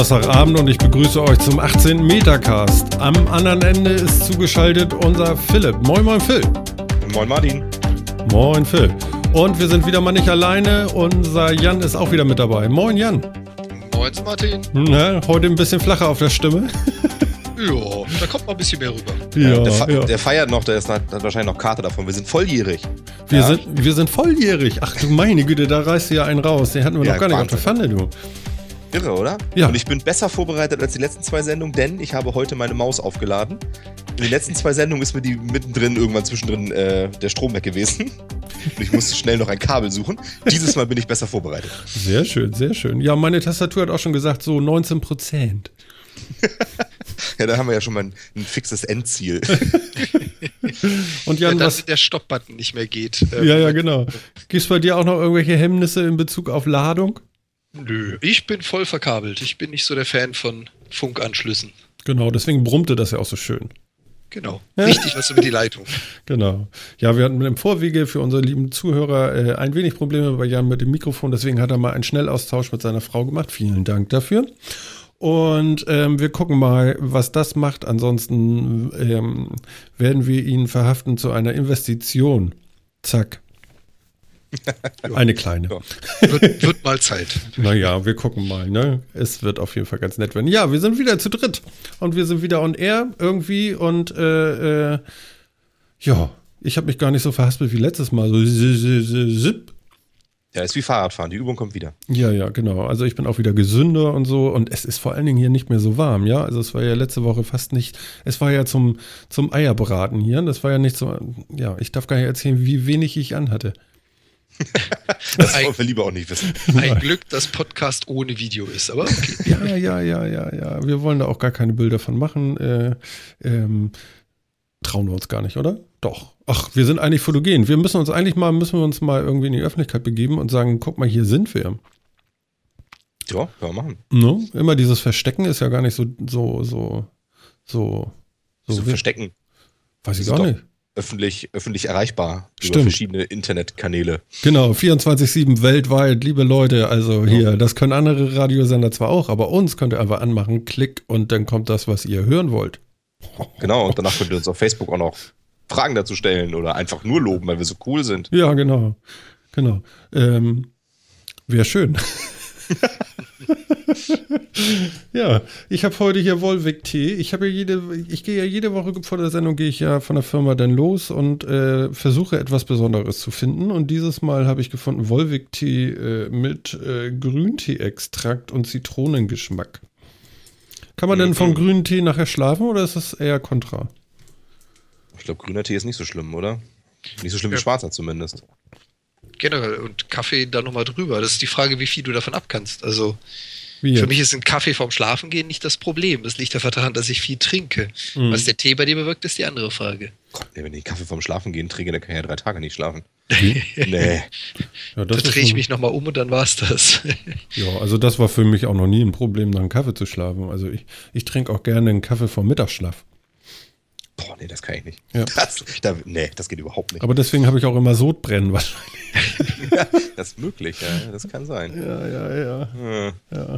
Donnerstagabend und ich begrüße euch zum 18. Metacast. Am anderen Ende ist zugeschaltet unser Philipp. Moin, moin, Phil. Moin, Martin. Moin, Phil. Und wir sind wieder mal nicht alleine. Unser Jan ist auch wieder mit dabei. Moin, Jan. Moin, Martin. Na, heute ein bisschen flacher auf der Stimme. Ja, da kommt mal ein bisschen mehr rüber. Ja, der, fe ja. der, feiert noch, der ist, hat wahrscheinlich noch Karte davon. Wir sind volljährig. Wir, ja? sind, wir sind volljährig. Ach du meine Güte, da reißt du ja einen raus. Den hatten wir ja, noch gar nicht auf der Pfanne, du. Irre, oder? Ja. Und ich bin besser vorbereitet als die letzten zwei Sendungen, denn ich habe heute meine Maus aufgeladen. In den letzten zwei Sendungen ist mir die mittendrin, irgendwann zwischendrin, äh, der Strom weg gewesen. Und ich musste schnell noch ein Kabel suchen. Dieses Mal bin ich besser vorbereitet. Sehr schön, sehr schön. Ja, meine Tastatur hat auch schon gesagt, so 19 Prozent. ja, da haben wir ja schon mal ein, ein fixes Endziel. Und Jan, ja, was der Stopp-Button nicht mehr geht. Ja, ja, genau. Gibt es bei dir auch noch irgendwelche Hemmnisse in Bezug auf Ladung? Nö, ich bin voll verkabelt. Ich bin nicht so der Fan von Funkanschlüssen. Genau, deswegen brummte das ja auch so schön. Genau, richtig was über die Leitung. Genau. Ja, wir hatten im Vorwege für unsere lieben Zuhörer äh, ein wenig Probleme bei Jan mit dem Mikrofon, deswegen hat er mal einen Schnellaustausch mit seiner Frau gemacht. Vielen Dank dafür. Und ähm, wir gucken mal, was das macht. Ansonsten ähm, werden wir ihn verhaften zu einer Investition. Zack. Eine kleine. Ja. Wird, wird, mal Zeit. Naja, wir gucken mal. Ne? Es wird auf jeden Fall ganz nett werden. Ja, wir sind wieder zu dritt. Und wir sind wieder on air irgendwie. Und äh, äh, ja, ich habe mich gar nicht so verhaspelt wie letztes Mal. So zip. Ja, ist wie Fahrradfahren, die Übung kommt wieder. Ja, ja, genau. Also ich bin auch wieder gesünder und so und es ist vor allen Dingen hier nicht mehr so warm, ja. Also es war ja letzte Woche fast nicht, es war ja zum, zum Eierbraten hier. Das war ja nicht so, ja, ich darf gar nicht erzählen, wie wenig ich anhatte. das wollen wir lieber auch nicht wissen. Ein Glück, dass Podcast ohne Video ist, aber okay. Ja, ja, ja, ja, ja. Wir wollen da auch gar keine Bilder von machen. Äh, ähm, trauen wir uns gar nicht, oder? Doch. Ach, wir sind eigentlich fotogen. Wir müssen uns eigentlich mal, müssen wir uns mal irgendwie in die Öffentlichkeit begeben und sagen, guck mal, hier sind wir. Ja, können wir machen. No? Immer dieses Verstecken ist ja gar nicht so, so, so, so, so, so Verstecken. Weiß ich gar nicht. Öffentlich, öffentlich erreichbar Stimmt. über verschiedene Internetkanäle. Genau, 24-7 weltweit, liebe Leute. Also hier, ja. das können andere Radiosender zwar auch, aber uns könnt ihr einfach anmachen, klick und dann kommt das, was ihr hören wollt. Genau, und danach könnt ihr uns auf Facebook auch noch Fragen dazu stellen oder einfach nur loben, weil wir so cool sind. Ja, genau. Genau. Ähm, Wäre schön. ja, ich habe heute hier Volvic Tee. Ich habe ja jede, ich gehe ja jede Woche vor der Sendung gehe ich ja von der Firma dann los und äh, versuche etwas Besonderes zu finden. Und dieses Mal habe ich gefunden Volvic Tee äh, mit äh, Grüntee-Extrakt und Zitronengeschmack. Kann man mhm. denn von grünen Tee nachher schlafen oder ist das eher kontra? Ich glaube, grüner Tee ist nicht so schlimm, oder? Nicht so schlimm ja. wie schwarzer zumindest. Generell. Und Kaffee da nochmal drüber. Das ist die Frage, wie viel du davon abkannst. Also, für mich ist ein Kaffee vorm Schlafengehen nicht das Problem. Das liegt einfach daran, dass ich viel trinke. Mhm. Was der Tee bei dir bewirkt, ist die andere Frage. Gott, wenn ich Kaffee vorm Schlafengehen trinke, dann kann ich ja drei Tage nicht schlafen. nee. Ja, da drehe ich mich nochmal um und dann war es das. ja, also das war für mich auch noch nie ein Problem, nach einem Kaffee zu schlafen. Also ich, ich trinke auch gerne einen Kaffee vorm Mittagsschlaf. Boah, nee, das kann ich nicht. Ja. Das, da, nee, das geht überhaupt nicht. Aber deswegen habe ich auch immer Sodbrennen wahrscheinlich. ja, das ist möglich, ja, das kann sein. Ja, ja, ja. ja. ja.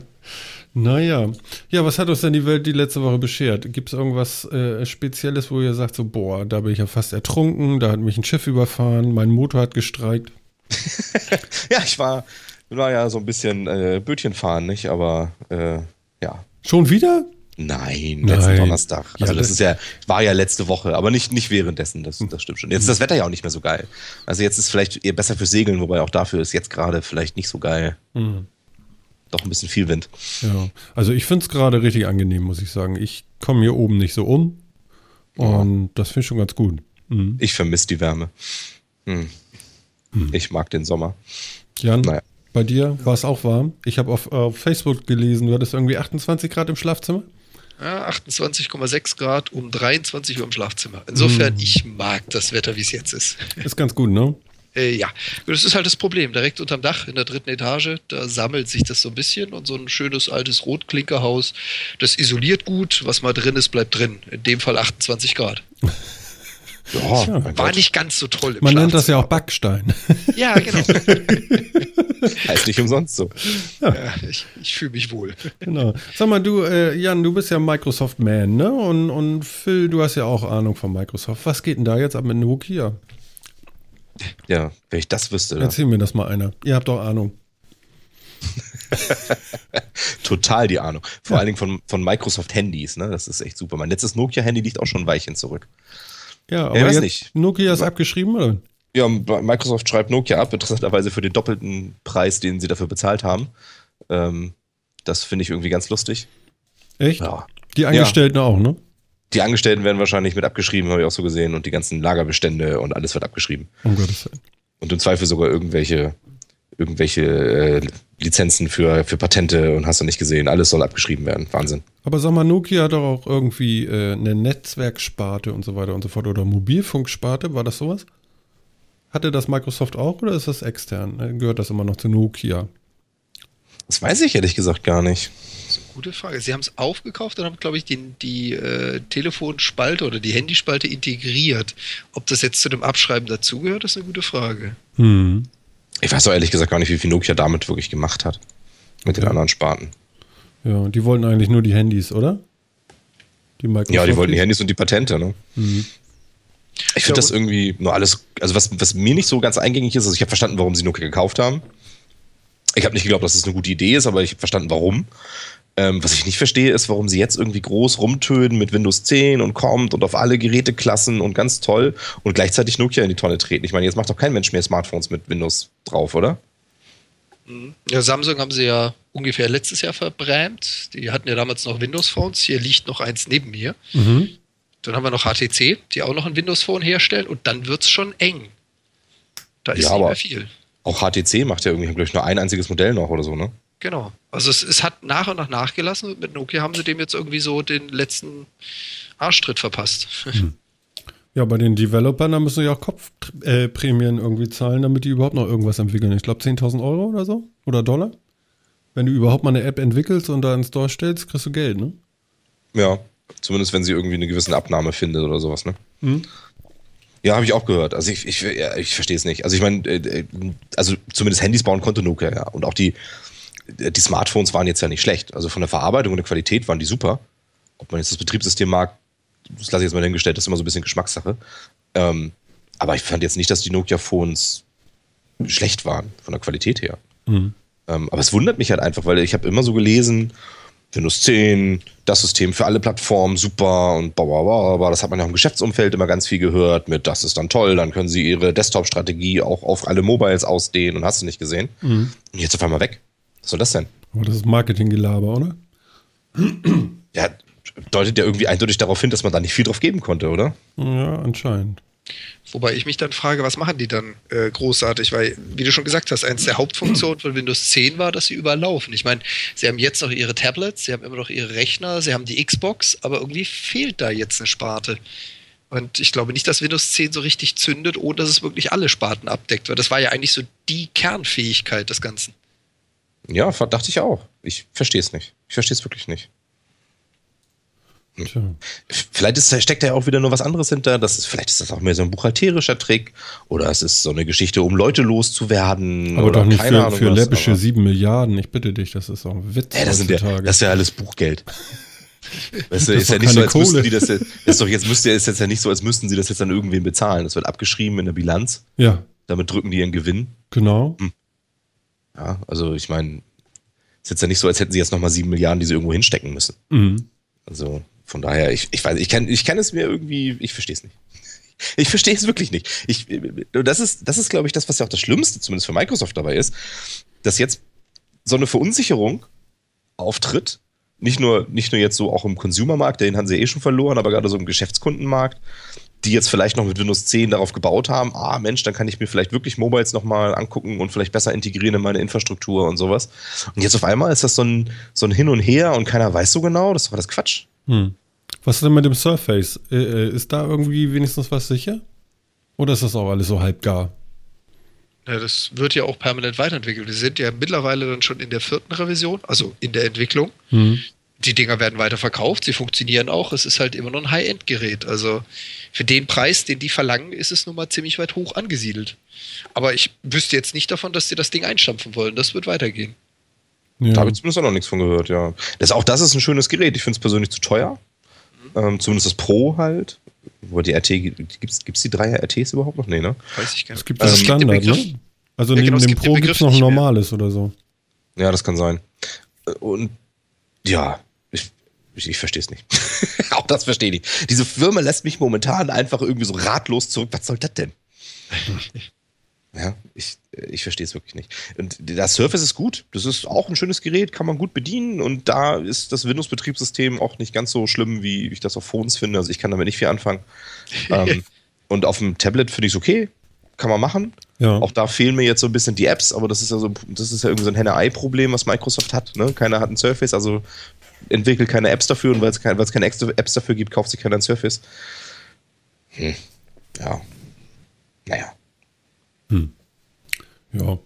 Naja. Ja, was hat uns denn die Welt die letzte Woche beschert? Gibt es irgendwas äh, Spezielles, wo ihr sagt, so, boah, da bin ich ja fast ertrunken, da hat mich ein Schiff überfahren, mein Motor hat gestreikt? ja, ich war, war ja so ein bisschen äh, Bötchen fahren, nicht? Aber äh, ja. Schon wieder? Nein, letzten Nein. Donnerstag. Also das ist ja, war ja letzte Woche, aber nicht, nicht währenddessen, das, das stimmt schon. Jetzt ist das Wetter ja auch nicht mehr so geil. Also jetzt ist vielleicht eher besser für Segeln, wobei auch dafür ist jetzt gerade vielleicht nicht so geil. Mhm. Doch ein bisschen viel Wind. Ja, also ich finde es gerade richtig angenehm, muss ich sagen. Ich komme hier oben nicht so um und ja. das finde ich schon ganz gut. Mhm. Ich vermisse die Wärme. Mhm. Ich mag den Sommer. Jan, naja. bei dir war es auch warm. Ich habe auf, auf Facebook gelesen, du hattest irgendwie 28 Grad im Schlafzimmer. Ja, 28,6 Grad um 23 Uhr im Schlafzimmer. Insofern, hm. ich mag das Wetter, wie es jetzt ist. Ist ganz gut, ne? Äh, ja, das ist halt das Problem. Direkt unterm Dach in der dritten Etage, da sammelt sich das so ein bisschen und so ein schönes altes Rotklinkerhaus, das isoliert gut. Was mal drin ist, bleibt drin. In dem Fall 28 Grad. Ja, war nicht ganz so toll. Man nennt das ja auch Backstein. Ja, genau. heißt nicht umsonst so. Ja. ja ich, ich fühle mich wohl. Genau. Sag mal, du, äh, Jan, du bist ja Microsoft-Man, ne? Und, und Phil, du hast ja auch Ahnung von Microsoft. Was geht denn da jetzt ab mit Nokia? Ja, wenn ich das wüsste. Erzähl mir das mal einer. Ihr habt doch Ahnung. Total die Ahnung. Vor ja. allen Dingen von, von Microsoft-Handys, ne? Das ist echt super. Mein letztes Nokia-Handy liegt auch schon ein Weilchen zurück. Ja, aber ja, jetzt nicht. Nokia ist abgeschrieben, oder? Ja, Microsoft schreibt Nokia ab, interessanterweise für den doppelten Preis, den sie dafür bezahlt haben. Ähm, das finde ich irgendwie ganz lustig. Echt? Ja. Die Angestellten ja. auch, ne? Die Angestellten werden wahrscheinlich mit abgeschrieben, habe ich auch so gesehen, und die ganzen Lagerbestände und alles wird abgeschrieben. Um Gottes Willen. Und im Zweifel sogar irgendwelche, irgendwelche äh, Lizenzen für, für Patente und hast du nicht gesehen. Alles soll abgeschrieben werden. Wahnsinn. Aber sag mal, Nokia hat doch auch irgendwie äh, eine Netzwerksparte und so weiter und so fort oder Mobilfunksparte, war das sowas? Hatte das Microsoft auch oder ist das extern? Äh, gehört das immer noch zu Nokia? Das weiß ich ehrlich gesagt gar nicht. Das ist eine gute Frage. Sie haben es aufgekauft und haben, glaube ich, die, die äh, Telefonspalte oder die Handyspalte integriert. Ob das jetzt zu dem Abschreiben dazugehört, ist eine gute Frage. Hm. Ich weiß doch ehrlich gesagt gar nicht, wie viel Nokia damit wirklich gemacht hat. Mit den anderen Sparten. Ja, die wollten eigentlich nur die Handys, oder? Die ja, die wollten die Handys und die Patente, ne? Mhm. Ich finde das irgendwie nur alles, also was, was mir nicht so ganz eingängig ist, also ich habe verstanden, warum sie Nokia gekauft haben. Ich habe nicht geglaubt, dass es das eine gute Idee ist, aber ich habe verstanden, warum. Ähm, was ich nicht verstehe, ist, warum sie jetzt irgendwie groß rumtönen mit Windows 10 und kommt und auf alle Geräteklassen und ganz toll und gleichzeitig Nokia in die Tonne treten. Ich meine, jetzt macht doch kein Mensch mehr Smartphones mit Windows drauf, oder? Ja, Samsung haben sie ja ungefähr letztes Jahr verbrämt. Die hatten ja damals noch Windows-Phones. Hier liegt noch eins neben mir. Mhm. Dann haben wir noch HTC, die auch noch ein Windows-Phone herstellen und dann wird es schon eng. Da ist ja, nicht mehr viel. Auch HTC macht ja irgendwie, glaube ich, nur ein einziges Modell noch oder so, ne? Genau. Also es, es hat nach und nach nachgelassen und mit Nokia haben sie dem jetzt irgendwie so den letzten Arschtritt verpasst. Hm. Ja, bei den Developern, da müssen sie ja auch Kopfprämien äh, irgendwie zahlen, damit die überhaupt noch irgendwas entwickeln. Ich glaube 10.000 Euro oder so oder Dollar. Wenn du überhaupt mal eine App entwickelst und da ins Store stellst, kriegst du Geld, ne? Ja, zumindest wenn sie irgendwie eine gewisse Abnahme findet oder sowas, ne? Mhm. Ja, habe ich auch gehört. Also ich, ich, ja, ich verstehe es nicht. Also ich meine, äh, äh, also zumindest Handys bauen konnte Nokia, ja. Und auch die, die Smartphones waren jetzt ja nicht schlecht. Also von der Verarbeitung und der Qualität waren die super. Ob man jetzt das Betriebssystem mag, das lasse ich jetzt mal hingestellt, das ist immer so ein bisschen Geschmackssache. Ähm, aber ich fand jetzt nicht, dass die Nokia-Phones schlecht waren, von der Qualität her. Mhm. Ähm, aber es wundert mich halt einfach, weil ich habe immer so gelesen, Windows 10, das System für alle Plattformen, super und bla bla bla. bla. Das hat man ja auch im Geschäftsumfeld immer ganz viel gehört mit, das ist dann toll, dann können sie ihre Desktop-Strategie auch auf alle Mobiles ausdehnen und hast du nicht gesehen. Mhm. Und jetzt auf einmal weg. Was soll das denn? Aber das ist Marketinggelaber, oder? Ja, deutet ja irgendwie eindeutig darauf hin, dass man da nicht viel drauf geben konnte, oder? Ja, anscheinend. Wobei ich mich dann frage, was machen die dann äh, großartig? Weil, wie du schon gesagt hast, eins der Hauptfunktionen von Windows 10 war, dass sie überall laufen. Ich meine, sie haben jetzt noch ihre Tablets, sie haben immer noch ihre Rechner, sie haben die Xbox, aber irgendwie fehlt da jetzt eine Sparte. Und ich glaube nicht, dass Windows 10 so richtig zündet, ohne dass es wirklich alle Sparten abdeckt. Weil das war ja eigentlich so die Kernfähigkeit des Ganzen. Ja, dachte ich auch. Ich verstehe es nicht. Ich verstehe es wirklich nicht. Tja. Vielleicht ist, steckt da ja auch wieder nur was anderes hinter. Das ist, vielleicht ist das auch mehr so ein buchhalterischer Trick oder es ist so eine Geschichte, um Leute loszuwerden. Aber doch nicht für, Ahnung für läppische sieben Milliarden. Ich bitte dich, das ist auch ein Witz. Ja, das, sind ja, das ist ja alles Buchgeld. Weißt du, ist, ist ja nicht so, als müssten die das jetzt, ist doch jetzt müsste ist jetzt ja nicht so, als müssten sie das jetzt an irgendwen bezahlen. Das wird abgeschrieben in der Bilanz. Ja. Damit drücken die ihren Gewinn. Genau. Hm. Ja, also ich meine, ist jetzt ja nicht so, als hätten sie jetzt nochmal sieben Milliarden, die sie irgendwo hinstecken müssen. Mhm. Also von daher, ich, ich weiß, ich kann, ich kann es mir irgendwie, ich verstehe es nicht. Ich verstehe es wirklich nicht. Ich, das ist, das ist, glaube ich, das, was ja auch das Schlimmste, zumindest für Microsoft dabei ist, dass jetzt so eine Verunsicherung auftritt. Nicht nur, nicht nur jetzt so auch im Consumermarkt, den haben sie eh schon verloren, aber gerade so im Geschäftskundenmarkt, die jetzt vielleicht noch mit Windows 10 darauf gebaut haben, ah Mensch, dann kann ich mir vielleicht wirklich Mobiles nochmal angucken und vielleicht besser integrieren in meine Infrastruktur und sowas. Und jetzt auf einmal ist das so ein, so ein Hin und Her und keiner weiß so genau, das war das Quatsch. Hm. Was ist denn mit dem Surface? Äh, äh, ist da irgendwie wenigstens was sicher? Oder ist das auch alles so halbgar? Ja, das wird ja auch permanent weiterentwickelt. Wir sind ja mittlerweile dann schon in der vierten Revision, also in der Entwicklung. Mhm. Die Dinger werden weiter verkauft, sie funktionieren auch, es ist halt immer noch ein High-End-Gerät. Also für den Preis, den die verlangen, ist es nun mal ziemlich weit hoch angesiedelt. Aber ich wüsste jetzt nicht davon, dass sie das Ding einstampfen wollen. Das wird weitergehen. Ja. Da habe ich zumindest auch noch nichts von gehört, ja. Das, auch das ist ein schönes Gerät. Ich finde es persönlich zu teuer. Mhm. Ähm, zumindest das Pro halt. Wo die RT, gibt es die drei RTs überhaupt noch? Nee, ne? Weiß ich gar nicht. Es gibt das ähm, Standard, ne? Also ja, neben genau, dem Pro gibt es noch ein normales oder so. Ja, das kann sein. Und ja, ich, ich, verstehe es nicht. Auch das verstehe ich nicht. Diese Firma lässt mich momentan einfach irgendwie so ratlos zurück. Was soll das denn? Ja, ich, ich verstehe es wirklich nicht. Und das Surface ist gut. Das ist auch ein schönes Gerät, kann man gut bedienen. Und da ist das Windows-Betriebssystem auch nicht ganz so schlimm, wie ich das auf Phones finde. Also ich kann damit nicht viel anfangen. ähm, und auf dem Tablet finde ich es okay. Kann man machen. Ja. Auch da fehlen mir jetzt so ein bisschen die Apps, aber das ist ja so, das ist ja irgendwie so ein Henne-Ei-Problem, was Microsoft hat. Ne? Keiner hat ein Surface, also entwickelt keine Apps dafür und weil es keine, keine Apps dafür gibt, kauft sich keiner ein Surface. Hm. Ja. Naja. Hm. Ja.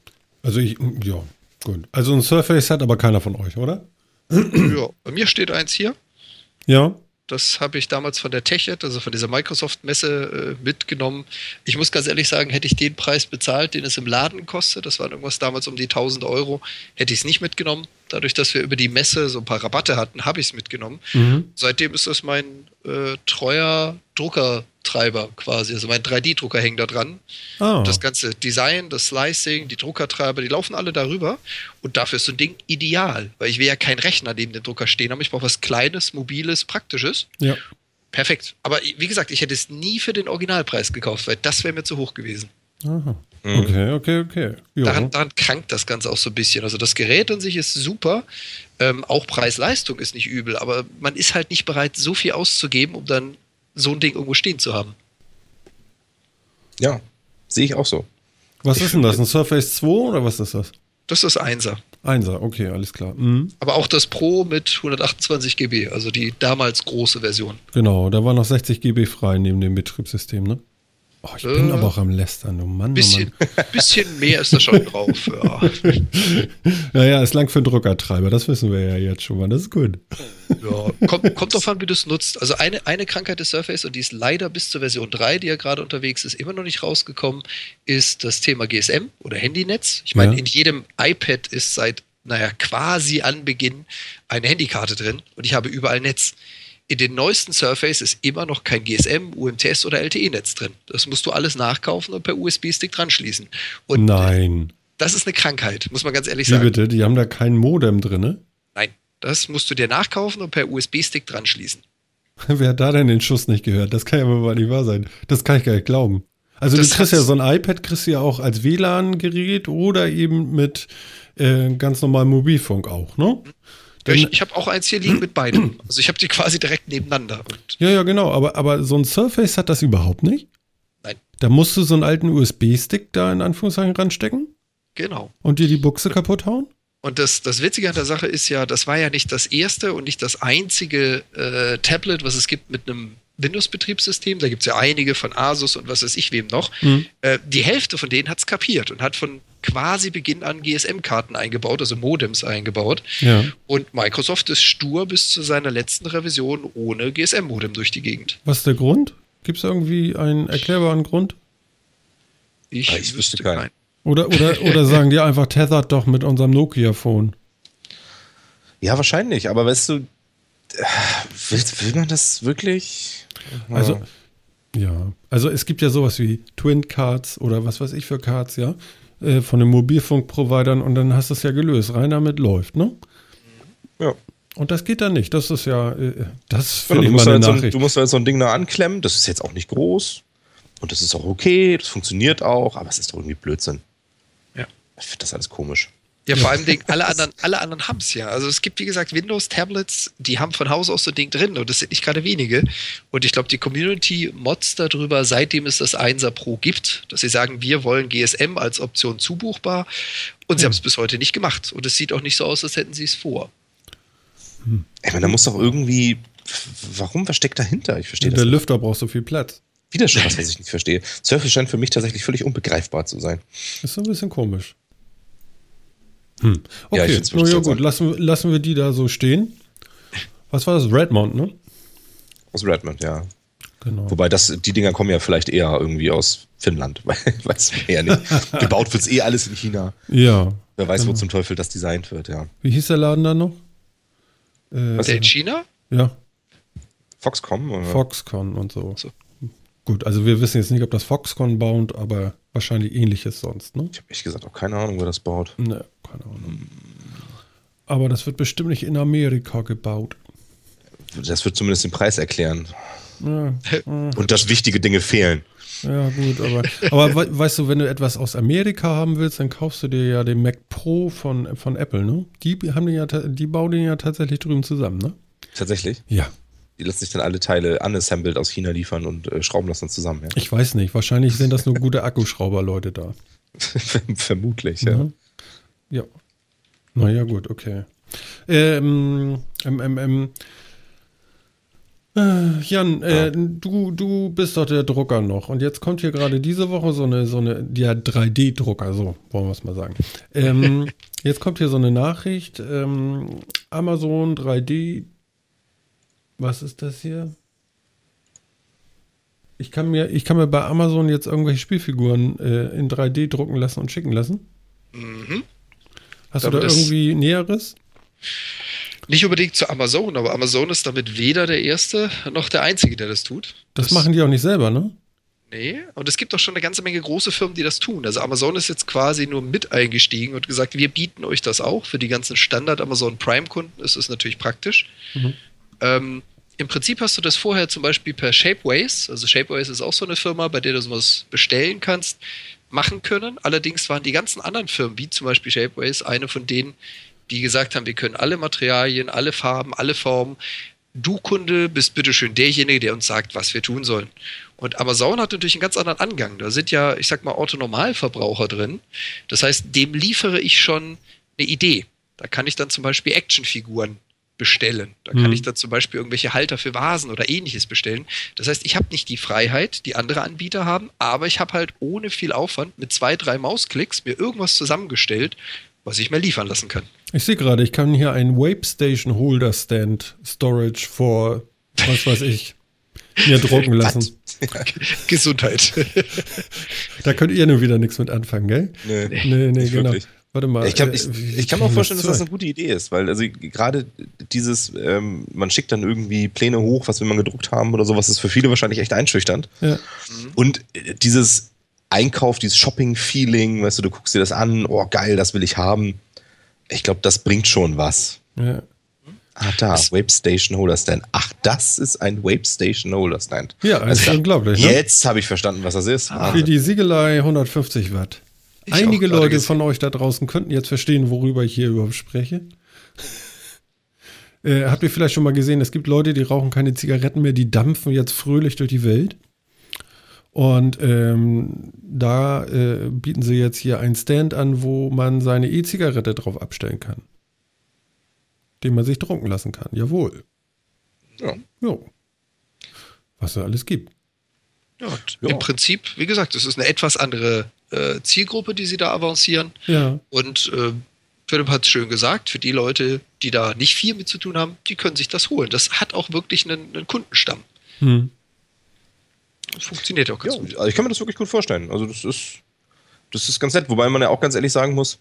Also ich, ja, gut. Also ein Surface hat aber keiner von euch, oder? Ja, bei mir steht eins hier. Ja. Das habe ich damals von der Techet, also von dieser Microsoft-Messe, äh, mitgenommen. Ich muss ganz ehrlich sagen, hätte ich den Preis bezahlt, den es im Laden kostet, das war irgendwas damals um die 1000 Euro, hätte ich es nicht mitgenommen. Dadurch, dass wir über die Messe so ein paar Rabatte hatten, habe ich es mitgenommen. Mhm. Seitdem ist das mein äh, treuer Drucker Treiber quasi. Also mein 3D-Drucker hängt da dran. Oh. Das ganze Design, das Slicing, die Druckertreiber, die laufen alle darüber. Und dafür ist so ein Ding ideal, weil ich will ja keinen Rechner neben dem Drucker stehen haben. Ich brauche was Kleines, Mobiles, Praktisches. Ja. Perfekt. Aber wie gesagt, ich hätte es nie für den Originalpreis gekauft, weil das wäre mir zu hoch gewesen. Aha. Mhm. Okay, okay, okay. Daran, daran, krankt das Ganze auch so ein bisschen. Also das Gerät an sich ist super. Ähm, auch Preis-Leistung ist nicht übel, aber man ist halt nicht bereit, so viel auszugeben, um dann so ein Ding irgendwo stehen zu haben. Ja, sehe ich auch so. Was ist denn das? Ein Surface 2 oder was ist das? Das ist 1er. 1er, okay, alles klar. Mhm. Aber auch das Pro mit 128 GB, also die damals große Version. Genau, da war noch 60 GB frei neben dem Betriebssystem, ne? Oh, ich bin äh, aber auch am Lästern, oh Mann. Bisschen, oh Mann. bisschen mehr ist da schon drauf. Ja. naja, ist lang für einen Druckertreiber, das wissen wir ja jetzt schon mal, das ist gut. Ja, kommt, kommt drauf an, wie du es nutzt. Also eine, eine Krankheit des Surface, und die ist leider bis zur Version 3, die ja gerade unterwegs ist, immer noch nicht rausgekommen, ist das Thema GSM oder Handynetz. Ich meine, ja. in jedem iPad ist seit, naja, quasi Anbeginn eine Handykarte drin und ich habe überall Netz in den neuesten Surface ist immer noch kein GSM, UMTS oder LTE-Netz drin. Das musst du alles nachkaufen und per USB-Stick dran schließen. Und Nein. Das ist eine Krankheit, muss man ganz ehrlich Wie sagen. bitte? Die haben da kein Modem drin, ne? Nein. Das musst du dir nachkaufen und per USB-Stick dran schließen. Wer hat da denn den Schuss nicht gehört? Das kann ja wohl nicht wahr sein. Das kann ich gar nicht glauben. Also das du kriegst ja so ein iPad, kriegst du ja auch als WLAN-Gerät oder eben mit äh, ganz normalem Mobilfunk auch, ne? Mhm. Ich, ich habe auch eins hier liegen mit beiden. Also ich habe die quasi direkt nebeneinander. ja, ja, genau. Aber, aber so ein Surface hat das überhaupt nicht? Nein. Da musst du so einen alten USB-Stick da in Anführungszeichen ranstecken? Genau. Und dir die Buchse kaputt hauen? Und das, das Witzige an der Sache ist ja, das war ja nicht das erste und nicht das einzige äh, Tablet, was es gibt mit einem Windows-Betriebssystem. Da gibt es ja einige von Asus und was weiß ich wem noch. Mhm. Äh, die Hälfte von denen hat es kapiert und hat von quasi Beginn an GSM-Karten eingebaut, also Modems eingebaut. Ja. Und Microsoft ist stur bis zu seiner letzten Revision ohne GSM-Modem durch die Gegend. Was ist der Grund? Gibt es irgendwie einen erklärbaren Grund? Ich, ah, ich wüsste keinen. Kein. Oder, oder, oder sagen die einfach, tethert doch mit unserem Nokia-Phone? Ja, wahrscheinlich. Aber weißt du, will, will man das wirklich? Also, ja. Also es gibt ja sowas wie Twin Cards oder was weiß ich für Cards, ja. Äh, von den Mobilfunkprovidern und dann hast du es ja gelöst. Rein damit läuft, ne? Ja. Und das geht dann nicht. Das ist ja, äh, das finde ja, ich mal eine Nachricht. So, du musst halt so ein Ding da anklemmen. Das ist jetzt auch nicht groß. Und das ist auch okay. Das funktioniert auch. Aber es ist doch irgendwie Blödsinn. Ja. Ich finde das alles komisch. Ja, vor allem Ding, alle anderen, alle anderen haben es ja. Also es gibt, wie gesagt, Windows-Tablets, die haben von Haus aus so ein Ding drin und das sind nicht gerade wenige. Und ich glaube, die Community motzt darüber, seitdem es das 1er Pro gibt, dass sie sagen, wir wollen GSM als Option zubuchbar und sie hm. haben es bis heute nicht gemacht. Und es sieht auch nicht so aus, als hätten sie es vor. Hm. Ich meine, da muss doch irgendwie, warum, was steckt dahinter? Ich verstehe das. Der Lüfter braucht so viel Platz. Wieder schon was, was ich nicht verstehe. Surface scheint für mich tatsächlich völlig unbegreifbar zu sein. ist so ein bisschen komisch. Hm. Okay, ja, no, ja gut, lassen, lassen wir die da so stehen. Was war das? Redmond, ne? Aus Redmond, ja. Genau. Wobei das, die Dinger kommen ja vielleicht eher irgendwie aus Finnland, weiß man ja nicht. Gebaut wird es eh alles in China. Ja. Wer weiß, genau. wo zum Teufel das designt wird, ja. Wie hieß der Laden dann noch? Äh, Was, der in China? Ja. Foxconn? Oder? Foxconn und so. so. Gut, also wir wissen jetzt nicht, ob das Foxconn baut, aber wahrscheinlich ähnliches sonst, ne? Ich habe ehrlich gesagt auch keine Ahnung, wer das baut. Ne, keine Ahnung. Aber das wird bestimmt nicht in Amerika gebaut. Das wird zumindest den Preis erklären. Ja. Und dass wichtige Dinge fehlen. Ja, gut, aber, aber weißt du, wenn du etwas aus Amerika haben willst, dann kaufst du dir ja den Mac Pro von, von Apple, ne? Die haben den ja, die bauen den ja tatsächlich drüben zusammen, ne? Tatsächlich? Ja. Die lassen sich dann alle Teile unassembled aus China liefern und äh, schrauben das dann zusammen, ja? Ich weiß nicht, wahrscheinlich sind das nur gute Akkuschrauber-Leute da. Vermutlich, ja. Mhm. Ja. Naja, gut, okay. Ähm, ähm, ähm, ähm äh, Jan, äh, du, du bist doch der Drucker noch. Und jetzt kommt hier gerade diese Woche so eine, so eine, ja, 3D-Drucker, so wollen wir es mal sagen. Ähm, jetzt kommt hier so eine Nachricht. Ähm, Amazon 3D. Was ist das hier? Ich kann mir, ich kann mir bei Amazon jetzt irgendwelche Spielfiguren äh, in 3D drucken lassen und schicken lassen. Mhm. Hast du da irgendwie Näheres? Nicht unbedingt zu Amazon, aber Amazon ist damit weder der Erste noch der Einzige, der das tut. Das, das machen die auch nicht selber, ne? Nee, und es gibt auch schon eine ganze Menge große Firmen, die das tun. Also Amazon ist jetzt quasi nur mit eingestiegen und gesagt, wir bieten euch das auch. Für die ganzen Standard Amazon Prime-Kunden ist es natürlich praktisch. Mhm. Ähm, Im Prinzip hast du das vorher zum Beispiel per Shapeways, also Shapeways ist auch so eine Firma, bei der du sowas bestellen kannst, machen können. Allerdings waren die ganzen anderen Firmen, wie zum Beispiel Shapeways, eine von denen, die gesagt haben, wir können alle Materialien, alle Farben, alle Formen. Du Kunde bist bitteschön derjenige, der uns sagt, was wir tun sollen. Und Amazon hat natürlich einen ganz anderen Angang. Da sind ja, ich sag mal, Autonormalverbraucher drin. Das heißt, dem liefere ich schon eine Idee. Da kann ich dann zum Beispiel Actionfiguren bestellen. Da kann mhm. ich dann zum Beispiel irgendwelche Halter für Vasen oder ähnliches bestellen. Das heißt, ich habe nicht die Freiheit, die andere Anbieter haben, aber ich habe halt ohne viel Aufwand mit zwei, drei Mausklicks mir irgendwas zusammengestellt, was ich mir liefern lassen kann. Ich sehe gerade, ich kann hier einen Wape Station Holder Stand Storage vor, was weiß ich, mir drucken lassen. Gesundheit. da könnt ihr nur wieder nichts mit anfangen, gell? Nee, nee, nee genau. Wirklich. Warte mal. Ich kann, ich, äh, ich kann mir auch vorstellen, dass das eine gute Idee ist, weil also gerade dieses, ähm, man schickt dann irgendwie Pläne hoch, was wir mal gedruckt haben oder sowas, ist für viele wahrscheinlich echt einschüchternd. Ja. Und äh, dieses Einkauf, dieses Shopping-Feeling, weißt du, du guckst dir das an, oh geil, das will ich haben. Ich glaube, das bringt schon was. Ja. Ah, da, Wape Station Holder Stand. Ach, das ist ein Wape Station Holder Stand. Ja, das ist unglaublich. Ne? Jetzt habe ich verstanden, was das ist. Ah. Für die Siegelei 150 Watt. Ich Einige Leute von euch da draußen könnten jetzt verstehen, worüber ich hier überhaupt spreche. äh, habt ihr vielleicht schon mal gesehen, es gibt Leute, die rauchen keine Zigaretten mehr, die dampfen jetzt fröhlich durch die Welt. Und ähm, da äh, bieten sie jetzt hier einen Stand an, wo man seine E-Zigarette drauf abstellen kann. Den man sich drucken lassen kann. Jawohl. Ja. Jo. Was es alles gibt. Ja, im Prinzip, wie gesagt, es ist eine etwas andere äh, Zielgruppe, die sie da avancieren. Ja. Und äh, Philipp hat es schön gesagt, für die Leute, die da nicht viel mit zu tun haben, die können sich das holen. Das hat auch wirklich einen, einen Kundenstamm. Hm. Das funktioniert auch ganz ja, gut. Also ich kann mir das wirklich gut vorstellen. Also das ist, das ist ganz nett, wobei man ja auch ganz ehrlich sagen muss,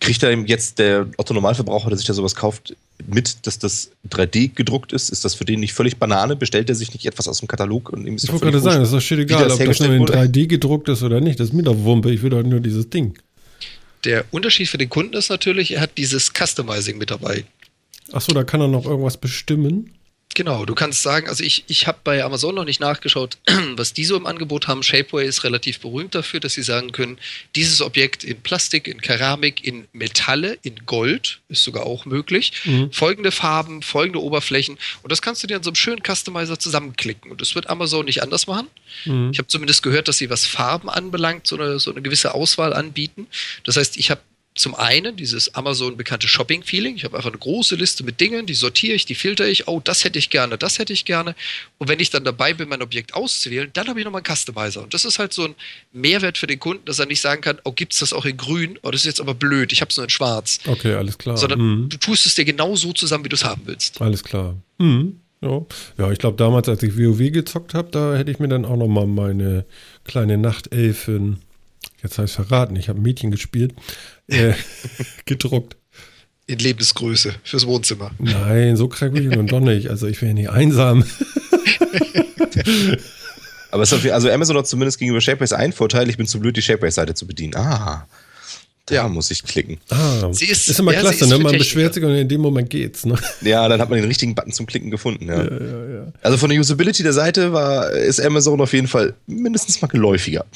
kriegt da jetzt der Otto-Normalverbraucher, der sich da sowas kauft, mit, dass das 3D gedruckt ist? Ist das für den nicht völlig Banane? Bestellt er sich nicht etwas aus dem Katalog? Und ihm ist ich wollte gerade sagen, das ist doch shit egal, das ob das nur in 3D gedruckt ist oder nicht. Das ist mir doch Wumpe, ich will doch nur dieses Ding. Der Unterschied für den Kunden ist natürlich, er hat dieses Customizing mit dabei. Achso, da kann er noch irgendwas bestimmen. Genau, du kannst sagen, also ich, ich habe bei Amazon noch nicht nachgeschaut, was die so im Angebot haben. Shapeway ist relativ berühmt dafür, dass sie sagen können, dieses Objekt in Plastik, in Keramik, in Metalle, in Gold ist sogar auch möglich. Mhm. Folgende Farben, folgende Oberflächen. Und das kannst du dir in so einem schönen Customizer zusammenklicken. Und das wird Amazon nicht anders machen. Mhm. Ich habe zumindest gehört, dass sie, was Farben anbelangt, so eine, so eine gewisse Auswahl anbieten. Das heißt, ich habe zum einen dieses Amazon bekannte Shopping-Feeling. Ich habe einfach eine große Liste mit Dingen, die sortiere ich, die filter ich. Oh, das hätte ich gerne, das hätte ich gerne. Und wenn ich dann dabei bin, mein Objekt auszuwählen, dann habe ich nochmal einen Customizer. Und das ist halt so ein Mehrwert für den Kunden, dass er nicht sagen kann, oh, gibt es das auch in grün? Oh, das ist jetzt aber blöd, ich habe es nur in schwarz. Okay, alles klar. Sondern mhm. du tust es dir genau so zusammen, wie du es haben willst. Alles klar. Mhm. Ja. ja, ich glaube, damals, als ich WoW gezockt habe, da hätte ich mir dann auch nochmal meine kleine Nachtelfin, jetzt heißt verraten, ich habe ein Mädchen gespielt, äh, gedruckt. In Lebensgröße fürs Wohnzimmer. Nein, so krank bin ich nun doch nicht. Also ich wäre nicht einsam. Aber es hat, also Amazon hat zumindest gegenüber Shapeways einen Vorteil, ich bin zu blöd, die Shapeways-Seite zu bedienen. Ah. Da ja. muss ich klicken. Ah, sie ist, ist immer ja, klasse, ist ne? Man beschwert sich und in dem Moment geht's. Ne? Ja, dann hat man den richtigen Button zum Klicken gefunden. Ja. Ja, ja, Also von der Usability der Seite war, ist Amazon auf jeden Fall mindestens mal geläufiger.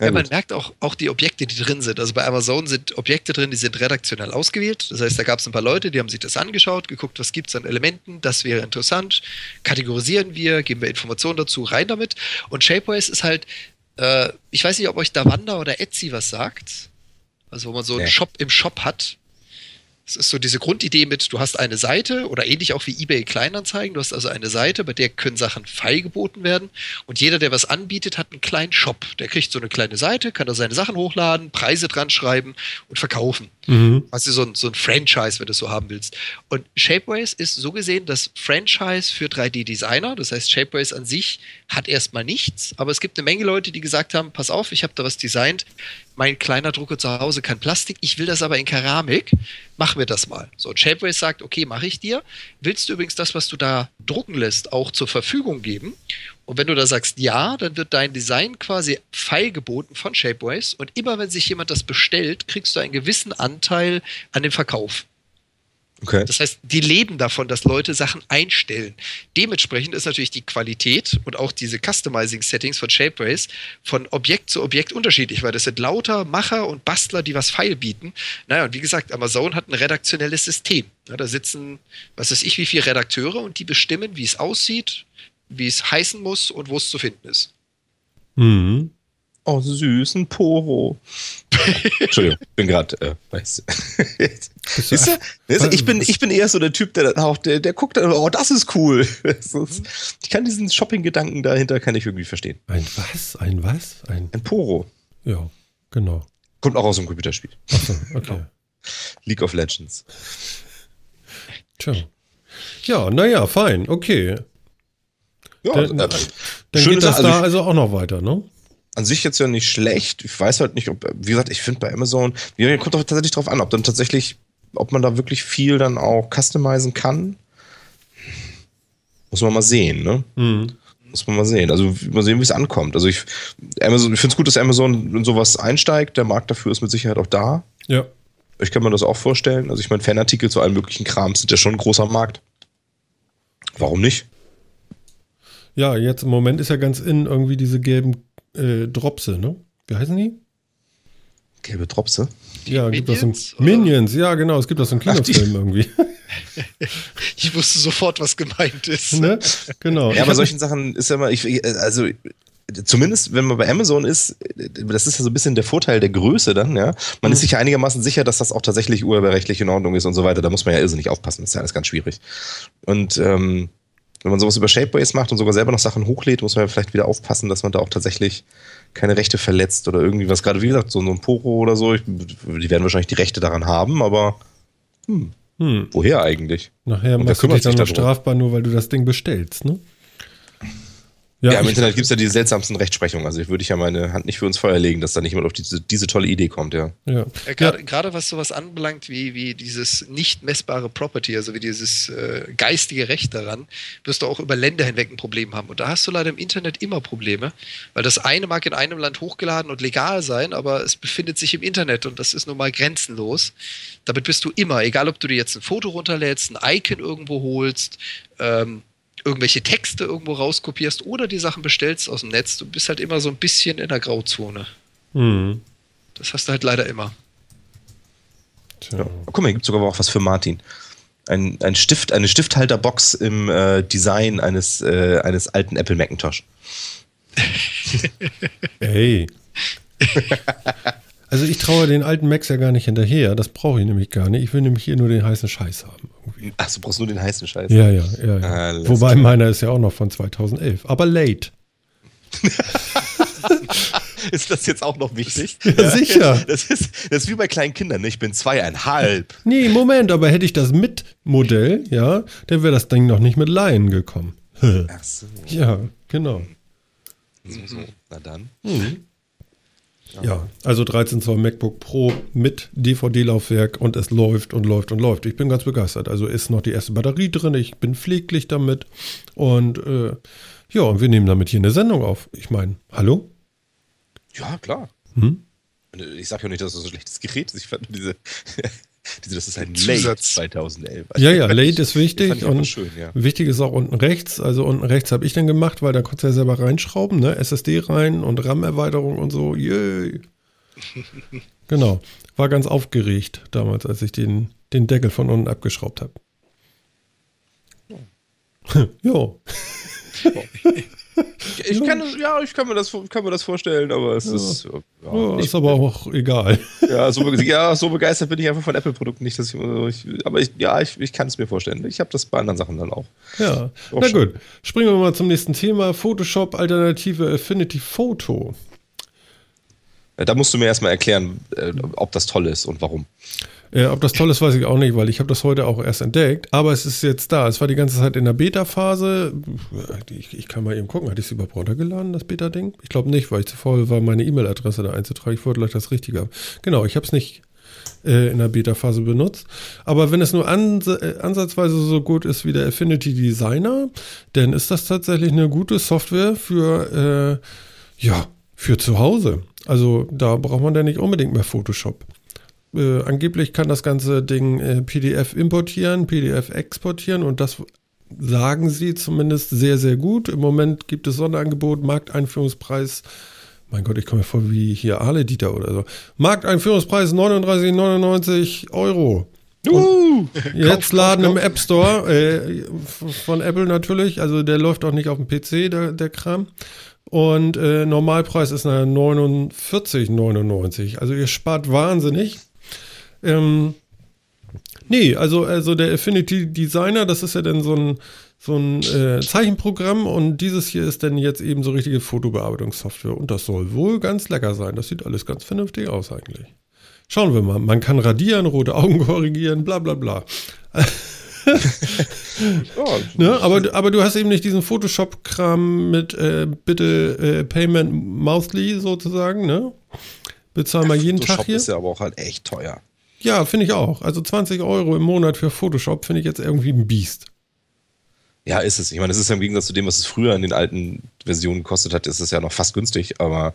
Ja, man merkt auch, auch die Objekte, die drin sind. Also bei Amazon sind Objekte drin, die sind redaktionell ausgewählt. Das heißt, da gab es ein paar Leute, die haben sich das angeschaut, geguckt, was gibt es an Elementen, das wäre interessant. Kategorisieren wir, geben wir Informationen dazu, rein damit. Und Shapeways ist halt, äh, ich weiß nicht, ob euch Davanda oder Etsy was sagt. Also wo man so einen Shop im Shop hat, es ist so diese Grundidee mit, du hast eine Seite oder ähnlich auch wie eBay Kleinanzeigen. Du hast also eine Seite, bei der können Sachen feilgeboten werden. Und jeder, der was anbietet, hat einen kleinen Shop. Der kriegt so eine kleine Seite, kann da seine Sachen hochladen, Preise dran schreiben und verkaufen. Mhm. Also so ein, so ein Franchise, wenn du es so haben willst. Und Shapeways ist so gesehen das Franchise für 3D-Designer. Das heißt, Shapeways an sich hat erstmal nichts, aber es gibt eine Menge Leute, die gesagt haben, pass auf, ich habe da was designt, mein kleiner Drucker zu Hause kann Plastik, ich will das aber in Keramik, machen wir das mal. So, Shapeways sagt, okay, mache ich dir. Willst du übrigens das, was du da drucken lässt, auch zur Verfügung geben? Und wenn du da sagst ja, dann wird dein Design quasi feilgeboten von Shapeways und immer wenn sich jemand das bestellt, kriegst du einen gewissen Anteil an dem Verkauf. Okay. Das heißt, die leben davon, dass Leute Sachen einstellen. Dementsprechend ist natürlich die Qualität und auch diese Customizing-Settings von Shapeways von Objekt zu Objekt unterschiedlich, weil das sind lauter Macher und Bastler, die was feil bieten. Naja, und wie gesagt, Amazon hat ein redaktionelles System. Ja, da sitzen, was weiß ich, wie viele Redakteure und die bestimmen, wie es aussieht, wie es heißen muss und wo es zu finden ist. Mhm. Oh, süßen Poro. Entschuldigung, bin gerade, äh, weißt du. ich, bin, ich bin eher so der Typ, der auch, der, der guckt dann, oh, das ist cool. ich kann diesen Shopping-Gedanken dahinter, kann ich irgendwie verstehen. Ein was? Ein was? Ein, ein Poro. Ja, genau. Kommt auch aus einem Computerspiel. Achso, okay. League of Legends. Tja. Ja, naja, fein, okay. Ja, dann, äh, dann geht das also da also auch noch weiter, ne? An sich jetzt ja nicht schlecht. Ich weiß halt nicht, ob, wie gesagt, ich finde bei Amazon, wie kommt doch tatsächlich drauf an, ob dann tatsächlich, ob man da wirklich viel dann auch customizen kann. Muss man mal sehen, ne? Mhm. Muss man mal sehen. Also mal sehen, wie es ankommt. Also ich, Amazon, ich finde es gut, dass Amazon in sowas einsteigt. Der Markt dafür ist mit Sicherheit auch da. Ja. Ich kann mir das auch vorstellen. Also ich meine, Fanartikel zu allen möglichen Krams sind ja schon ein großer Markt. Warum nicht? Ja, jetzt im Moment ist ja ganz in irgendwie diese gelben äh, Dropse, ne? Wie heißen die? Gelbe Dropse? Ja, Minions, gibt das ein, Minions, ja genau, es gibt das im Kinofilm irgendwie. ich wusste sofort, was gemeint ist. Ne? Genau. Ja, bei solchen Sachen ist ja immer, ich, also zumindest wenn man bei Amazon ist, das ist ja so ein bisschen der Vorteil der Größe dann, ja. Man mhm. ist sich ja einigermaßen sicher, dass das auch tatsächlich urheberrechtlich in Ordnung ist und so weiter. Da muss man ja irrsinnig aufpassen, das ist ja alles ganz schwierig. Und ähm, wenn man sowas über Shapeways macht und sogar selber noch Sachen hochlädt, muss man ja vielleicht wieder aufpassen, dass man da auch tatsächlich keine Rechte verletzt oder irgendwie was. Gerade wie gesagt, so ein Poro oder so, ich, die werden wahrscheinlich die Rechte daran haben, aber hm, hm. woher eigentlich? Nachher machst du dich dann noch strafbar, nur weil du das Ding bestellst, ne? Ja, ja im Internet gibt es ja die seltsamsten Rechtsprechungen. Also ich würde ich ja meine Hand nicht für uns Feuer legen, dass da nicht mal auf diese, diese tolle Idee kommt, ja. ja. ja Gerade ja. was sowas anbelangt, wie, wie dieses nicht messbare Property, also wie dieses äh, geistige Recht daran, wirst du auch über Länder hinweg ein Problem haben. Und da hast du leider im Internet immer Probleme, weil das eine mag in einem Land hochgeladen und legal sein, aber es befindet sich im Internet und das ist nun mal grenzenlos. Damit bist du immer, egal ob du dir jetzt ein Foto runterlädst, ein Icon irgendwo holst, ähm, irgendwelche Texte irgendwo rauskopierst oder die Sachen bestellst aus dem Netz, du bist halt immer so ein bisschen in der Grauzone. Mhm. Das hast du halt leider immer. Ja. Guck mal, hier gibt es sogar auch was für Martin. Ein, ein Stift, eine Stifthalterbox im äh, Design eines, äh, eines alten Apple Macintosh. hey. Also ich traue den alten Macs ja gar nicht hinterher. Das brauche ich nämlich gar nicht. Ich will nämlich hier nur den heißen Scheiß haben. Irgendwie. Ach, du brauchst nur den heißen Scheiß. Ja, ja, ja. ja. Wobei klar. meiner ist ja auch noch von 2011. Aber late. ist das jetzt auch noch wichtig? Ja, ja, sicher. Das ist, das ist wie bei kleinen Kindern. Ne? Ich bin zweieinhalb. Nee, Moment, aber hätte ich das mit Modell, ja, dann wäre das Ding noch nicht mit Laien gekommen. Ach so. Ja, genau. So, so. Na dann. Mhm. Ja, also 13 Zoll MacBook Pro mit DVD-Laufwerk und es läuft und läuft und läuft. Ich bin ganz begeistert. Also ist noch die erste Batterie drin, ich bin pfleglich damit und äh, ja, und wir nehmen damit hier eine Sendung auf. Ich meine, hallo? Ja, klar. Hm? Ich sage ja nicht, dass es so ein schlechtes Gerät ist. Ich fand diese, diese das ist ein Late 2011. Ja, ja, Late ist wichtig und schön, ja. wichtig ist auch unten rechts. Also unten rechts habe ich dann gemacht, weil da konntest du ja selber reinschrauben, ne? SSD rein und RAM-Erweiterung und so. Yay. genau. War ganz aufgeregt damals, als ich den, den Deckel von unten abgeschraubt habe. jo. Ich kann, ja, ich kann mir das, kann mir das vorstellen, aber es ja. ist. Ja, ja, ist aber auch egal. Ja so, ja, so begeistert bin ich einfach von Apple-Produkten nicht, dass ich, ich, aber ich, ja, ich, ich kann es mir vorstellen. Ich habe das bei anderen Sachen dann auch. Ja, auch na schon. gut. Springen wir mal zum nächsten Thema: Photoshop Alternative Affinity Photo. Da musst du mir erstmal erklären, äh, ob das toll ist und warum. Äh, ob das toll ist, weiß ich auch nicht, weil ich habe das heute auch erst entdeckt. Aber es ist jetzt da. Es war die ganze Zeit in der Beta-Phase. Ich, ich, kann mal eben gucken. Hatte ich es überhaupt runtergeladen, das Beta-Ding? Ich glaube nicht, weil ich zu faul war, meine E-Mail-Adresse da einzutragen. Ich wollte gleich das Richtige haben. Genau, ich habe es nicht äh, in der Beta-Phase benutzt. Aber wenn es nur ans äh, ansatzweise so gut ist wie der Affinity Designer, dann ist das tatsächlich eine gute Software für, äh, ja, für zu Hause. Also da braucht man dann nicht unbedingt mehr Photoshop. Äh, angeblich kann das ganze Ding äh, PDF importieren, PDF exportieren und das sagen sie zumindest sehr, sehr gut. Im Moment gibt es Sonderangebot, Markteinführungspreis. Mein Gott, ich komme mir vor wie hier Ale Dieter oder so. Markteinführungspreis 39,99 Euro. Uh, jetzt laden im App Store äh, von Apple natürlich. Also der läuft auch nicht auf dem PC, der, der Kram. Und äh, Normalpreis ist 49,99. Also ihr spart wahnsinnig. Ähm, nee, also, also der Affinity Designer, das ist ja dann so ein, so ein äh, Zeichenprogramm und dieses hier ist dann jetzt eben so richtige Fotobearbeitungssoftware und das soll wohl ganz lecker sein. Das sieht alles ganz vernünftig aus eigentlich. Schauen wir mal. Man kann radieren, rote Augen korrigieren, bla bla bla. oh, ne? aber, aber du hast eben nicht diesen Photoshop-Kram mit äh, bitte äh, Payment Monthly sozusagen, ne? Bezahl mal jeden Photoshop Tag hier. ist ja aber auch halt echt teuer. Ja, finde ich auch. Also 20 Euro im Monat für Photoshop finde ich jetzt irgendwie ein Biest. Ja, ist es. Ich meine, es ist ja im Gegensatz zu dem, was es früher in den alten Versionen gekostet hat, ist es ja noch fast günstig, aber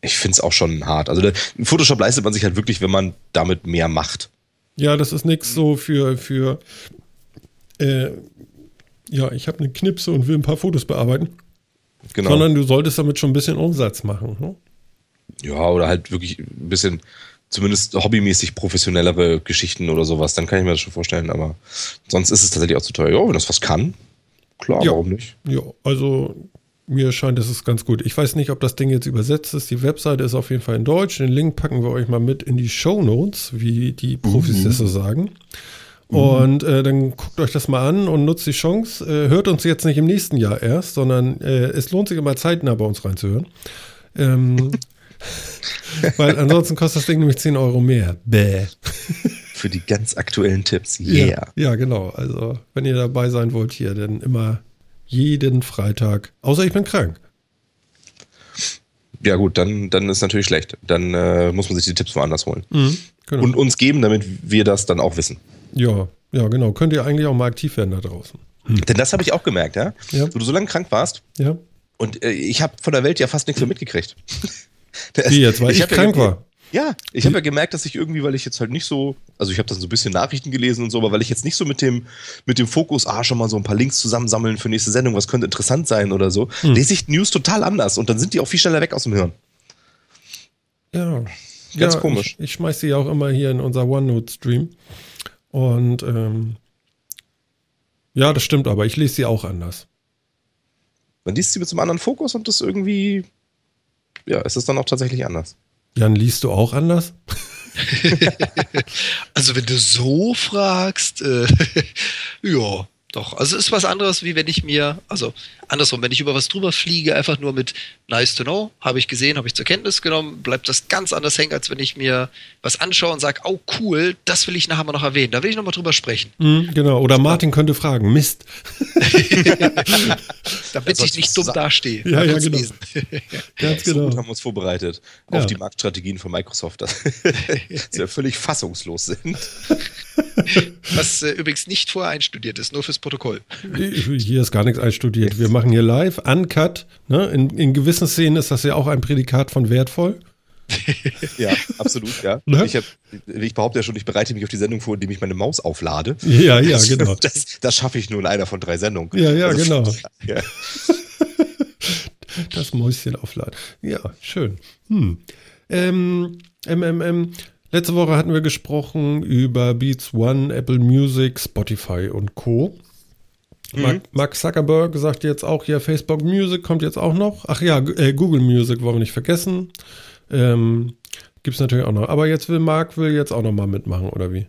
ich finde es auch schon hart. Also Photoshop leistet man sich halt wirklich, wenn man damit mehr macht. Ja, das ist nichts so für, für äh, ja, ich habe eine Knipse und will ein paar Fotos bearbeiten. Genau. Sondern du solltest damit schon ein bisschen Umsatz machen. Ne? Ja, oder halt wirklich ein bisschen zumindest hobbymäßig professionellere Geschichten oder sowas, dann kann ich mir das schon vorstellen, aber sonst ist es tatsächlich auch zu teuer. Ja, wenn das was kann, klar, ja. warum nicht? Ja, also mir scheint, es ist ganz gut. Ich weiß nicht, ob das Ding jetzt übersetzt ist. Die Webseite ist auf jeden Fall in Deutsch. Den Link packen wir euch mal mit in die Show Notes, wie die Profis mhm. das so sagen. Mhm. Und äh, dann guckt euch das mal an und nutzt die Chance. Äh, hört uns jetzt nicht im nächsten Jahr erst, sondern äh, es lohnt sich immer zeitnah bei uns reinzuhören. Ähm, Weil ansonsten kostet das Ding nämlich 10 Euro mehr. Bäh. Für die ganz aktuellen Tipps. Yeah. Ja, ja, genau. Also, wenn ihr dabei sein wollt hier, dann immer jeden Freitag. Außer ich bin krank. Ja, gut, dann, dann ist natürlich schlecht. Dann äh, muss man sich die Tipps woanders holen. Mhm, genau. Und uns geben, damit wir das dann auch wissen. Ja, ja, genau. Könnt ihr eigentlich auch mal aktiv werden da draußen. Hm. Denn das habe ich auch gemerkt, ja? ja. Wo du so lange krank warst. Ja. Und äh, ich habe von der Welt ja fast nichts mehr mitgekriegt. Wie jetzt, weil ich, ich krank ja, war? Ja, ich habe ja gemerkt, dass ich irgendwie, weil ich jetzt halt nicht so, also ich habe dann so ein bisschen Nachrichten gelesen und so, aber weil ich jetzt nicht so mit dem, mit dem Fokus, ah, schon mal so ein paar Links zusammensammeln für nächste Sendung, was könnte interessant sein oder so, hm. lese ich News total anders und dann sind die auch viel schneller weg aus dem Hirn. Ja. Ganz ja, komisch. Ich, ich schmeiß sie ja auch immer hier in unser OneNote-Stream. Und ähm, ja, das stimmt, aber ich lese sie auch anders. Man liest sie mit so einem anderen Fokus und das irgendwie ja, ist es dann auch tatsächlich anders. Jan, liest du auch anders? also wenn du so fragst, äh, ja, doch, also es ist was anderes, wie wenn ich mir, also andersrum, wenn ich über was drüber fliege, einfach nur mit nice to know, habe ich gesehen, habe ich zur Kenntnis genommen, bleibt das ganz anders hängen, als wenn ich mir was anschaue und sage, oh cool, das will ich nachher mal noch erwähnen, da will ich nochmal drüber sprechen. Mhm, genau, oder Martin könnte fragen, Mist. Damit ich nicht dumm dastehe. Ja, ja, genau. ganz genau. So haben wir uns vorbereitet auf ja. die Marktstrategien von Microsoft, dass sie völlig fassungslos sind. Was äh, übrigens nicht vorher einstudiert ist, nur fürs Protokoll. Hier ist gar nichts einstudiert. Wir machen hier live, uncut. Ne? In, in gewissen Szenen ist das ja auch ein Prädikat von wertvoll. ja, absolut, ja. Ne? Ich, hab, ich, behaupte ja schon, ich bereite mich auf die Sendung vor, indem ich meine Maus auflade. Ja, ja, genau. Das, das schaffe ich nur in einer von drei Sendungen. Ja, ja, also, genau. Ja. das Mäuschen aufladen. Ja, schön. Hm. Ähm, MMM. Letzte Woche hatten wir gesprochen über Beats One, Apple Music, Spotify und Co. Mhm. Mark Zuckerberg sagt jetzt auch, ja, Facebook Music kommt jetzt auch noch. Ach ja, äh, Google Music wollen wir nicht vergessen. Ähm, Gibt es natürlich auch noch. Aber jetzt will Mark will jetzt auch noch mal mitmachen, oder wie?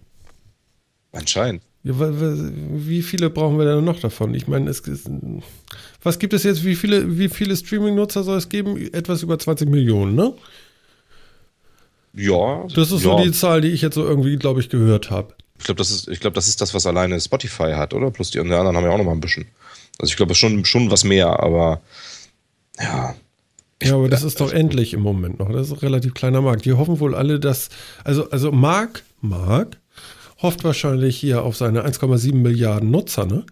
Anscheinend. Ja, wie viele brauchen wir denn noch davon? Ich meine, es ist, was gibt es jetzt? Wie viele, wie viele Streaming-Nutzer soll es geben? Etwas über 20 Millionen, ne? Ja. Das ist ja. so die Zahl, die ich jetzt so irgendwie, glaube ich, gehört habe. Ich glaube, das, ist, glaub, das ist das, was alleine Spotify hat, oder? Plus die anderen haben ja auch noch mal ein bisschen. Also ich glaube, es ist schon, schon was mehr, aber ja. Ja, aber das ist doch endlich im Moment noch. Das ist ein relativ kleiner Markt. Die hoffen wohl alle, dass. Also, also Mark, Mark hofft wahrscheinlich hier auf seine 1,7 Milliarden Nutzer, ne?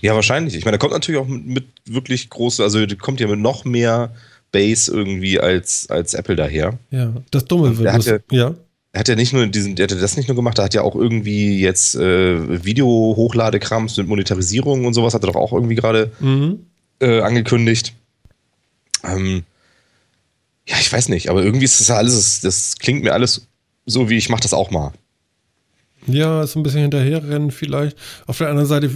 Ja, wahrscheinlich. Ich meine, da kommt natürlich auch mit, mit wirklich große, also kommt ja mit noch mehr Base irgendwie als, als Apple daher. Ja, das Dumme wird. Ja, ja. Er hat ja nicht nur diesen, er hat das nicht nur gemacht, er hat ja auch irgendwie jetzt äh, Video-Hochladekrams mit Monetarisierung und sowas, hat er doch auch irgendwie gerade mhm. äh, angekündigt. Ähm, ja, ich weiß nicht, aber irgendwie ist das alles, das klingt mir alles so, wie ich mache das auch mal. Ja, so ein bisschen hinterherrennen vielleicht. Auf der anderen Seite,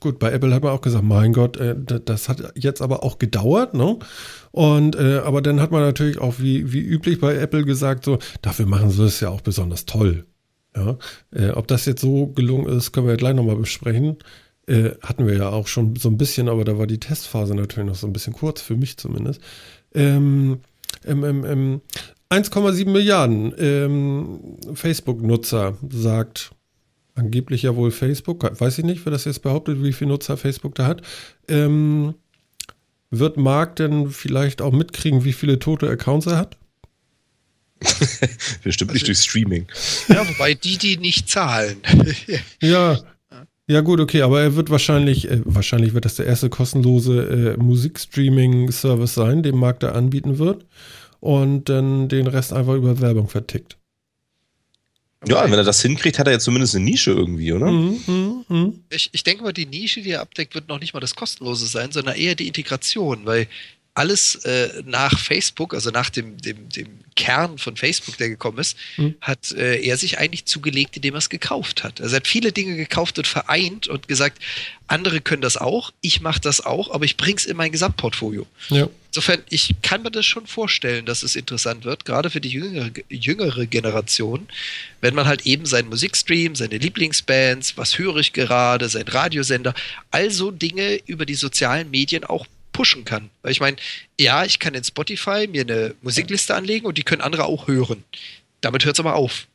gut, bei Apple hat man auch gesagt, mein Gott, äh, das hat jetzt aber auch gedauert, ne? Und äh, aber dann hat man natürlich auch wie, wie üblich bei Apple gesagt, so, dafür machen sie es ja auch besonders toll. Ja, äh, ob das jetzt so gelungen ist, können wir ja gleich nochmal besprechen. Äh, hatten wir ja auch schon so ein bisschen, aber da war die Testphase natürlich noch so ein bisschen kurz, für mich zumindest. Ähm, ähm, ähm 1,7 Milliarden ähm, Facebook-Nutzer, sagt angeblich ja wohl Facebook, weiß ich nicht, wer das jetzt behauptet, wie viele Nutzer Facebook da hat. Ähm, wird Mark denn vielleicht auch mitkriegen, wie viele tote Accounts er hat? Bestimmt nicht also, durch Streaming. Ja, wobei die, die nicht zahlen. ja. Ja, gut, okay, aber er wird wahrscheinlich, äh, wahrscheinlich wird das der erste kostenlose äh, Musikstreaming-Service sein, den Mark da anbieten wird und dann den Rest einfach über Werbung vertickt. Ja, wenn er das hinkriegt, hat er ja zumindest eine Nische irgendwie, oder? Mhm, mh, mh. Ich, ich denke mal, die Nische, die er abdeckt, wird noch nicht mal das Kostenlose sein, sondern eher die Integration, weil alles äh, nach Facebook, also nach dem, dem, dem Kern von Facebook, der gekommen ist, mhm. hat äh, er sich eigentlich zugelegt, indem er es gekauft hat. Also er hat viele Dinge gekauft und vereint und gesagt, andere können das auch, ich mache das auch, aber ich bringe es in mein Gesamtportfolio. Ja. Insofern, ich kann mir das schon vorstellen, dass es interessant wird, gerade für die jüngere, jüngere Generation, wenn man halt eben seinen Musikstream, seine Lieblingsbands, was höre ich gerade, sein Radiosender, also Dinge über die sozialen Medien auch pushen kann. Weil ich meine, ja, ich kann in Spotify mir eine Musikliste anlegen und die können andere auch hören. Damit hört es aber auf.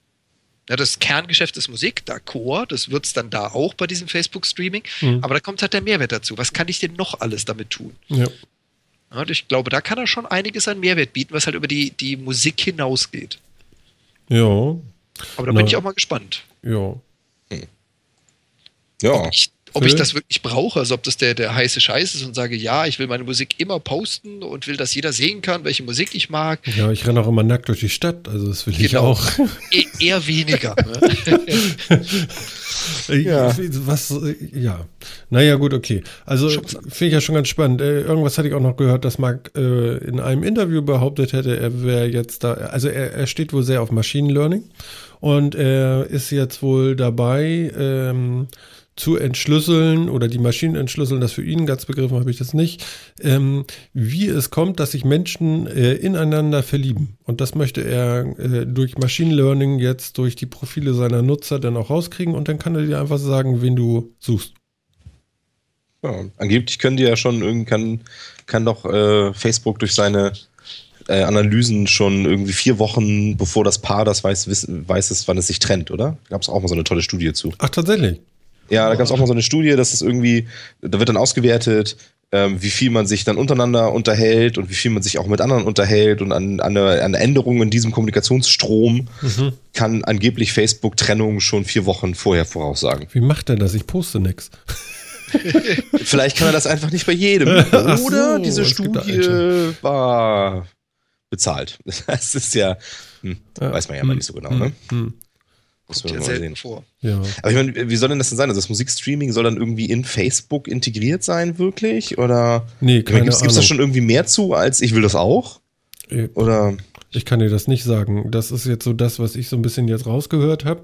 Ja, das Kerngeschäft ist Musik, da Chor, das wird es dann da auch bei diesem Facebook-Streaming. Mhm. Aber da kommt halt der Mehrwert dazu. Was kann ich denn noch alles damit tun? Ja. ja. ich glaube, da kann er schon einiges an Mehrwert bieten, was halt über die, die Musik hinausgeht. Ja. Aber da Na, bin ich auch mal gespannt. Ja. Hm. Ja. Ob ich ob ich das wirklich brauche, also ob das der, der heiße Scheiß ist und sage, ja, ich will meine Musik immer posten und will, dass jeder sehen kann, welche Musik ich mag. Ja, ich renne auch immer nackt durch die Stadt, also das will genau. ich auch. E eher weniger. Ne? ja. Was, ja. Naja, gut, okay. Also finde ich ja schon ganz spannend. Äh, irgendwas hatte ich auch noch gehört, dass Marc äh, in einem Interview behauptet hätte, er wäre jetzt da, also er, er steht wohl sehr auf Machine Learning und er ist jetzt wohl dabei, ähm, zu entschlüsseln oder die Maschinen entschlüsseln, das für ihn ganz begriffen habe ich das nicht, ähm, wie es kommt, dass sich Menschen äh, ineinander verlieben. Und das möchte er äh, durch Machine Learning jetzt durch die Profile seiner Nutzer dann auch rauskriegen und dann kann er dir einfach sagen, wen du suchst. Ja, angeblich können die ja schon irgendwie, kann, kann doch äh, Facebook durch seine äh, Analysen schon irgendwie vier Wochen, bevor das Paar das weiß, wissen, weiß es, wann es sich trennt, oder? Gab es auch mal so eine tolle Studie zu. Ach, tatsächlich? Ja, da gab es auch mal so eine Studie, dass es irgendwie, da wird dann ausgewertet, ähm, wie viel man sich dann untereinander unterhält und wie viel man sich auch mit anderen unterhält und an, an, eine, an Änderungen in diesem Kommunikationsstrom mhm. kann angeblich Facebook Trennung schon vier Wochen vorher voraussagen. Wie macht er das? Ich poste nichts. Vielleicht kann er das einfach nicht bei jedem. Oder so, diese Studie war bezahlt. Das ist ja, hm, ja. weiß man ja hm, mal nicht so genau, hm, ne? Hm. Muss man ja mal sehen. Vor. Ja. Aber ich meine, wie soll denn das denn sein? Also das Musikstreaming soll dann irgendwie in Facebook integriert sein, wirklich? Oder nee, keine Gibt es da schon irgendwie mehr zu, als ich will das auch? Oder? Ich kann dir das nicht sagen. Das ist jetzt so das, was ich so ein bisschen jetzt rausgehört habe.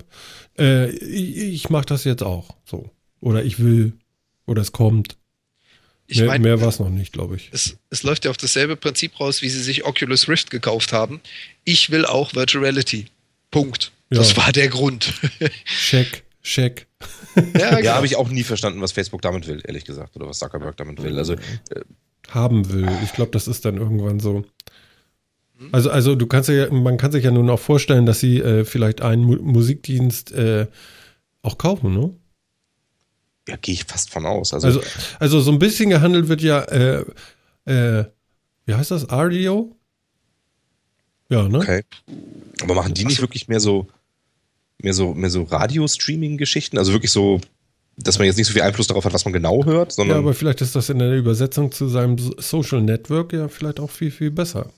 Äh, ich ich mache das jetzt auch so. Oder ich will, oder es kommt. Ich mehr, mein, mehr war es noch nicht, glaube ich. Es, es, läuft ja auf dasselbe Prinzip raus, wie sie sich Oculus Rift gekauft haben. Ich will auch Virtual Reality. Punkt. Ja. Das war der Grund. Check, check. Ja, genau. ja habe ich auch nie verstanden, was Facebook damit will, ehrlich gesagt. Oder was Zuckerberg damit will. Also, äh, Haben will. Ich glaube, das ist dann irgendwann so. Also, also du kannst ja, man kann sich ja nun auch vorstellen, dass sie äh, vielleicht einen Mu Musikdienst äh, auch kaufen, ne? Ja, gehe ich fast von aus. Also, also, also, so ein bisschen gehandelt wird ja, äh, äh, wie heißt das? RDO? Ja, ne? Okay. Aber machen die nicht wirklich mehr so, mehr so, mehr so Radio-Streaming-Geschichten? Also wirklich so, dass man jetzt nicht so viel Einfluss darauf hat, was man genau hört, sondern. Ja, aber vielleicht ist das in der Übersetzung zu seinem Social Network ja vielleicht auch viel, viel besser.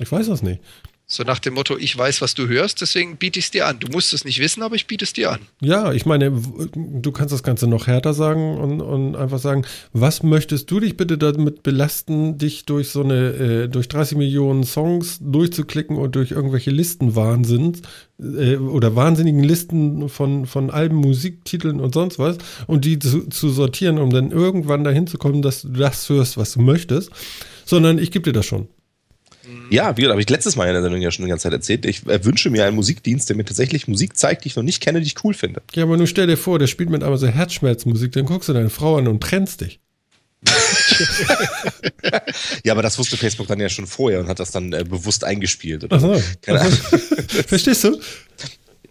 Ich weiß das nicht. So nach dem Motto, ich weiß, was du hörst, deswegen biete ich es dir an. Du musst es nicht wissen, aber ich biete es dir an. Ja, ich meine, du kannst das Ganze noch härter sagen und, und einfach sagen, was möchtest du dich bitte damit belasten, dich durch so eine, äh, durch 30 Millionen Songs durchzuklicken und durch irgendwelche Listenwahnsinn äh, oder wahnsinnigen Listen von, von Alben, Musiktiteln und sonst was und die zu, zu sortieren, um dann irgendwann dahin zu kommen, dass du das hörst, was du möchtest, sondern ich gebe dir das schon. Ja, wie habe ich letztes Mal in der Sendung ja schon die ganze Zeit erzählt. Ich äh, wünsche mir einen Musikdienst, der mir tatsächlich Musik zeigt, die ich noch nicht kenne, die ich cool finde. Ja, aber nun stell dir vor, der spielt mit einmal so Herzschmerzmusik, dann guckst du deine Frau an und trennst dich. ja, aber das wusste Facebook dann ja schon vorher und hat das dann äh, bewusst eingespielt. Oder? Ach so. Verstehst du?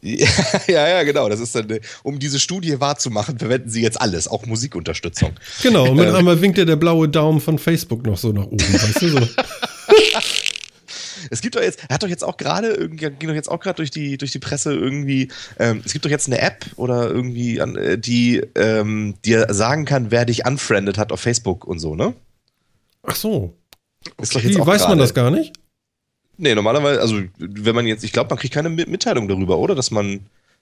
Ja, ja, genau. Das ist dann, äh, um diese Studie wahrzumachen, verwenden sie jetzt alles, auch Musikunterstützung. Genau, und mit ähm, einmal winkt dir der blaue Daumen von Facebook noch so nach oben, weißt du so. Es gibt doch jetzt, er hat doch jetzt auch gerade, ging doch jetzt auch gerade durch die, durch die Presse irgendwie, ähm, es gibt doch jetzt eine App oder irgendwie, äh, die ähm, dir sagen kann, wer dich unfriended hat auf Facebook und so, ne? Ach so. Ist okay. Weiß grade. man das gar nicht? Nee, normalerweise, also wenn man jetzt, ich glaube, man kriegt keine Mitteilung darüber, oder? Dass man,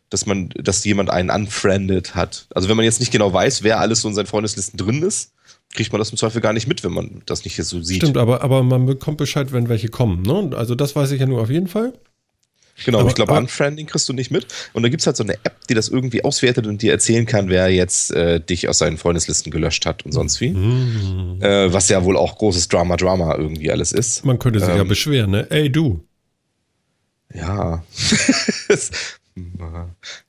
dass man, dass jemand einen unfriended hat. Also wenn man jetzt nicht genau weiß, wer alles so in seinen Freundeslisten drin ist, kriegt man das im Zweifel gar nicht mit, wenn man das nicht so sieht. Stimmt, aber, aber man bekommt Bescheid, wenn welche kommen. Ne? Also das weiß ich ja nur auf jeden Fall. Genau, aber, ich glaube, Unfriending kriegst du nicht mit. Und da gibt es halt so eine App, die das irgendwie auswertet und dir erzählen kann, wer jetzt äh, dich aus seinen Freundeslisten gelöscht hat und sonst wie. Mhm. Äh, was ja wohl auch großes Drama, Drama irgendwie alles ist. Man könnte sich ähm, ja beschweren, ne? Ey, du. Ja.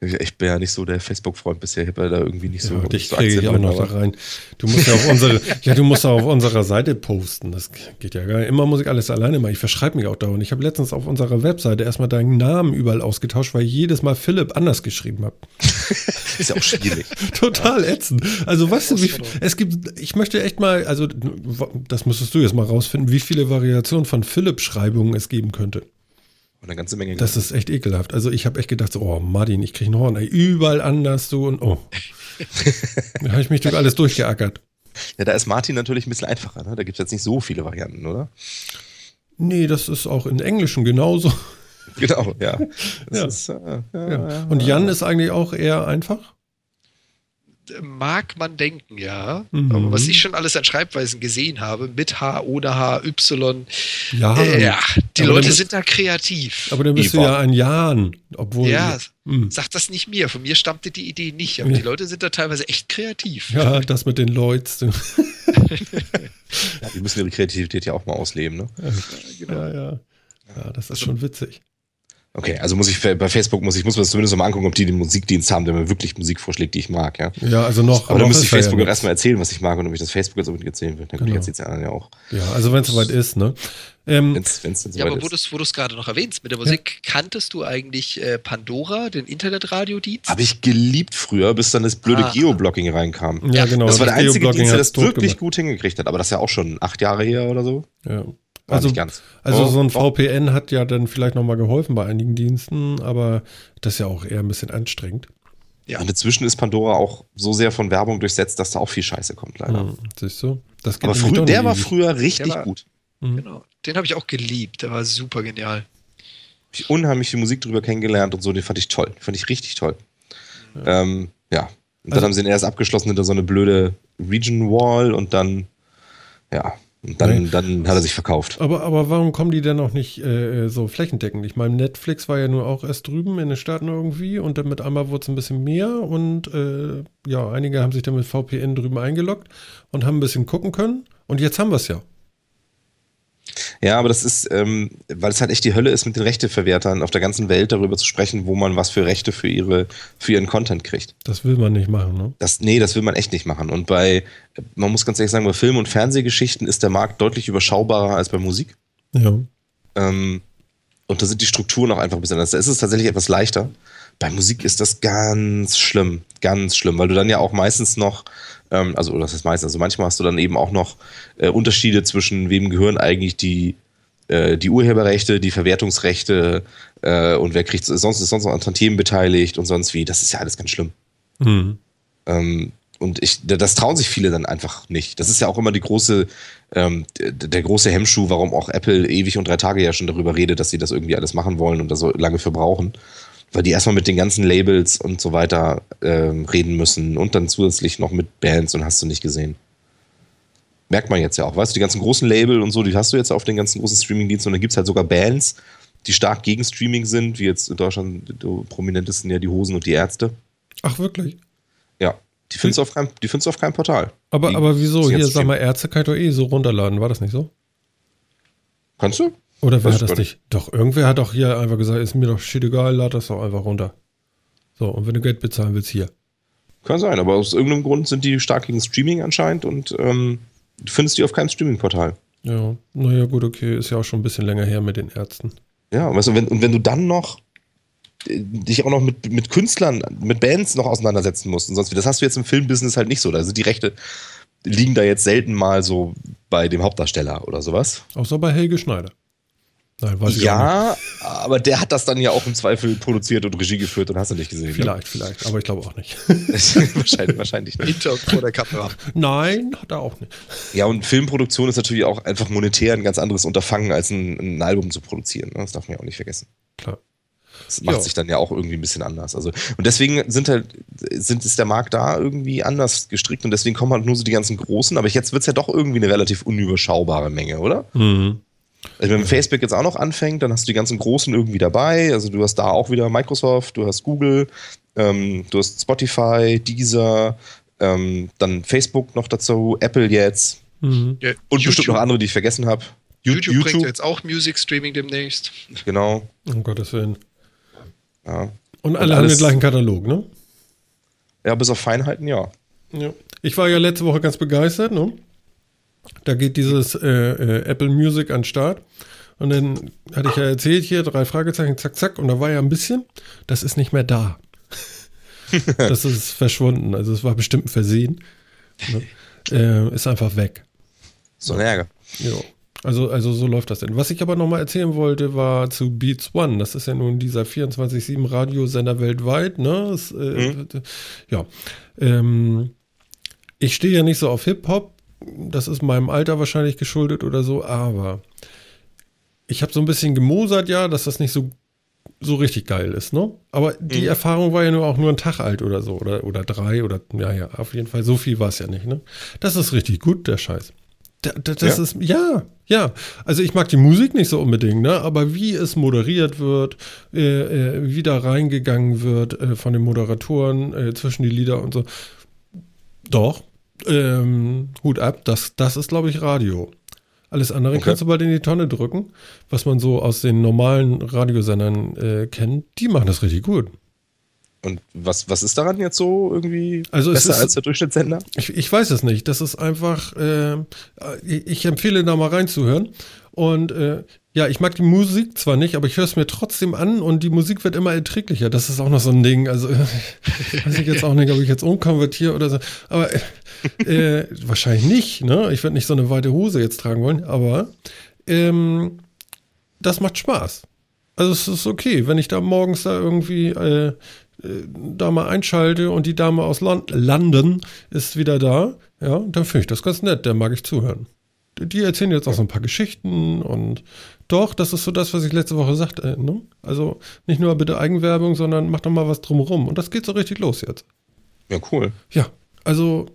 Ich bin ja nicht so der Facebook-Freund bisher. Ich habe ja da irgendwie nicht so. Ja, dich so kriege ich auch noch da rein. Du musst ja auf unsere, ja, du musst ja auf unserer Seite posten. Das geht ja gar nicht. Immer muss ich alles alleine machen. Ich verschreibe mich auch dauernd. Ich habe letztens auf unserer Webseite erstmal deinen Namen überall ausgetauscht, weil ich jedes Mal Philipp anders geschrieben habe. Ist ja auch schwierig. Total ätzend. Also, weißt du, wie, es gibt, ich möchte echt mal, also, das müsstest du jetzt mal rausfinden, wie viele Variationen von Philipp-Schreibungen es geben könnte. Und eine ganze Menge. Das ist echt ekelhaft. Also ich habe echt gedacht, so, oh Martin, ich kriege einen Horn. Ey, überall anders so und oh. da habe ich mich durch alles durchgeackert. Ja, da ist Martin natürlich ein bisschen einfacher. Ne? Da gibt es jetzt nicht so viele Varianten, oder? Nee, das ist auch in Englischen genauso. Genau, ja. ja. Ist, äh, ja, ja. Und Jan ist eigentlich auch eher einfach? Mag man denken, ja. Mhm. Aber was ich schon alles an Schreibweisen gesehen habe, mit H, ohne H, Y, ja, äh, ja die Leute bist, sind da kreativ. Aber dann bist Eva. du ja ein Jan, obwohl. Ja, mh. sag das nicht mir. Von mir stammte die Idee nicht. Aber ja. die Leute sind da teilweise echt kreativ. Ja, das mit den Leuten. ja, die müssen ihre Kreativität ja auch mal ausleben, ne? Ja, genau. ja. ja. ja das ist schon witzig. Okay, also muss ich bei Facebook muss ich muss mir das zumindest mal angucken, ob die den Musikdienst haben, der mir wirklich Musik vorschlägt, die ich mag, ja. Ja, also noch. Aber dann müsste ich Facebook ja erstmal erzählen, was ich mag und ob ich das Facebook jetzt unbedingt erzählen will. Dann genau. jetzt die anderen ja auch. Ja, also wenn es soweit ist, ne? Ähm, wenn's, wenn's ja, aber wo du es gerade noch erwähnst mit der Musik, ja. kanntest du eigentlich äh, Pandora, den Internetradiodienst? Habe ich geliebt früher, bis dann das blöde ah. Geoblocking reinkam. Ja, genau. Das war der einzige Dienst, der das wirklich gut hingekriegt hat, aber das ist ja auch schon acht Jahre her oder so. Ja. Also, nicht ganz. Also oh, so ein VPN hat ja dann vielleicht nochmal geholfen bei einigen Diensten, aber das ist ja auch eher ein bisschen anstrengend. Ja, und inzwischen ist Pandora auch so sehr von Werbung durchsetzt, dass da auch viel Scheiße kommt, leider. Hm, siehst du? Das geht aber früher, der war früher richtig war, gut. Mhm. Genau. Den habe ich auch geliebt. Der war super genial. Habe ich unheimlich viel Musik drüber kennengelernt und so. Den fand ich toll. Den fand ich richtig toll. Ja. Ähm, ja. Und dann also, haben sie ihn erst abgeschlossen hinter so eine blöde Region Wall und dann, ja, und dann, dann hat er sich verkauft. Aber, aber warum kommen die denn noch nicht äh, so flächendeckend? Ich meine, Netflix war ja nur auch erst drüben in den Staaten irgendwie und dann mit einmal wurde es ein bisschen mehr und äh, ja, einige haben sich dann mit VPN drüben eingeloggt und haben ein bisschen gucken können und jetzt haben wir es ja. Ja, aber das ist, ähm, weil es halt echt die Hölle ist, mit den Rechteverwertern auf der ganzen Welt darüber zu sprechen, wo man was für Rechte für ihre, für ihren Content kriegt. Das will man nicht machen, ne? Das, nee, das will man echt nicht machen. Und bei, man muss ganz ehrlich sagen, bei Film- und Fernsehgeschichten ist der Markt deutlich überschaubarer als bei Musik. Ja. Ähm, und da sind die Strukturen auch einfach ein bisschen anders. Da ist es tatsächlich etwas leichter. Bei Musik ist das ganz schlimm, ganz schlimm, weil du dann ja auch meistens noch ähm, also, oder das ist meistens, also manchmal hast du dann eben auch noch äh, Unterschiede zwischen wem gehören eigentlich die, äh, die Urheberrechte, die Verwertungsrechte äh, und wer kriegt sonst ist sonst noch an Tantiemen beteiligt und sonst wie. Das ist ja alles ganz schlimm. Mhm. Ähm, und ich, das trauen sich viele dann einfach nicht. Das ist ja auch immer die große, ähm, der große Hemmschuh, warum auch Apple ewig und drei Tage ja schon darüber redet, dass sie das irgendwie alles machen wollen und da so lange für brauchen weil die erstmal mit den ganzen Labels und so weiter ähm, reden müssen und dann zusätzlich noch mit Bands und hast du nicht gesehen. Merkt man jetzt ja auch, weißt du, die ganzen großen Label und so, die hast du jetzt auf den ganzen großen Streaming-Diensten und dann gibt es halt sogar Bands, die stark gegen Streaming sind, wie jetzt in Deutschland die prominentesten ja die Hosen und die Ärzte. Ach, wirklich? Ja. Die findest du auf keinem, die findest du auf keinem Portal. Aber, die, aber wieso? Hier, sag mal, Ärzte kann ich doch eh so runterladen, war das nicht so? Kannst du? Oder wer hat das nicht? Doch, irgendwer hat doch hier einfach gesagt, ist mir doch shit egal, lad das doch einfach runter. So, und wenn du Geld bezahlen willst, hier. Kann sein, aber aus irgendeinem Grund sind die stark gegen Streaming anscheinend und ähm, du findest die auf keinem Streaming-Portal. Ja, naja, gut, okay, ist ja auch schon ein bisschen länger her mit den Ärzten. Ja, weißt du, wenn, und wenn du dann noch äh, dich auch noch mit, mit Künstlern, mit Bands noch auseinandersetzen musst und sonst wie, das hast du jetzt im Filmbusiness halt nicht so. Da sind die Rechte, liegen da jetzt selten mal so bei dem Hauptdarsteller oder sowas. Außer bei Helge Schneider. Nein, ja, aber der hat das dann ja auch im Zweifel produziert und Regie geführt und hast du nicht gesehen. Ne? Vielleicht, ne? vielleicht, aber ich glaube auch nicht. wahrscheinlich, wahrscheinlich nicht. Hinter und vor der Kamera. Nein, hat er auch nicht. Ja, und Filmproduktion ist natürlich auch einfach monetär ein ganz anderes Unterfangen, als ein, ein Album zu produzieren. Ne? Das darf man ja auch nicht vergessen. Klar. Das macht ja. sich dann ja auch irgendwie ein bisschen anders. Also, und deswegen sind halt, sind, ist der Markt da irgendwie anders gestrickt und deswegen kommen halt nur so die ganzen Großen, aber jetzt wird es ja doch irgendwie eine relativ unüberschaubare Menge, oder? Mhm. Also wenn Facebook jetzt auch noch anfängt, dann hast du die ganzen Großen irgendwie dabei. Also du hast da auch wieder Microsoft, du hast Google, ähm, du hast Spotify, Deezer, ähm, dann Facebook noch dazu, Apple jetzt mhm. ja, und YouTube. bestimmt noch andere, die ich vergessen habe. YouTube, YouTube bringt jetzt auch Music Streaming demnächst. Genau. Um Gottes Willen. Ja. Und alle und haben den gleichen Katalog, ne? Ja, bis auf Feinheiten, ja. ja. Ich war ja letzte Woche ganz begeistert, ne? Da geht dieses äh, äh, Apple Music an den Start. Und dann hatte ich ja erzählt hier, drei Fragezeichen, zack, zack. Und da war ja ein bisschen, das ist nicht mehr da. das ist verschwunden. Also es war bestimmt ein Versehen. Ne? Äh, ist einfach weg. So ein Ärger. Ja. Also, also so läuft das denn. Was ich aber nochmal erzählen wollte, war zu Beats One. Das ist ja nun dieser 24-7 Radiosender weltweit. Ne? Das, äh, mhm. Ja. Ähm, ich stehe ja nicht so auf Hip-Hop das ist meinem Alter wahrscheinlich geschuldet oder so, aber ich habe so ein bisschen gemosert, ja, dass das nicht so so richtig geil ist, ne? Aber die mhm. Erfahrung war ja nur auch nur ein Tag alt oder so, oder, oder drei oder, ja, ja, auf jeden Fall, so viel war es ja nicht, ne? Das ist richtig gut, der Scheiß. Da, da, das ja. ist, ja, ja. Also ich mag die Musik nicht so unbedingt, ne? Aber wie es moderiert wird, äh, äh, wie da reingegangen wird äh, von den Moderatoren äh, zwischen die Lieder und so. Doch, ähm, Hut ab, das, das ist, glaube ich, Radio. Alles andere okay. kannst du bald in die Tonne drücken, was man so aus den normalen Radiosendern äh, kennt. Die machen das richtig gut. Und was, was ist daran jetzt so irgendwie also besser ist, als der Durchschnittssender? Ich, ich, weiß es nicht. Das ist einfach, äh, ich empfehle da mal reinzuhören. Und äh, ja, ich mag die Musik zwar nicht, aber ich höre es mir trotzdem an und die Musik wird immer erträglicher. Das ist auch noch so ein Ding. Also weiß ich jetzt auch nicht, ob ich jetzt umkonvertiere oder so. Aber äh, wahrscheinlich nicht. Ne? Ich werde nicht so eine weite Hose jetzt tragen wollen, aber ähm, das macht Spaß. Also es ist okay, wenn ich da morgens da irgendwie äh, äh da mal einschalte und die Dame aus Land London ist wieder da, ja, dann finde ich das ganz nett. Der mag ich zuhören die erzählen jetzt auch so ein paar Geschichten und doch, das ist so das, was ich letzte Woche sagte. Ne? Also nicht nur bitte Eigenwerbung, sondern mach doch mal was drumherum. Und das geht so richtig los jetzt. Ja, cool. Ja, also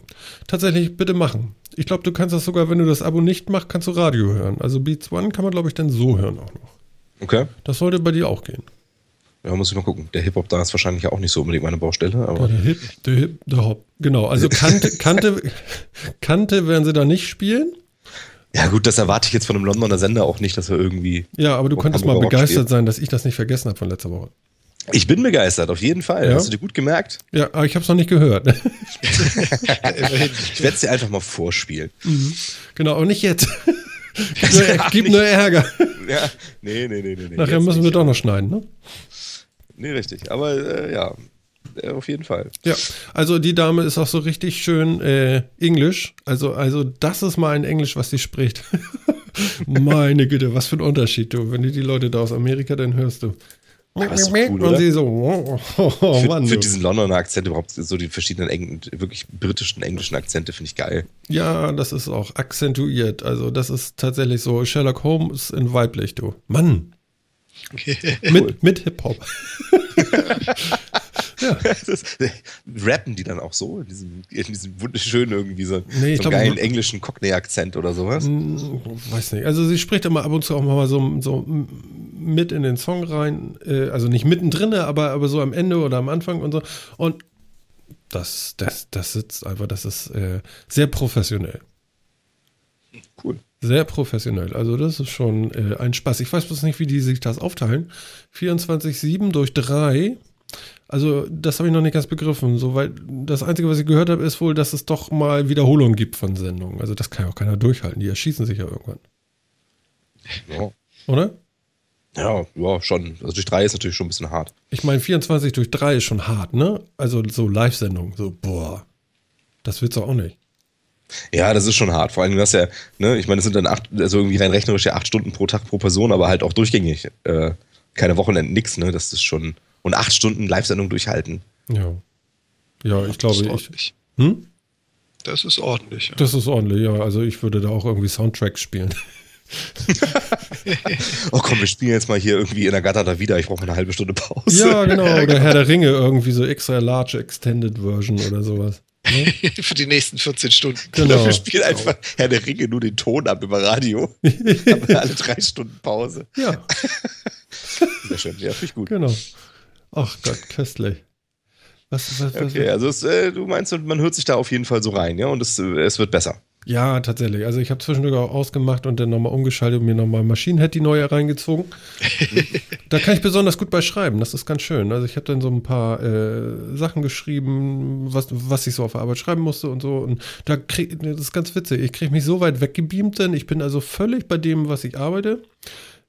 tatsächlich bitte machen. Ich glaube, du kannst das sogar, wenn du das Abo nicht machst, kannst du Radio hören. Also Beats One kann man, glaube ich, dann so hören auch noch. Okay. Das sollte bei dir auch gehen. Ja, muss ich mal gucken. Der Hip-Hop da ist wahrscheinlich auch nicht so unbedingt meine Baustelle. Aber der Hip, der Hip, der Hop. Genau, also Kante, Kante, Kante werden sie da nicht spielen. Ja, gut, das erwarte ich jetzt von einem Londoner Sender auch nicht, dass er irgendwie. Ja, aber du könntest mal begeistert sein, dass ich das nicht vergessen habe von letzter Woche. Ich bin begeistert, auf jeden Fall. Ja? Hast du dir gut gemerkt? Ja, aber ich habe es noch nicht gehört. ich werde es dir einfach mal vorspielen. Mhm. Genau, aber nicht jetzt. gib, nur, gib nur, Ärger. Ja, nee, nee, nee, nee. Nachher müssen wir doch noch schneiden, ne? Nee, richtig. Aber äh, ja, auf jeden Fall. Ja, also die Dame ist auch so richtig schön äh, Englisch. Also, also das ist mal ein Englisch, was sie spricht. Meine Güte, was für ein Unterschied, du. Wenn du die Leute da aus Amerika, dann hörst du. Ja, so cool, und sie so, oh, oh, oh, für, Mann, für diesen Londoner Akzent überhaupt so die verschiedenen Eng wirklich britischen, englischen Akzente finde ich geil. Ja, das ist auch akzentuiert. Also das ist tatsächlich so Sherlock Holmes in weiblich, du. Mann. Okay. Mit, mit Hip-Hop. Ja. Das, rappen die dann auch so? In diesem, in diesem wunderschönen irgendwie so, nee, so glaub, geilen englischen Cockney-Akzent oder sowas? Weiß nicht. Also sie spricht immer ab und zu auch mal so, so mit in den Song rein. Äh, also nicht mittendrin, aber, aber so am Ende oder am Anfang und so. Und das, das, das sitzt einfach, das ist äh, sehr professionell. Cool. Sehr professionell. Also das ist schon äh, ein Spaß. Ich weiß bloß nicht, wie die sich das aufteilen. 24-7 durch 3 also, das habe ich noch nicht ganz begriffen. So, weil das Einzige, was ich gehört habe, ist wohl, dass es doch mal Wiederholungen gibt von Sendungen. Also, das kann ja auch keiner durchhalten. Die erschießen sich ja irgendwann. Ja. Oder? Ja, ja, schon. Also durch drei ist natürlich schon ein bisschen hart. Ich meine, 24 durch drei ist schon hart, ne? Also so Live-Sendung, so, boah. Das wird's auch nicht. Ja, das ist schon hart. Vor allem, du hast ja, ne, ich meine, es sind dann acht, also irgendwie rein rechnerisch ja acht Stunden pro Tag pro Person, aber halt auch durchgängig. Äh, keine Wochenenden, nix, ne? Das ist schon und acht Stunden Live-Sendung durchhalten. Ja. Ja, ich glaube, das ich. Hm? Das ist ordentlich. Ja. Das ist ordentlich, ja. Also ich würde da auch irgendwie Soundtracks spielen. oh komm, wir spielen jetzt mal hier irgendwie in der Gatter da wieder. Ich brauche mal eine halbe Stunde Pause. Ja, genau. Oder Herr der Ringe, irgendwie so extra large Extended Version oder sowas. Ne? Für die nächsten 14 Stunden. Genau. Wir spielen einfach Herr der Ringe nur den Ton ab über Radio. Haben alle drei Stunden Pause. Ja. Sehr schön. Ja, finde ich gut. Genau. Ach Gott, köstlich. Was, was, was, okay, also es, äh, du meinst, man hört sich da auf jeden Fall so rein, ja, und es, äh, es wird besser. Ja, tatsächlich. Also ich habe zwischendurch auch ausgemacht und dann nochmal umgeschaltet und mir nochmal Maschinenhead die neue reingezogen. da kann ich besonders gut bei schreiben, das ist ganz schön. Also ich habe dann so ein paar äh, Sachen geschrieben, was, was ich so auf der Arbeit schreiben musste und so. Und da krieg, das ist ganz witzig. Ich kriege mich so weit weggebeamt, denn ich bin also völlig bei dem, was ich arbeite.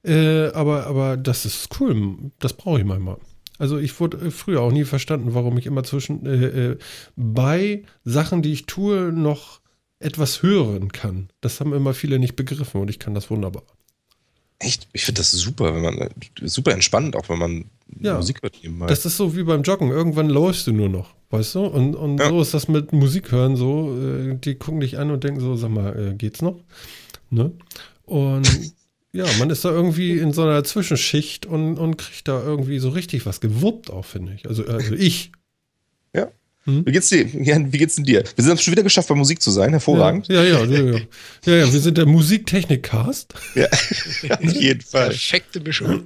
Äh, aber, aber das ist cool. Das brauche ich manchmal. Also ich wurde früher auch nie verstanden, warum ich immer zwischen äh, äh, bei Sachen, die ich tue, noch etwas hören kann. Das haben immer viele nicht begriffen und ich kann das wunderbar. Echt? Ich finde das super, wenn man äh, super entspannend, auch wenn man ja, Musik hört. Nebenbei. Das ist so wie beim Joggen. Irgendwann läufst du nur noch, weißt du? Und, und ja. so ist das mit Musik hören so. Äh, die gucken dich an und denken so, sag mal, äh, geht's noch? Ne? Und Ja, man ist da irgendwie in so einer Zwischenschicht und, und kriegt da irgendwie so richtig was gewuppt auch, finde ich. Also, also ich. Ja. Hm? Wie geht's dir? Ja, wie geht's denn dir? Wir sind es schon wieder geschafft, bei Musik zu sein. Hervorragend. Ja, ja, ja. Ja, ja, ja wir sind der Musiktechnik-Cast. Ja, auf jeden Fall. Perfekte Mischung.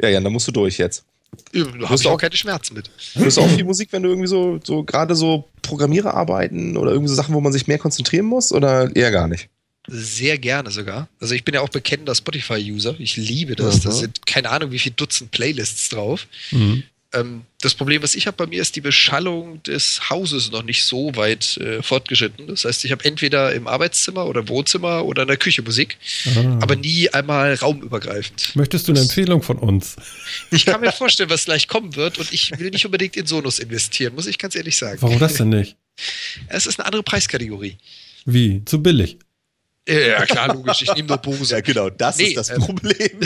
Ja, ja, da musst du durch jetzt. Da habe ich auch keine Schmerzen mit. Hörst du auch viel Musik, wenn du irgendwie so, so gerade so Programmierer arbeiten oder irgendwie so Sachen, wo man sich mehr konzentrieren muss oder eher gar nicht? Sehr gerne sogar. Also ich bin ja auch bekennender Spotify-User. Ich liebe das. Da sind keine Ahnung, wie viele Dutzend Playlists drauf. Mhm. Ähm, das Problem, was ich habe bei mir, ist die Beschallung des Hauses noch nicht so weit äh, fortgeschritten. Das heißt, ich habe entweder im Arbeitszimmer oder Wohnzimmer oder in der Küche Musik, ah. aber nie einmal raumübergreifend. Möchtest du eine Empfehlung von uns? Ich kann mir vorstellen, was gleich kommen wird und ich will nicht unbedingt in Sonos investieren, muss ich ganz ehrlich sagen. Warum das denn nicht? Es ist eine andere Preiskategorie. Wie? Zu billig? Ja, klar, logisch. Ich nehme nur Bose. Ja, genau, das nee, ist das ähm, Problem.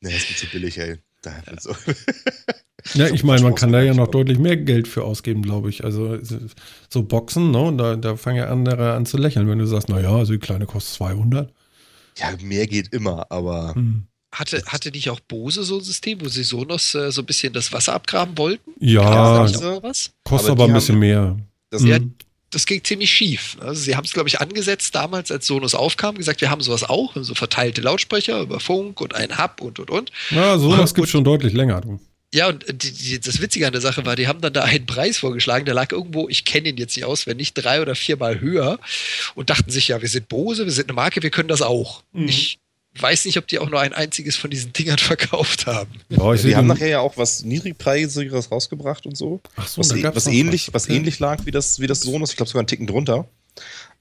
nee, das ist zu billig, ey. So. Ja, ich meine, man kann da ja noch deutlich mehr Geld für ausgeben, glaube ich. Also so Boxen, ne? Da, da fangen ja andere an zu lächeln, wenn du sagst, naja, also die kleine kostet 200. Ja, mehr geht immer, aber. Hm. Hatte, hatte nicht auch Bose so ein System, wo sie Sonos äh, so ein bisschen das Wasser abgraben wollten? Ja, kostet aber, aber ein bisschen haben, mehr. Das, ja, hm das ging ziemlich schief. Also sie haben es, glaube ich, angesetzt damals, als Sonos aufkam, gesagt, wir haben sowas auch, so verteilte Lautsprecher über Funk und ein Hub und und und. Ja, sowas gibt es schon deutlich länger. Du. Ja, und die, die, das Witzige an der Sache war, die haben dann da einen Preis vorgeschlagen, der lag irgendwo, ich kenne ihn jetzt nicht auswendig, drei oder viermal höher und dachten sich, ja, wir sind Bose, wir sind eine Marke, wir können das auch. Mhm. Ich weiß nicht, ob die auch nur ein einziges von diesen Dingern verkauft haben. Ja, die haben nachher ja auch was niedrigpreisigeres rausgebracht und so. Ach so, was, e was ähnlich, was, ähnlich lag wie das, wie das Sonos, ich glaube sogar einen Ticken drunter.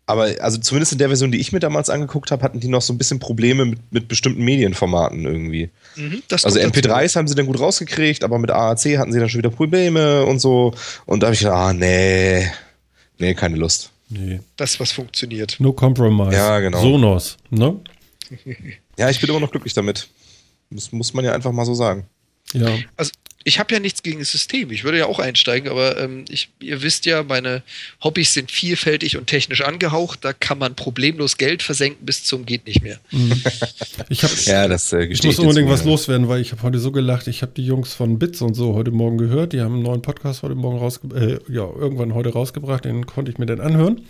Aber also zumindest in der Version, die ich mir damals angeguckt habe, hatten die noch so ein bisschen Probleme mit, mit bestimmten Medienformaten irgendwie. Mhm, also MP3s haben sie dann gut rausgekriegt, aber mit AAC hatten sie dann schon wieder Probleme und so. Und da habe ich gedacht, ah, nee, nee, keine Lust. Nee. Das, was funktioniert. No compromise. Ja, genau. Sonos, ne? Ja, ich bin immer noch glücklich damit. Das muss man ja einfach mal so sagen. Ja. Also ich habe ja nichts gegen das System. Ich würde ja auch einsteigen, aber ähm, ich, ihr wisst ja, meine Hobbys sind vielfältig und technisch angehaucht. Da kann man problemlos Geld versenken bis zum geht nicht mehr. Mhm. Ich, hab, ja, das, äh, ich muss unbedingt was loswerden, weil ich habe heute so gelacht. Ich habe die Jungs von Bits und so heute Morgen gehört. Die haben einen neuen Podcast heute Morgen rausgebracht, äh, ja, irgendwann heute rausgebracht. Den konnte ich mir dann anhören.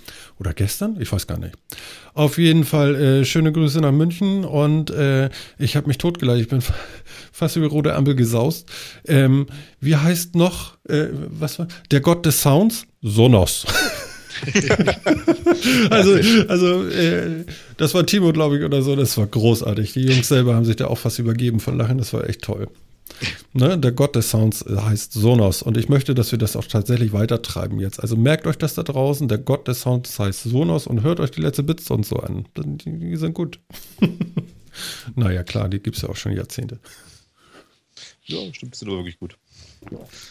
Oder gestern? Ich weiß gar nicht. Auf jeden Fall äh, schöne Grüße nach München und äh, ich habe mich totgelacht. Ich bin fast über rote Ampel gesaust. Ähm, wie heißt noch, äh, was war, der Gott des Sounds? Sonos. also, also äh, das war Timo, glaube ich, oder so. Das war großartig. Die Jungs selber haben sich da auch fast übergeben von Lachen. Das war echt toll. Ne, der Gott des Sounds heißt Sonos und ich möchte, dass wir das auch tatsächlich weitertreiben jetzt. Also merkt euch das da draußen, der Gott des Sounds heißt Sonos und hört euch die letzte Bits und so an. Die, die sind gut. naja, klar, die gibt es ja auch schon Jahrzehnte. Ja, stimmt, sind aber wirklich gut.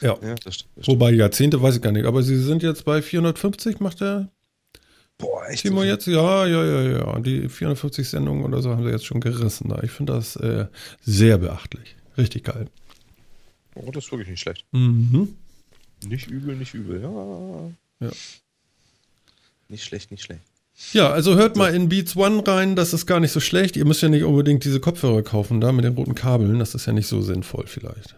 Ja, ja das stimmt, das Wobei Jahrzehnte weiß ich gar nicht, aber sie sind jetzt bei 450, macht der Boah, echt? Timo jetzt? Ja, ja, ja, ja. Die 450 Sendungen oder so haben sie jetzt schon gerissen. Ich finde das äh, sehr beachtlich. Richtig geil. Oh, das ist wirklich nicht schlecht. Mhm. Nicht übel, nicht übel. Ja. ja. Nicht schlecht, nicht schlecht. Ja, also hört mal in Beats One rein, das ist gar nicht so schlecht. Ihr müsst ja nicht unbedingt diese Kopfhörer kaufen, da mit den roten Kabeln. Das ist ja nicht so sinnvoll vielleicht.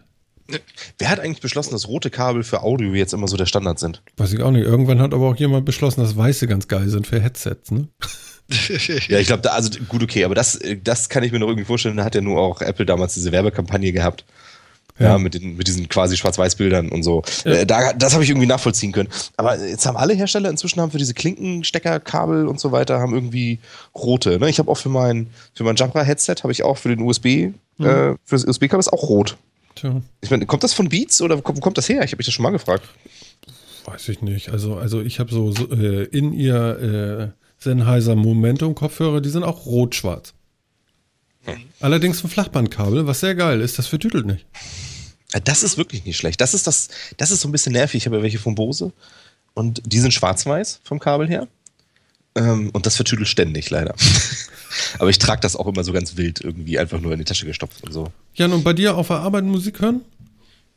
Wer hat eigentlich beschlossen, dass rote Kabel für Audio jetzt immer so der Standard sind? Weiß ich auch nicht. Irgendwann hat aber auch jemand beschlossen, dass weiße ganz geil sind für Headsets, ne? ja, ich glaube, also gut, okay, aber das, das kann ich mir noch irgendwie vorstellen. Da hat ja nur auch Apple damals diese Werbekampagne gehabt. Ja, ja mit, den, mit diesen quasi Schwarz-Weiß-Bildern und so. Ja. Äh, da, das habe ich irgendwie nachvollziehen können. Aber jetzt haben alle Hersteller inzwischen haben für diese Klinkensteckerkabel und so weiter haben irgendwie rote. Ne? Ich habe auch für mein, für mein Jabra-Headset habe ich auch für den USB, mhm. äh, für das USB-Kabel ist auch rot. Tja. Ich meine, kommt das von Beats oder wo kommt das her? Ich habe mich das schon mal gefragt. Weiß ich nicht. Also, also ich habe so, so äh, in ihr äh, Sennheiser Momentum Kopfhörer, die sind auch rot-schwarz. Hm. Allerdings ein Flachbandkabel, was sehr geil ist, das vertütelt nicht. Das ist wirklich nicht schlecht. Das ist das, das ist so ein bisschen nervig. Ich habe ja welche von Bose und die sind schwarz-weiß vom Kabel her. Ähm, und das vertüdelt ständig, leider. Aber ich trage das auch immer so ganz wild irgendwie einfach nur in die Tasche gestopft und so. Jan, und bei dir auf der Arbeit Musik hören?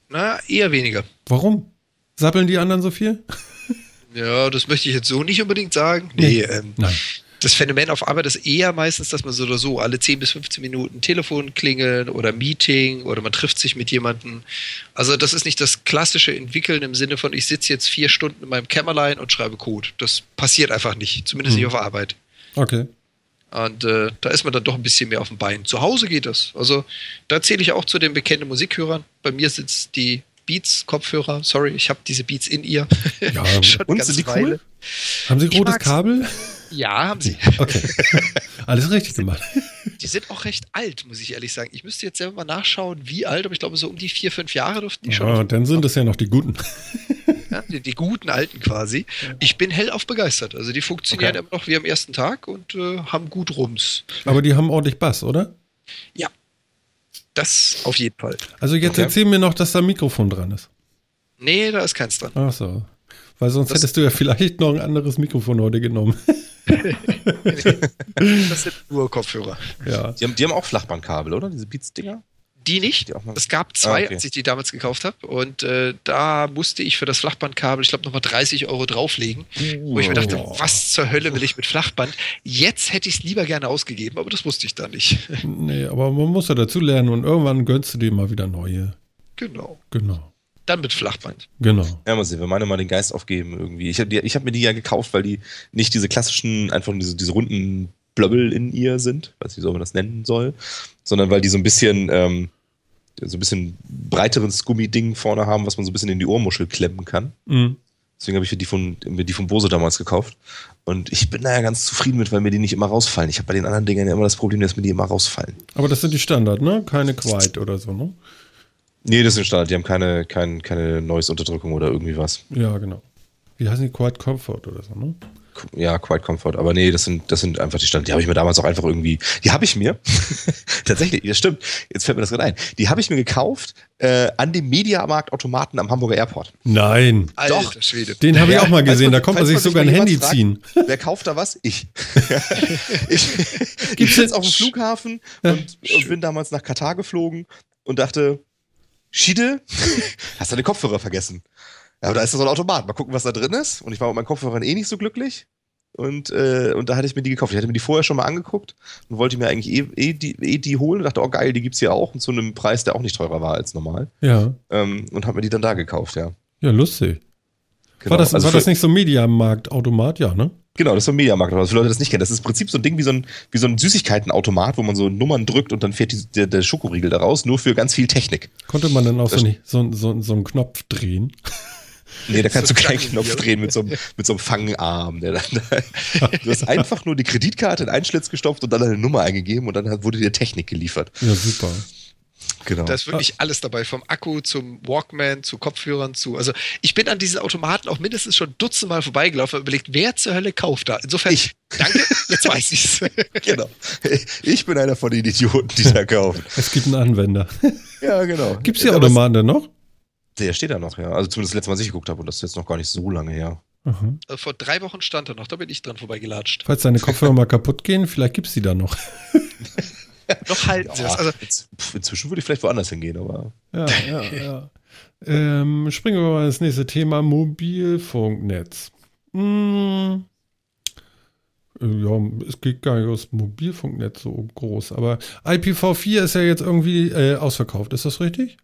Na, eher weniger. Warum? Sappeln die anderen so viel? Ja, das möchte ich jetzt so nicht unbedingt sagen. Nee, nee. Ähm, Nein. Das Phänomen auf Arbeit ist eher meistens, dass man so oder so alle 10 bis 15 Minuten Telefon klingeln oder Meeting oder man trifft sich mit jemandem. Also das ist nicht das klassische Entwickeln im Sinne von, ich sitze jetzt vier Stunden in meinem Kämmerlein und schreibe Code. Das passiert einfach nicht, zumindest hm. nicht auf Arbeit. Okay. Und äh, da ist man dann doch ein bisschen mehr auf dem Bein. Zu Hause geht das. Also da zähle ich auch zu den bekannten Musikhörern. Bei mir sitzt die Beats-Kopfhörer. Sorry, ich habe diese Beats in ihr. Ja, und sind die Weile. cool? Haben sie rotes Kabel? Ja, haben sie. Okay. Alles richtig gemacht. Die sind auch recht alt, muss ich ehrlich sagen. Ich müsste jetzt selber mal nachschauen, wie alt, aber ich glaube, so um die vier, fünf Jahre dürften die schon. Ja, dann sind das ja noch die guten. Ja, die, die, guten alten quasi. Ich bin hellauf begeistert. Also die funktionieren okay. immer noch wie am ersten Tag und äh, haben gut Rums. Aber die haben ordentlich Bass, oder? Ja. Das auf jeden Fall. Also jetzt okay. erzähl mir noch, dass da ein Mikrofon dran ist. Nee, da ist keins dran. Ach so. Weil sonst das hättest du ja vielleicht noch ein anderes Mikrofon heute genommen. das sind nur Kopfhörer. Ja. Die haben, die haben auch Flachbandkabel, oder? Diese Beats-Dinger? Die nicht. Die es gab zwei, ah, okay. als ich die damals gekauft habe. Und äh, da musste ich für das Flachbandkabel, ich glaube, nochmal 30 Euro drauflegen. Uh, wo ich mir dachte, oh. was zur Hölle will ich mit Flachband? Jetzt hätte ich es lieber gerne ausgegeben, aber das wusste ich da nicht. Nee, aber man muss ja dazu lernen und irgendwann gönnst du dir mal wieder neue. Genau. Genau. Dann mit Flachband. Genau. Ja, mal sehen, wir meinen mal den Geist aufgeben irgendwie. Ich habe hab mir die ja gekauft, weil die nicht diese klassischen, einfach diese, diese runden Blöbbel in ihr sind, weiß nicht, wie man das nennen soll, sondern weil die so ein bisschen, ähm, so ein bisschen breiteres Gummiding vorne haben, was man so ein bisschen in die Ohrmuschel klemmen kann. Mhm. Deswegen habe ich mir die von, mir die von Bose damals gekauft. Und ich bin da ja ganz zufrieden mit, weil mir die nicht immer rausfallen. Ich habe bei den anderen Dingern ja immer das Problem, dass mir die immer rausfallen. Aber das sind die Standard, ne? Keine Quiet oder so, ne? Nee, das sind Standard. Die haben keine, kein, keine Noise-Unterdrückung oder irgendwie was. Ja, genau. Wie heißen die? Quiet Comfort oder so, ne? Ja, Quiet Comfort. Aber nee, das sind, das sind einfach die Standard. Die habe ich mir damals auch einfach irgendwie. Die habe ich mir. tatsächlich, das stimmt. Jetzt fällt mir das gerade ein. Die habe ich mir gekauft äh, an dem Mediamarkt-Automaten am Hamburger Airport. Nein. Alter, Doch. Schwede. Den habe ich auch mal gesehen. da konnte man sich sogar ein Handy fragt, ziehen. Wer kauft da was? Ich. ich ich jetzt auf dem Flughafen und, und bin damals nach Katar geflogen und dachte, Schiede, hast deine Kopfhörer vergessen. Ja, aber da ist so ein Automat. Mal gucken, was da drin ist. Und ich war mit meinen Kopfhörern eh nicht so glücklich. Und, äh, und da hatte ich mir die gekauft. Ich hatte mir die vorher schon mal angeguckt und wollte mir eigentlich eh, eh, die, eh die holen und dachte, oh geil, die gibt's hier auch. Und zu einem Preis, der auch nicht teurer war als normal. Ja. Ähm, und habe mir die dann da gekauft, ja. Ja, lustig. Genau. War, das, also war das nicht so ein Mediamarkt-Automat, ja, ne? Genau, das ist so ein Mediamarkt. Aber für Leute, die das nicht kennen, das ist im Prinzip so ein Ding wie so ein, wie so ein Süßigkeitenautomat, wo man so Nummern drückt und dann fährt die, der, der Schokoriegel da raus, nur für ganz viel Technik. Konnte man dann auch so, nicht, so, so, so einen Knopf drehen? Nee, da kannst so du keinen Knopf drehen mit so, einem, mit so einem Fangarm. Der dann, du hast einfach nur die Kreditkarte in einen Schlitz gestopft und dann eine Nummer eingegeben und dann wurde dir Technik geliefert. Ja, super. Genau. Da ist wirklich alles dabei, vom Akku zum Walkman, zu Kopfhörern zu. Also ich bin an diesen Automaten auch mindestens schon dutzendmal vorbeigelaufen und überlegt, wer zur Hölle kauft da? Insofern, ich. danke, jetzt weiß ich's. genau. Ich bin einer von den Idioten, die da kaufen. Es gibt einen Anwender. Ja, genau. Gibt es die Automaten denn noch? Der steht da noch, ja. Also zumindest das letzte Mal, als ich geguckt habe und das ist jetzt noch gar nicht so lange her. Mhm. vor drei Wochen stand er noch, da bin ich dran vorbeigelatscht. Falls deine Kopfhörer mal kaputt gehen, vielleicht gibt es die da noch. Noch halten sie das. Also, inzwischen würde ich vielleicht woanders hingehen, aber. Ja, ja, ja. ähm, springen wir mal ins nächste Thema: Mobilfunknetz. Hm. Ja, es geht gar nicht aus Mobilfunknetz so groß, aber IPv4 ist ja jetzt irgendwie äh, ausverkauft, ist das richtig?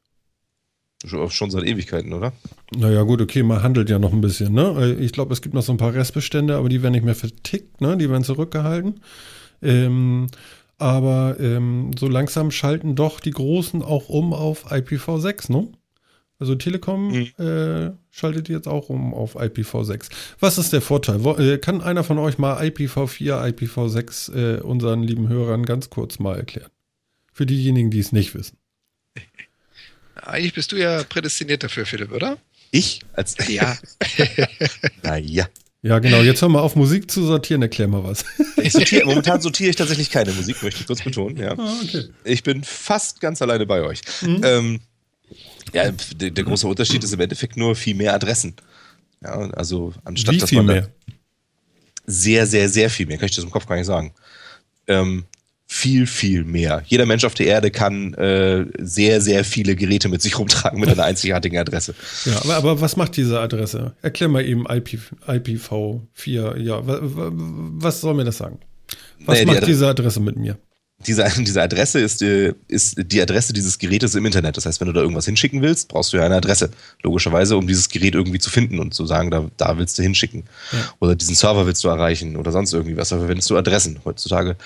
Schon seit Ewigkeiten, oder? Naja, gut, okay, man handelt ja noch ein bisschen, ne? Äh, ich glaube, es gibt noch so ein paar Restbestände, aber die werden nicht mehr vertickt, ne? Die werden zurückgehalten. Ähm, aber ähm, so langsam schalten doch die Großen auch um auf IPv6, ne? Also Telekom mhm. äh, schaltet jetzt auch um auf IPv6. Was ist der Vorteil? Wo, äh, kann einer von euch mal IPv4, IPv6 äh, unseren lieben Hörern ganz kurz mal erklären? Für diejenigen, die es nicht wissen. Eigentlich bist du ja prädestiniert dafür, Philipp, oder? Ich? Als ja. naja. Ja, genau. Jetzt hör mal auf, Musik zu sortieren. Erklär mal was. Sortiere, momentan sortiere ich tatsächlich keine Musik, möchte ich kurz betonen. Ja. Ah, okay. Ich bin fast ganz alleine bei euch. Mhm. Ähm, ja, der, der, große Unterschied ist im Endeffekt nur viel mehr Adressen. Ja, also anstatt Wie dass viel man mehr? sehr, sehr, sehr viel mehr, kann ich das im Kopf gar nicht sagen. Ähm, viel, viel mehr. Jeder Mensch auf der Erde kann äh, sehr, sehr viele Geräte mit sich rumtragen mit einer einzigartigen Adresse. Ja, aber, aber was macht diese Adresse? Erklär mal eben IP, IPv4. Ja, was soll mir das sagen? Was naja, macht die diese Adresse mit mir? Diese, diese Adresse ist, äh, ist die Adresse dieses Gerätes im Internet. Das heißt, wenn du da irgendwas hinschicken willst, brauchst du ja eine Adresse, logischerweise, um dieses Gerät irgendwie zu finden und zu sagen, da, da willst du hinschicken. Ja. Oder diesen Server willst du erreichen oder sonst irgendwie was. Da verwendest du Adressen heutzutage.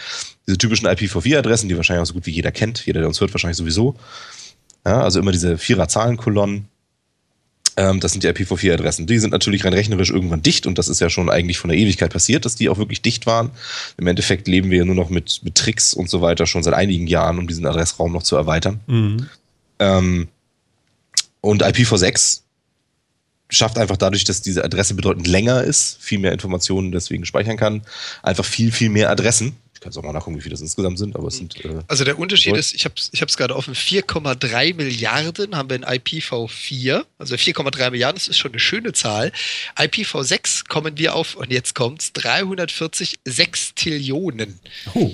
Diese typischen IPv4-Adressen, die wahrscheinlich auch so gut wie jeder kennt, jeder, der uns hört, wahrscheinlich sowieso. Ja, also immer diese Vierer-Zahlenkolonnen das sind die IPv4-Adressen. Die sind natürlich rein rechnerisch irgendwann dicht und das ist ja schon eigentlich von der Ewigkeit passiert, dass die auch wirklich dicht waren. Im Endeffekt leben wir ja nur noch mit, mit Tricks und so weiter schon seit einigen Jahren, um diesen Adressraum noch zu erweitern. Mhm. Ähm, und IPv6 schafft einfach dadurch, dass diese Adresse bedeutend länger ist, viel mehr Informationen deswegen speichern kann, einfach viel, viel mehr Adressen ich kann es auch mal nachgucken, wie viele das insgesamt sind, aber es sind. Äh, also der Unterschied ist, ich habe es ich gerade offen, 4,3 Milliarden haben wir in IPv4. Also 4,3 Milliarden, das ist schon eine schöne Zahl. IPv6 kommen wir auf, und jetzt kommt es, 340 Sextillionen. Oh.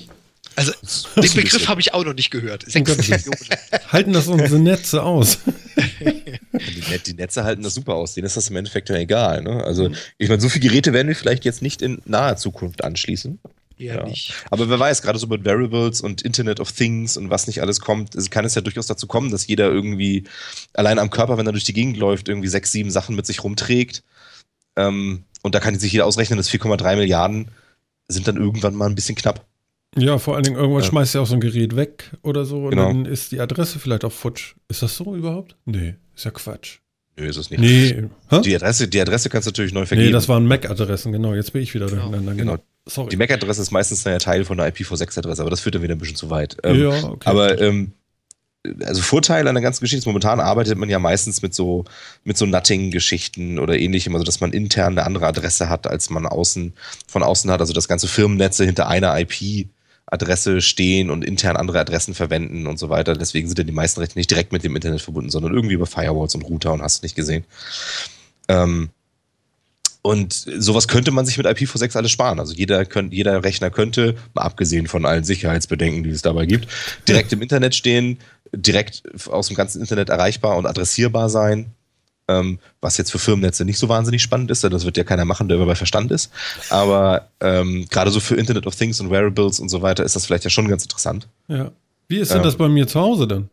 Also den Begriff habe ich auch noch nicht gehört. Sextillionen. halten das unsere Netze aus? die, die, Netze halten das super aus. Denen ist das im Endeffekt ja egal. Ne? Also, mhm. ich meine, so viele Geräte werden wir vielleicht jetzt nicht in naher Zukunft anschließen. Eher ja. nicht. Aber wer weiß, gerade so mit Variables und Internet of Things und was nicht alles kommt, kann es ja durchaus dazu kommen, dass jeder irgendwie allein am Körper, wenn er durch die Gegend läuft, irgendwie sechs, sieben Sachen mit sich rumträgt. Ähm, und da kann sich jeder ausrechnen, dass 4,3 Milliarden sind dann irgendwann mal ein bisschen knapp. Ja, vor allen Dingen, irgendwann ja. schmeißt ja auch so ein Gerät weg oder so und genau. dann ist die Adresse vielleicht auch futsch. Ist das so überhaupt? Nee, ist ja Quatsch. Nö, ist es nicht. Nee. Die Adresse, die Adresse kannst du natürlich neu vergeben. Nee, das waren MAC-Adressen, genau. Jetzt bin ich wieder genau. durcheinander. Genau. Sorry. Die MAC-Adresse ist meistens ja Teil von der IPv6-Adresse, aber das führt dann wieder ein bisschen zu weit. Ähm, ja, okay. Aber ähm, also Vorteil an der ganzen Geschichte ist, momentan arbeitet man ja meistens mit so, mit so Nutting-Geschichten oder ähnlichem, also dass man intern eine andere Adresse hat, als man außen, von außen hat, also das ganze Firmennetze hinter einer IP Adresse stehen und intern andere Adressen verwenden und so weiter. Deswegen sind ja die meisten Rechte nicht direkt mit dem Internet verbunden, sondern irgendwie über Firewalls und Router und hast du nicht gesehen. Ähm, und sowas könnte man sich mit IPv6 alles sparen. Also jeder, könnt, jeder Rechner könnte, mal abgesehen von allen Sicherheitsbedenken, die es dabei gibt, direkt im Internet stehen, direkt aus dem ganzen Internet erreichbar und adressierbar sein ähm, was jetzt für Firmennetze nicht so wahnsinnig spannend ist, denn das wird ja keiner machen, der über bei Verstand ist. Aber ähm, gerade so für Internet of Things und Wearables und so weiter ist das vielleicht ja schon ganz interessant. Ja. Wie ist denn ähm, das bei mir zu Hause dann?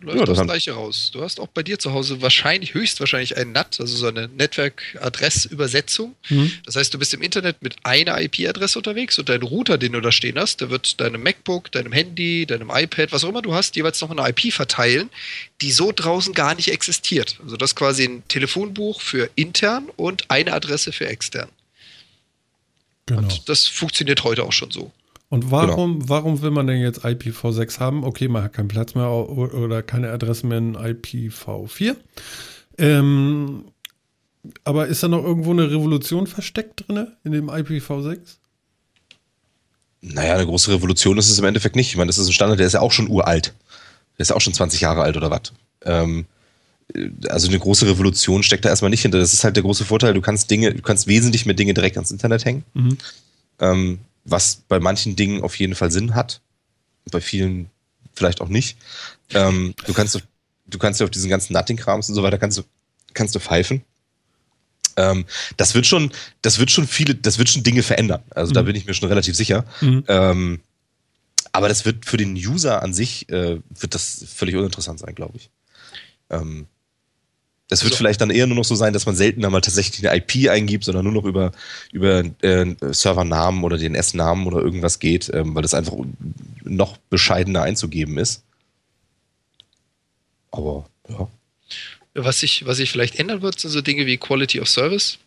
Läuft ja, das, das gleiche raus. Du hast auch bei dir zu Hause wahrscheinlich, höchstwahrscheinlich ein NAT, also so eine Netzwerkadressübersetzung. Mhm. Das heißt, du bist im Internet mit einer IP-Adresse unterwegs und dein Router, den du da stehen hast, der wird deinem MacBook, deinem Handy, deinem iPad, was auch immer du hast, jeweils noch eine IP verteilen, die so draußen gar nicht existiert. Also das ist quasi ein Telefonbuch für intern und eine Adresse für extern. Genau. Und das funktioniert heute auch schon so. Und warum, genau. warum will man denn jetzt IPv6 haben? Okay, man hat keinen Platz mehr oder keine Adresse mehr in IPv4. Ähm, aber ist da noch irgendwo eine Revolution versteckt drin in dem IPv6? Naja, eine große Revolution ist es im Endeffekt nicht. Ich meine, das ist ein Standard, der ist ja auch schon uralt. Der ist ja auch schon 20 Jahre alt oder was. Ähm, also eine große Revolution steckt da erstmal nicht hinter. Das ist halt der große Vorteil. Du kannst Dinge, du kannst wesentlich mehr Dinge direkt ans Internet hängen. Mhm. Ähm, was bei manchen Dingen auf jeden Fall Sinn hat, bei vielen vielleicht auch nicht. Ähm, du kannst du kannst ja auf diesen ganzen Nutting-Krams und so weiter kannst du kannst du pfeifen. Ähm, das wird schon, das wird schon viele, das wird schon Dinge verändern. Also mhm. da bin ich mir schon relativ sicher. Mhm. Ähm, aber das wird für den User an sich äh, wird das völlig uninteressant sein, glaube ich. Ähm, das wird vielleicht dann eher nur noch so sein, dass man seltener mal tatsächlich eine IP eingibt, sondern nur noch über, über äh, Servernamen oder DNS-Namen oder irgendwas geht, ähm, weil das einfach noch bescheidener einzugeben ist. Aber ja. Was sich, was sich vielleicht ändern wird, sind so Dinge wie Quality of Service.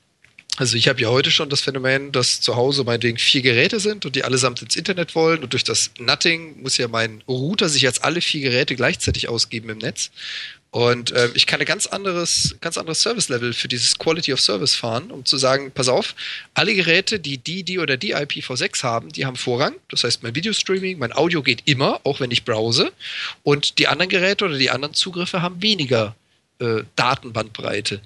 Also ich habe ja heute schon das Phänomen, dass zu Hause meinetwegen vier Geräte sind und die allesamt ins Internet wollen und durch das Nutting muss ja mein Router sich jetzt alle vier Geräte gleichzeitig ausgeben im Netz. Und äh, ich kann ein ganz anderes, ganz anderes Service-Level für dieses Quality of Service fahren, um zu sagen, pass auf, alle Geräte, die die, die oder die IPv6 haben, die haben Vorrang. Das heißt, mein Videostreaming, mein Audio geht immer, auch wenn ich browse. Und die anderen Geräte oder die anderen Zugriffe haben weniger äh, Datenbandbreite.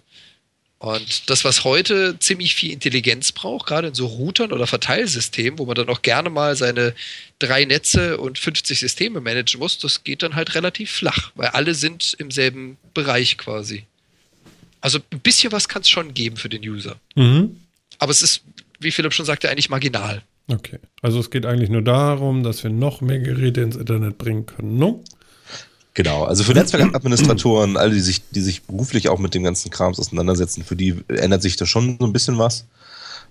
Und das, was heute ziemlich viel Intelligenz braucht, gerade in so Routern oder Verteilsystemen, wo man dann auch gerne mal seine drei Netze und 50 Systeme managen muss, das geht dann halt relativ flach, weil alle sind im selben Bereich quasi. Also ein bisschen was kann es schon geben für den User. Mhm. Aber es ist, wie Philipp schon sagte, eigentlich marginal. Okay. Also es geht eigentlich nur darum, dass wir noch mehr Geräte ins Internet bringen können, no? Genau, also für Netzwerkadministratoren, alle, die sich, die sich beruflich auch mit dem ganzen Krams auseinandersetzen, für die ändert sich da schon so ein bisschen was.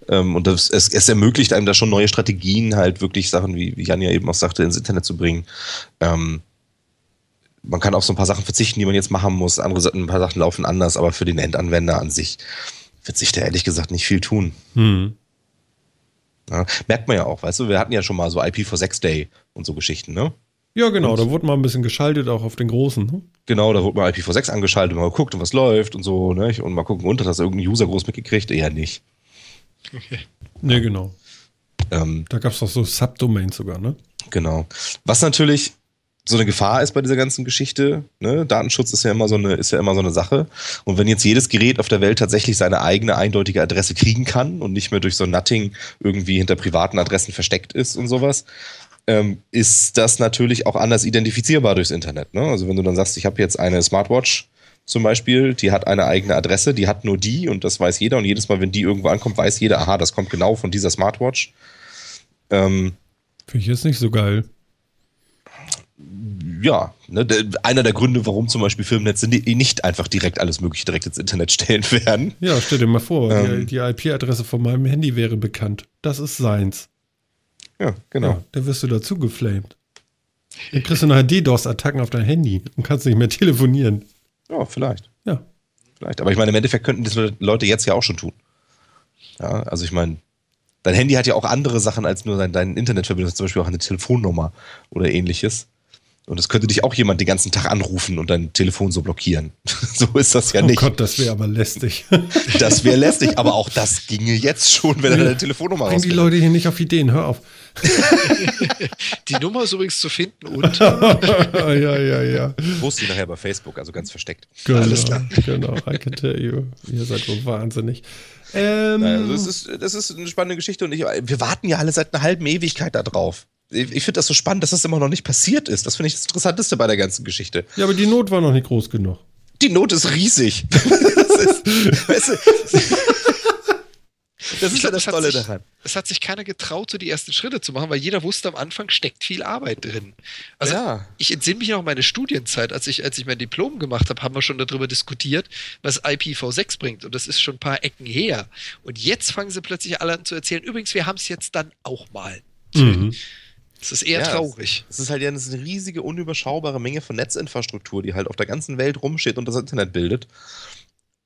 Ähm, und das, es, es ermöglicht einem da schon neue Strategien, halt wirklich Sachen, wie, wie Jan ja eben auch sagte, ins Internet zu bringen. Ähm, man kann auf so ein paar Sachen verzichten, die man jetzt machen muss. Andere ein paar Sachen laufen anders, aber für den Endanwender an sich wird sich da ehrlich gesagt nicht viel tun. Hm. Ja, merkt man ja auch, weißt du, wir hatten ja schon mal so IP4 Day und so Geschichten, ne? Ja, genau, und da wurde mal ein bisschen geschaltet, auch auf den großen. Ne? Genau, da wurde mal IPv6 angeschaltet, mal geguckt, was läuft und so, ne? Und mal gucken, unter, dass irgendein User groß mitgekriegt, eher nicht. Okay. Ne, genau. Ähm, da gab es doch so Subdomains sogar, ne? Genau. Was natürlich so eine Gefahr ist bei dieser ganzen Geschichte. Ne? Datenschutz ist ja immer so eine, ist ja immer so eine Sache. Und wenn jetzt jedes Gerät auf der Welt tatsächlich seine eigene eindeutige Adresse kriegen kann und nicht mehr durch so ein Nutting irgendwie hinter privaten Adressen versteckt ist und sowas, ähm, ist das natürlich auch anders identifizierbar durchs Internet. Ne? Also wenn du dann sagst, ich habe jetzt eine Smartwatch zum Beispiel, die hat eine eigene Adresse, die hat nur die und das weiß jeder und jedes Mal, wenn die irgendwo ankommt, weiß jeder, aha, das kommt genau von dieser Smartwatch. Ähm, Finde ich jetzt nicht so geil ja, ne, einer der Gründe, warum zum Beispiel Firmennetze nicht einfach direkt alles Mögliche direkt ins Internet stellen werden. Ja, stell dir mal vor, ähm, die, die IP-Adresse von meinem Handy wäre bekannt. Das ist seins. Ja, genau. Ja, dann wirst du dazu geflamed. Dann kriegst du nachher DDoS-Attacken auf dein Handy und kannst nicht mehr telefonieren. Ja, vielleicht. Ja. Vielleicht. Aber ich meine, im Endeffekt könnten das Leute jetzt ja auch schon tun. Ja, also ich meine, dein Handy hat ja auch andere Sachen als nur dein, dein Internetverbindung, zum Beispiel auch eine Telefonnummer oder ähnliches. Und es könnte dich auch jemand den ganzen Tag anrufen und dein Telefon so blockieren. so ist das ja nicht. Oh Gott, das wäre aber lästig. das wäre lästig, aber auch das ginge jetzt schon, wenn er deine Telefonnummer rausfindet. die Leute hier nicht auf Ideen, hör auf. die Nummer ist übrigens zu finden und. ja, ja, ja. Post die nachher bei Facebook, also ganz versteckt. Genau, Alles klar. Genau, I can tell you. Ihr seid wohl wahnsinnig. Ähm, also das, ist, das ist eine spannende Geschichte und ich, wir warten ja alle seit einer halben Ewigkeit da drauf ich, ich finde das so spannend, dass das immer noch nicht passiert ist. Das finde ich das Interessanteste bei der ganzen Geschichte. Ja, aber die Not war noch nicht groß genug. Die Not ist riesig. das ist, weißt du, das ist ja das Tolle sich, daran. Es hat sich keiner getraut, so die ersten Schritte zu machen, weil jeder wusste, am Anfang steckt viel Arbeit drin. Also ja. ich entsinne mich noch meine Studienzeit, als ich, als ich mein Diplom gemacht habe, haben wir schon darüber diskutiert, was IPv6 bringt. Und das ist schon ein paar Ecken her. Und jetzt fangen sie plötzlich alle an zu erzählen, übrigens, wir haben es jetzt dann auch mal. Mhm. Das ist eher ja, traurig. Es ist halt ja eine riesige, unüberschaubare Menge von Netzinfrastruktur, die halt auf der ganzen Welt rumsteht und das Internet bildet.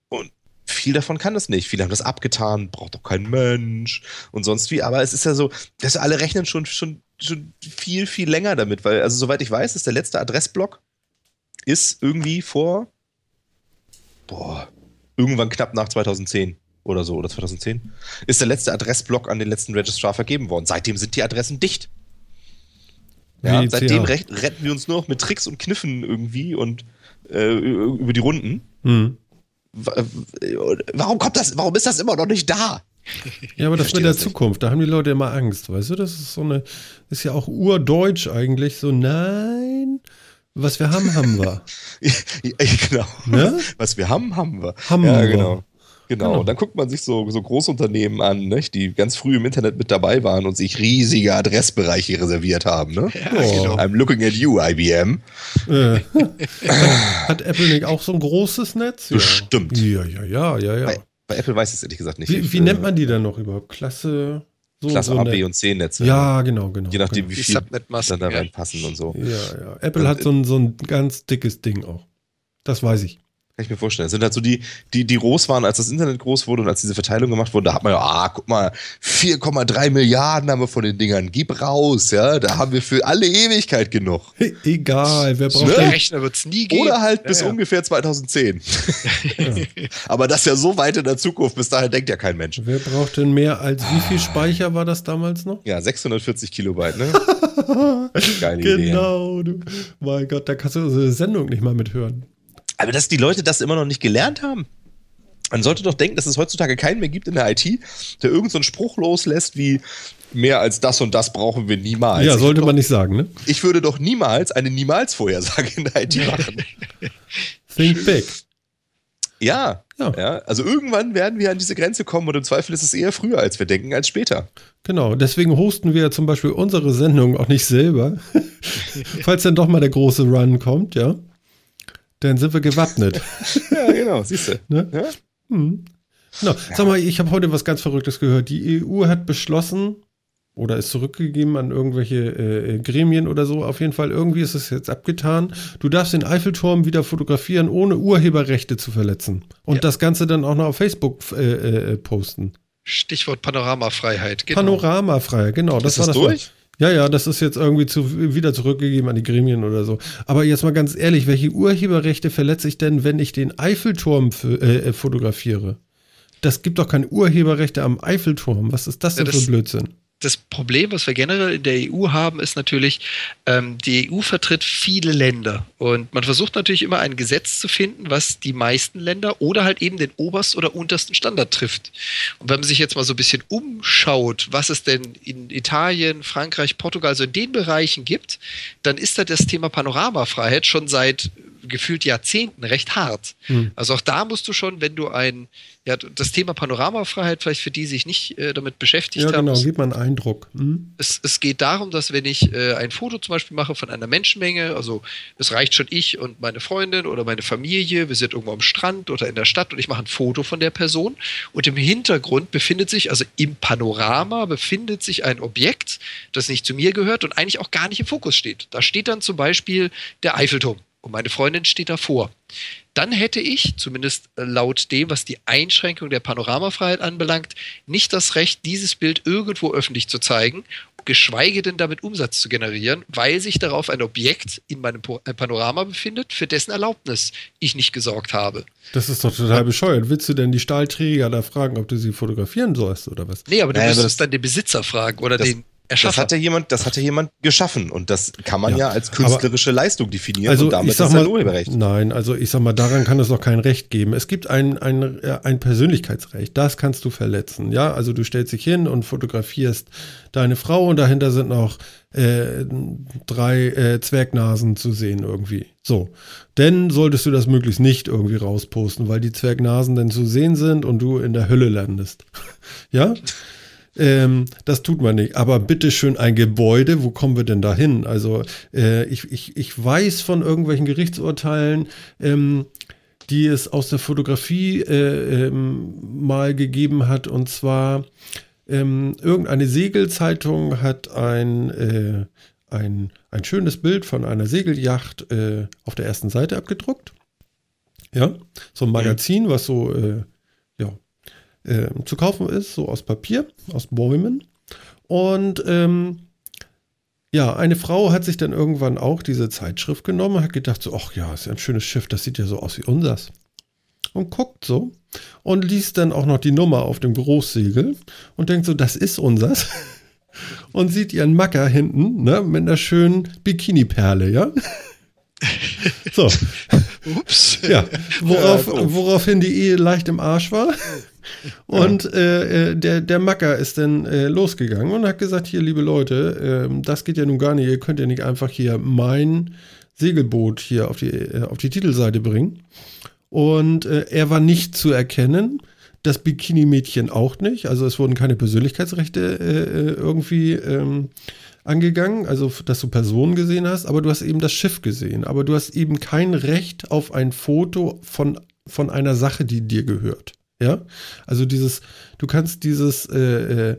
Und viel davon kann es nicht. Viele haben das abgetan, braucht doch kein Mensch und sonst wie. Aber es ist ja so, dass alle rechnen schon, schon, schon viel, viel länger damit, weil, also soweit ich weiß, ist der letzte Adressblock ist irgendwie vor, boah, irgendwann knapp nach 2010 oder so, oder 2010, ist der letzte Adressblock an den letzten Registrar vergeben worden. Seitdem sind die Adressen dicht. Ja, seitdem retten wir uns nur noch mit Tricks und Kniffen irgendwie und äh, über die Runden. Hm. Warum kommt das, warum ist das immer noch nicht da? Ja, aber das mit der das Zukunft, da haben die Leute immer Angst, weißt du? Das ist so eine, ist ja auch urdeutsch eigentlich, so nein, was wir haben, haben wir. ja, genau. Ne? Was wir haben, haben wir. Haben ja, wir. genau. Genau. genau. Und dann guckt man sich so, so Großunternehmen an, nicht? die ganz früh im Internet mit dabei waren und sich riesige Adressbereiche reserviert haben. Ne? Ja, oh. genau. I'm looking at you, IBM. Äh. Hat Apple nicht auch so ein großes Netz? Bestimmt. Ja, ja, ja, ja, ja. Bei, bei Apple weiß ich es ehrlich gesagt nicht. Wie, wie nennt man die dann noch überhaupt? Klasse. So, Klasse so A, B und C Netze. Ja, genau, genau. Je nachdem, genau. wie viel dann da reinpassen und so. Ja, ja. Apple und, hat so ein, so ein ganz dickes Ding auch. Das weiß ich. Kann ich mir vorstellen. Das sind halt so die, die, die groß waren, als das Internet groß wurde und als diese Verteilung gemacht wurde, da hat man ja, ah, guck mal, 4,3 Milliarden haben wir von den Dingern. Gib raus, ja. Da haben wir für alle Ewigkeit genug. Egal, wer braucht ne? den Rechner wird es nie geben. Oder halt bis ja, ja. ungefähr 2010. ja. Aber das ist ja so weit in der Zukunft, bis dahin denkt ja kein Mensch. Wer braucht denn mehr als wie viel Speicher war das damals noch? Ja, 640 Kilobyte, ne? Geile genau, Idee. Genau, mein Gott, da kannst du unsere Sendung nicht mal mithören. Aber dass die Leute das immer noch nicht gelernt haben. Man sollte doch denken, dass es heutzutage keinen mehr gibt in der IT, der irgendeinen so Spruch loslässt wie mehr als das und das brauchen wir niemals. Ja, sollte man doch, nicht sagen, ne? Ich würde doch niemals eine Niemals-Vorhersage in der IT machen. Think big. Ja, ja, ja. Also irgendwann werden wir an diese Grenze kommen und im Zweifel ist es eher früher, als wir denken, als später. Genau, deswegen hosten wir zum Beispiel unsere Sendung auch nicht selber. Falls dann doch mal der große Run kommt, ja. Dann sind wir gewappnet. ja, genau, siehst du. Ne? Ja? Hm. Genau. Sag mal, ich habe heute was ganz Verrücktes gehört. Die EU hat beschlossen, oder ist zurückgegeben an irgendwelche äh, Gremien oder so. Auf jeden Fall, irgendwie ist es jetzt abgetan. Du darfst den Eiffelturm wieder fotografieren, ohne Urheberrechte zu verletzen. Und ja. das Ganze dann auch noch auf Facebook äh, äh, posten. Stichwort Panoramafreiheit. Genau. Panoramafreiheit, genau. Das ist war das durch? Ja, ja, das ist jetzt irgendwie zu, wieder zurückgegeben an die Gremien oder so. Aber jetzt mal ganz ehrlich, welche Urheberrechte verletze ich denn, wenn ich den Eiffelturm äh, fotografiere? Das gibt doch keine Urheberrechte am Eiffelturm. Was ist das denn ja, das, für Blödsinn? Das Problem, was wir generell in der EU haben, ist natürlich, ähm, die EU vertritt viele Länder und man versucht natürlich immer ein Gesetz zu finden, was die meisten Länder oder halt eben den obersten oder untersten Standard trifft. Und wenn man sich jetzt mal so ein bisschen umschaut, was es denn in Italien, Frankreich, Portugal so in den Bereichen gibt, dann ist da das Thema Panoramafreiheit schon seit gefühlt Jahrzehnten recht hart. Hm. Also auch da musst du schon, wenn du ein, ja, das Thema Panoramafreiheit, vielleicht für die sich nicht äh, damit beschäftigt haben. Ja, genau, gibt man einen Eindruck. Hm. Es, es geht darum, dass wenn ich äh, ein Foto zum Beispiel mache von einer Menschenmenge, also es reicht schon ich und meine Freundin oder meine Familie, wir sind irgendwo am Strand oder in der Stadt und ich mache ein Foto von der Person und im Hintergrund befindet sich, also im Panorama befindet sich ein Objekt, das nicht zu mir gehört und eigentlich auch gar nicht im Fokus steht. Da steht dann zum Beispiel der Eiffelturm und meine Freundin steht davor. Dann hätte ich, zumindest laut dem, was die Einschränkung der Panoramafreiheit anbelangt, nicht das Recht, dieses Bild irgendwo öffentlich zu zeigen, geschweige denn damit Umsatz zu generieren, weil sich darauf ein Objekt in meinem äh, Panorama befindet, für dessen Erlaubnis ich nicht gesorgt habe. Das ist doch total bescheuert. Willst du denn die Stahlträger da fragen, ob du sie fotografieren sollst oder was? Nee, aber du naja, müsstest dann den Besitzer fragen oder den Erschaffer. Das hat ja jemand, das hat ja jemand geschaffen und das kann man ja, ja als künstlerische Leistung definieren also und damit ich sag ist mal, Urheberrecht. Nein, also ich sag mal, daran kann es doch kein Recht geben. Es gibt ein, ein, ein Persönlichkeitsrecht, das kannst du verletzen. Ja, also du stellst dich hin und fotografierst deine Frau und dahinter sind noch äh, drei äh, Zwergnasen zu sehen irgendwie. So. Denn solltest du das möglichst nicht irgendwie rausposten, weil die Zwergnasen dann zu sehen sind und du in der Hölle landest. ja? Ähm, das tut man nicht. Aber bitteschön ein Gebäude, wo kommen wir denn da hin? Also äh, ich, ich, ich weiß von irgendwelchen Gerichtsurteilen, ähm, die es aus der Fotografie äh, ähm, mal gegeben hat. Und zwar ähm, irgendeine Segelzeitung hat ein, äh, ein, ein schönes Bild von einer Segelyacht äh, auf der ersten Seite abgedruckt. Ja, so ein Magazin, was so äh, zu kaufen ist, so aus Papier, aus Bäumen. Und ähm, ja, eine Frau hat sich dann irgendwann auch diese Zeitschrift genommen und hat gedacht, so, ach ja, ist ja ein schönes Schiff, das sieht ja so aus wie unseres. Und guckt so und liest dann auch noch die Nummer auf dem Großsegel und denkt so, das ist unseres. Und sieht ihren Macker hinten, ne, mit einer schönen Bikini-Perle, ja. So. Ups. Ja, worauf, woraufhin die Ehe leicht im Arsch war. Und ja. äh, äh, der, der Macker ist dann äh, losgegangen und hat gesagt: Hier, liebe Leute, äh, das geht ja nun gar nicht. Ihr könnt ja nicht einfach hier mein Segelboot hier auf die, äh, auf die Titelseite bringen. Und äh, er war nicht zu erkennen. Das Bikini-Mädchen auch nicht. Also es wurden keine Persönlichkeitsrechte irgendwie ähm, angegangen, also dass du Personen gesehen hast, aber du hast eben das Schiff gesehen. Aber du hast eben kein Recht auf ein Foto von, von einer Sache, die dir gehört. Ja, also dieses, du kannst dieses äh,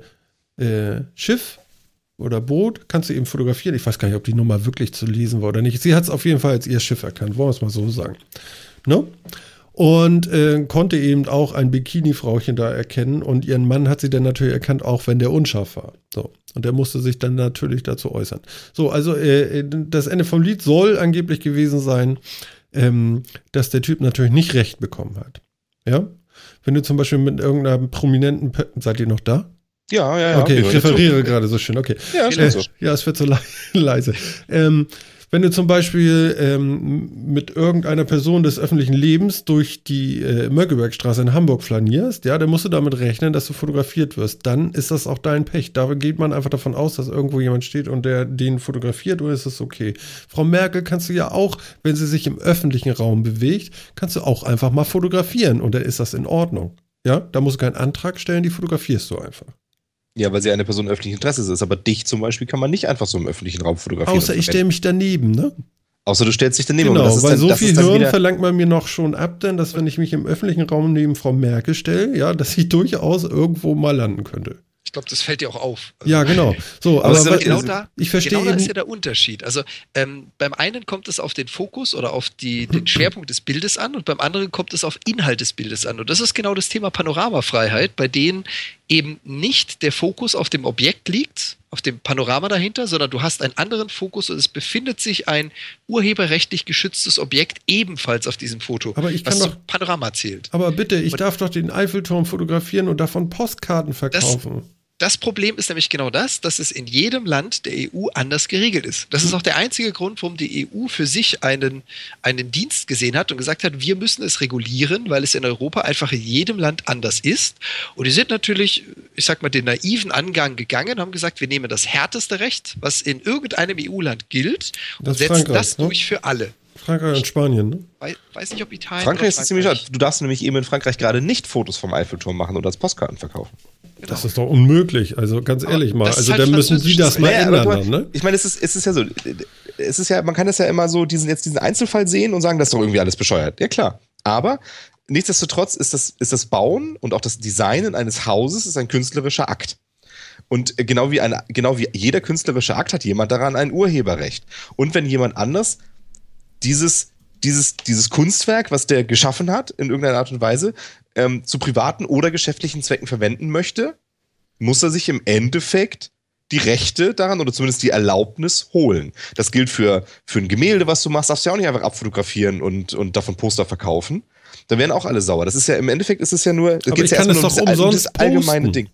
äh, äh, Schiff oder Boot, kannst du eben fotografieren. Ich weiß gar nicht, ob die Nummer wirklich zu lesen war oder nicht. Sie hat es auf jeden Fall als ihr Schiff erkannt, wollen wir es mal so sagen. No? Und äh, konnte eben auch ein Bikini-Frauchen da erkennen und ihren Mann hat sie dann natürlich erkannt, auch wenn der unscharf war. So. Und der musste sich dann natürlich dazu äußern. So, also äh, äh das Ende vom Lied soll angeblich gewesen sein, ähm, dass der Typ natürlich nicht recht bekommen hat. Ja, wenn du zum Beispiel mit irgendeiner prominenten, seid ihr noch da? Ja, ja, ja. Okay, ich referiere gerade so schön, okay. Ja, äh, so. ja, es wird so le leise. Ähm, wenn du zum Beispiel ähm, mit irgendeiner Person des öffentlichen Lebens durch die äh, Mönckebergstraße in Hamburg flanierst, ja, dann musst du damit rechnen, dass du fotografiert wirst. Dann ist das auch dein Pech. Da geht man einfach davon aus, dass irgendwo jemand steht und der den fotografiert oder ist es okay. Frau Merkel kannst du ja auch, wenn sie sich im öffentlichen Raum bewegt, kannst du auch einfach mal fotografieren und dann ist das in Ordnung. Ja, da musst du keinen Antrag stellen, die fotografierst du einfach. Ja, weil sie eine Person öffentlichen Interesses ist. Aber dich zum Beispiel kann man nicht einfach so im öffentlichen Raum fotografieren. Außer ich stelle mich daneben, ne? Außer du stellst dich daneben. Genau, weil dann, so viel Hirn verlangt man mir noch schon ab, denn dass wenn ich mich im öffentlichen Raum neben Frau Merkel stelle, ja, dass ich durchaus irgendwo mal landen könnte. Ich glaube, das fällt dir auch auf. Also, ja, genau. So, aber, aber genau da, ich verstehe genau da ist ja der Unterschied. Also ähm, beim einen kommt es auf den Fokus oder auf die, den Schwerpunkt des Bildes an und beim anderen kommt es auf Inhalt des Bildes an. Und das ist genau das Thema Panoramafreiheit, bei denen eben nicht der Fokus auf dem Objekt liegt, auf dem Panorama dahinter, sondern du hast einen anderen Fokus und es befindet sich ein urheberrechtlich geschütztes Objekt ebenfalls auf diesem Foto, aber ich kann was doch, Panorama zählt. Aber bitte, ich und darf doch den Eiffelturm fotografieren und davon Postkarten verkaufen. Das, das Problem ist nämlich genau das, dass es in jedem Land der EU anders geregelt ist. Das ist auch der einzige Grund, warum die EU für sich einen, einen Dienst gesehen hat und gesagt hat, wir müssen es regulieren, weil es in Europa einfach in jedem Land anders ist. Und die sind natürlich, ich sag mal, den naiven Angang gegangen, haben gesagt, wir nehmen das härteste Recht, was in irgendeinem EU-Land gilt, und das setzen Frankreich, das ne? durch für alle. Frankreich und Spanien, ne? Weiß, weiß nicht, ob Italien. Frankreich ist ziemlich hart. Du darfst nämlich eben in Frankreich gerade nicht Fotos vom Eiffelturm machen oder als Postkarten verkaufen. Genau. Das ist doch unmöglich. Also ganz ehrlich mal. Also halt dann müssen Sie das mal naja, ändern. Dann, ne? Ich meine, es ist, es ist ja so. Es ist ja, man kann das ja immer so, diesen, jetzt diesen Einzelfall sehen und sagen, das ist doch irgendwie alles bescheuert. Ja, klar. Aber nichtsdestotrotz ist das, ist das Bauen und auch das Designen eines Hauses ist ein künstlerischer Akt. Und genau wie, ein, genau wie jeder künstlerische Akt hat jemand daran ein Urheberrecht. Und wenn jemand anders dieses, dieses, dieses Kunstwerk, was der geschaffen hat, in irgendeiner Art und Weise, ähm, zu privaten oder geschäftlichen Zwecken verwenden möchte, muss er sich im Endeffekt die Rechte daran oder zumindest die Erlaubnis holen. Das gilt für, für ein Gemälde, was du machst, darfst du ja auch nicht einfach abfotografieren und, und davon Poster verkaufen. Da werden auch alle sauer. Das ist ja im Endeffekt ist es ja nur, es geht ja erstmal um das, das allgemeine Ding.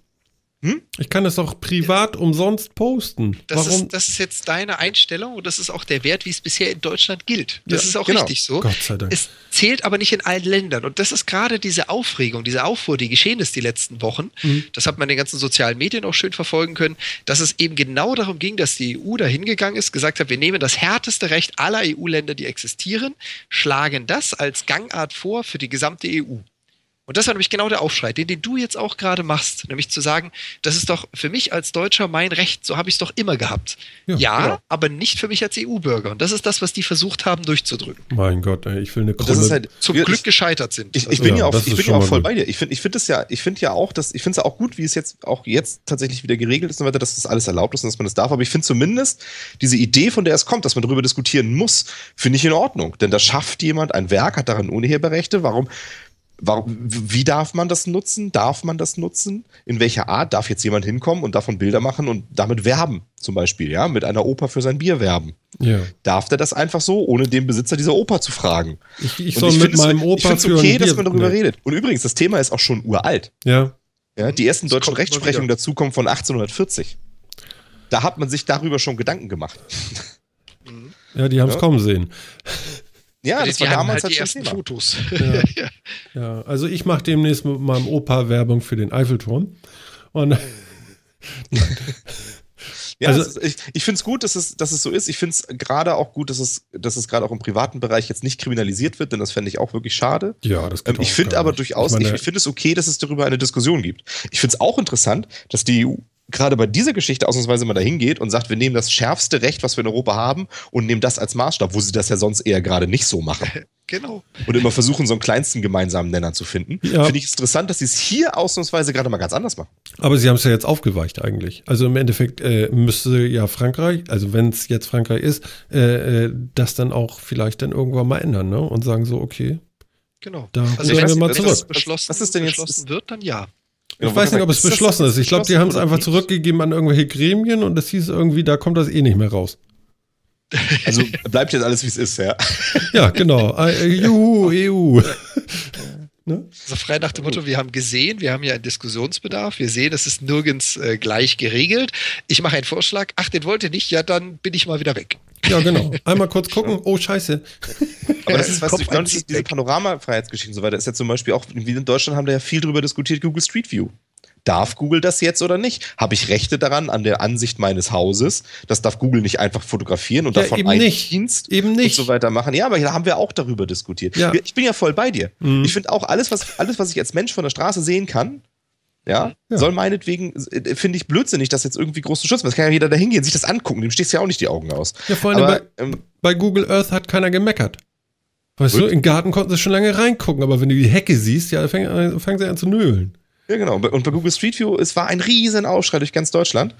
Hm? Ich kann es doch privat umsonst posten. Das Warum? Ist, das ist jetzt deine Einstellung und das ist auch der Wert, wie es bisher in Deutschland gilt. Das ja, ist auch genau. richtig so. Gott sei Dank. Es zählt aber nicht in allen Ländern. Und das ist gerade diese Aufregung, diese Aufruhr, die geschehen ist die letzten Wochen. Mhm. Das hat man in den ganzen sozialen Medien auch schön verfolgen können, dass es eben genau darum ging, dass die EU da hingegangen ist, gesagt hat, wir nehmen das härteste Recht aller EU-Länder, die existieren, schlagen das als Gangart vor für die gesamte EU. Und das war nämlich genau der Aufschrei, den, den du jetzt auch gerade machst, nämlich zu sagen, das ist doch für mich als Deutscher mein Recht, so habe ich es doch immer gehabt. Ja, ja genau. aber nicht für mich als EU-Bürger. Und das ist das, was die versucht haben durchzudrücken. Mein Gott, ey, ich will eine Krone. Halt, Zum wir, Glück gescheitert sind. Ich, ich also, bin ja, auch, ich bin ja auch voll bei dir. Ich finde ich find das ja, ich finde ja auch, dass, ich finde es auch gut, wie es jetzt auch jetzt tatsächlich wieder geregelt ist und weiter, dass das alles erlaubt ist und dass man das darf. Aber ich finde zumindest diese Idee, von der es kommt, dass man darüber diskutieren muss, finde ich in Ordnung. Denn da schafft jemand ein Werk, hat daran Urheberrechte. Warum? Warum, wie darf man das nutzen? Darf man das nutzen? In welcher Art darf jetzt jemand hinkommen und davon Bilder machen und damit werben? Zum Beispiel, ja, mit einer Oper für sein Bier werben. Ja. Darf der das einfach so, ohne den Besitzer dieser Oper zu fragen? Ich, ich soll ich mit meinem Opa Ich finde es okay, dass man darüber nee. redet. Und übrigens, das Thema ist auch schon uralt. Ja. Ja, die ersten deutschen Rechtsprechungen dazu kommen von 1840. Da hat man sich darüber schon Gedanken gemacht. Ja, die haben es ja. kommen sehen. Ja, das die war damals halt die ersten Thema. Fotos. Ja. ja. also ich mache demnächst mit meinem Opa Werbung für den Eiffelturm. Und Ja, also, ist, ich, ich finde es gut, dass es, dass es so ist. Ich finde es gerade auch gut, dass es, dass es gerade auch im privaten Bereich jetzt nicht kriminalisiert wird, denn das fände ich auch wirklich schade. Ja, das geht ähm, Ich finde aber durchaus, ich, ich finde es okay, dass es darüber eine Diskussion gibt. Ich finde es auch interessant, dass die EU gerade bei dieser Geschichte ausnahmsweise mal dahin geht und sagt, wir nehmen das schärfste Recht, was wir in Europa haben und nehmen das als Maßstab, wo sie das ja sonst eher gerade nicht so machen. Genau. Und immer versuchen, so einen kleinsten gemeinsamen Nenner zu finden. Ja. Finde ich interessant, dass sie es hier ausnahmsweise gerade mal ganz anders machen. Aber sie haben es ja jetzt aufgeweicht eigentlich. Also im Endeffekt äh, müsste ja Frankreich, also wenn es jetzt Frankreich ist, äh, äh, das dann auch vielleicht dann irgendwann mal ändern ne? und sagen so, okay. Genau. Da also wir mal zurück. Was, beschlossen, was ist denn jetzt beschlossen wird, dann ja. Ich weiß nicht, ob es beschlossen ist. Ich glaube, die haben es einfach zurückgegeben an irgendwelche Gremien und es hieß irgendwie, da kommt das eh nicht mehr raus. Also bleibt jetzt alles, wie es ist, ja. Ja, genau. Äh, juhu, EU. Ne? Also frei nach dem Motto, wir haben gesehen, wir haben ja einen Diskussionsbedarf, wir sehen, es ist nirgends äh, gleich geregelt. Ich mache einen Vorschlag, ach, den wollt ihr nicht, ja, dann bin ich mal wieder weg. Ja, genau. Einmal kurz gucken, oh scheiße. Aber das ist, was du, genau, das ist diese Panoramafreiheitsgeschichte und so weiter, ist ja zum Beispiel auch, wie in Deutschland haben da ja viel drüber diskutiert, Google Street View. Darf Google das jetzt oder nicht? Habe ich Rechte daran, an der Ansicht meines Hauses? Das darf Google nicht einfach fotografieren und ja, davon einen nicht. Dienst eben nicht. und so weiter machen. Ja, aber da haben wir auch darüber diskutiert. Ja. Ich bin ja voll bei dir. Mhm. Ich finde auch alles was, alles, was ich als Mensch von der Straße sehen kann, ja, ja. soll meinetwegen, äh, finde ich blödsinnig, das jetzt irgendwie groß zu schützen. Das kann ja jeder da hingehen, sich das angucken, dem stehst ja auch nicht die Augen aus. Ja, vor allem aber, bei, ähm, bei, Google Earth hat keiner gemeckert. Weißt gut. du, im Garten konnten sie schon lange reingucken, aber wenn du die Hecke siehst, ja, fangen, fangen sie an zu nölen. Ja, genau. Und bei Google Street View, es war ein riesen Aufschrei durch ganz Deutschland.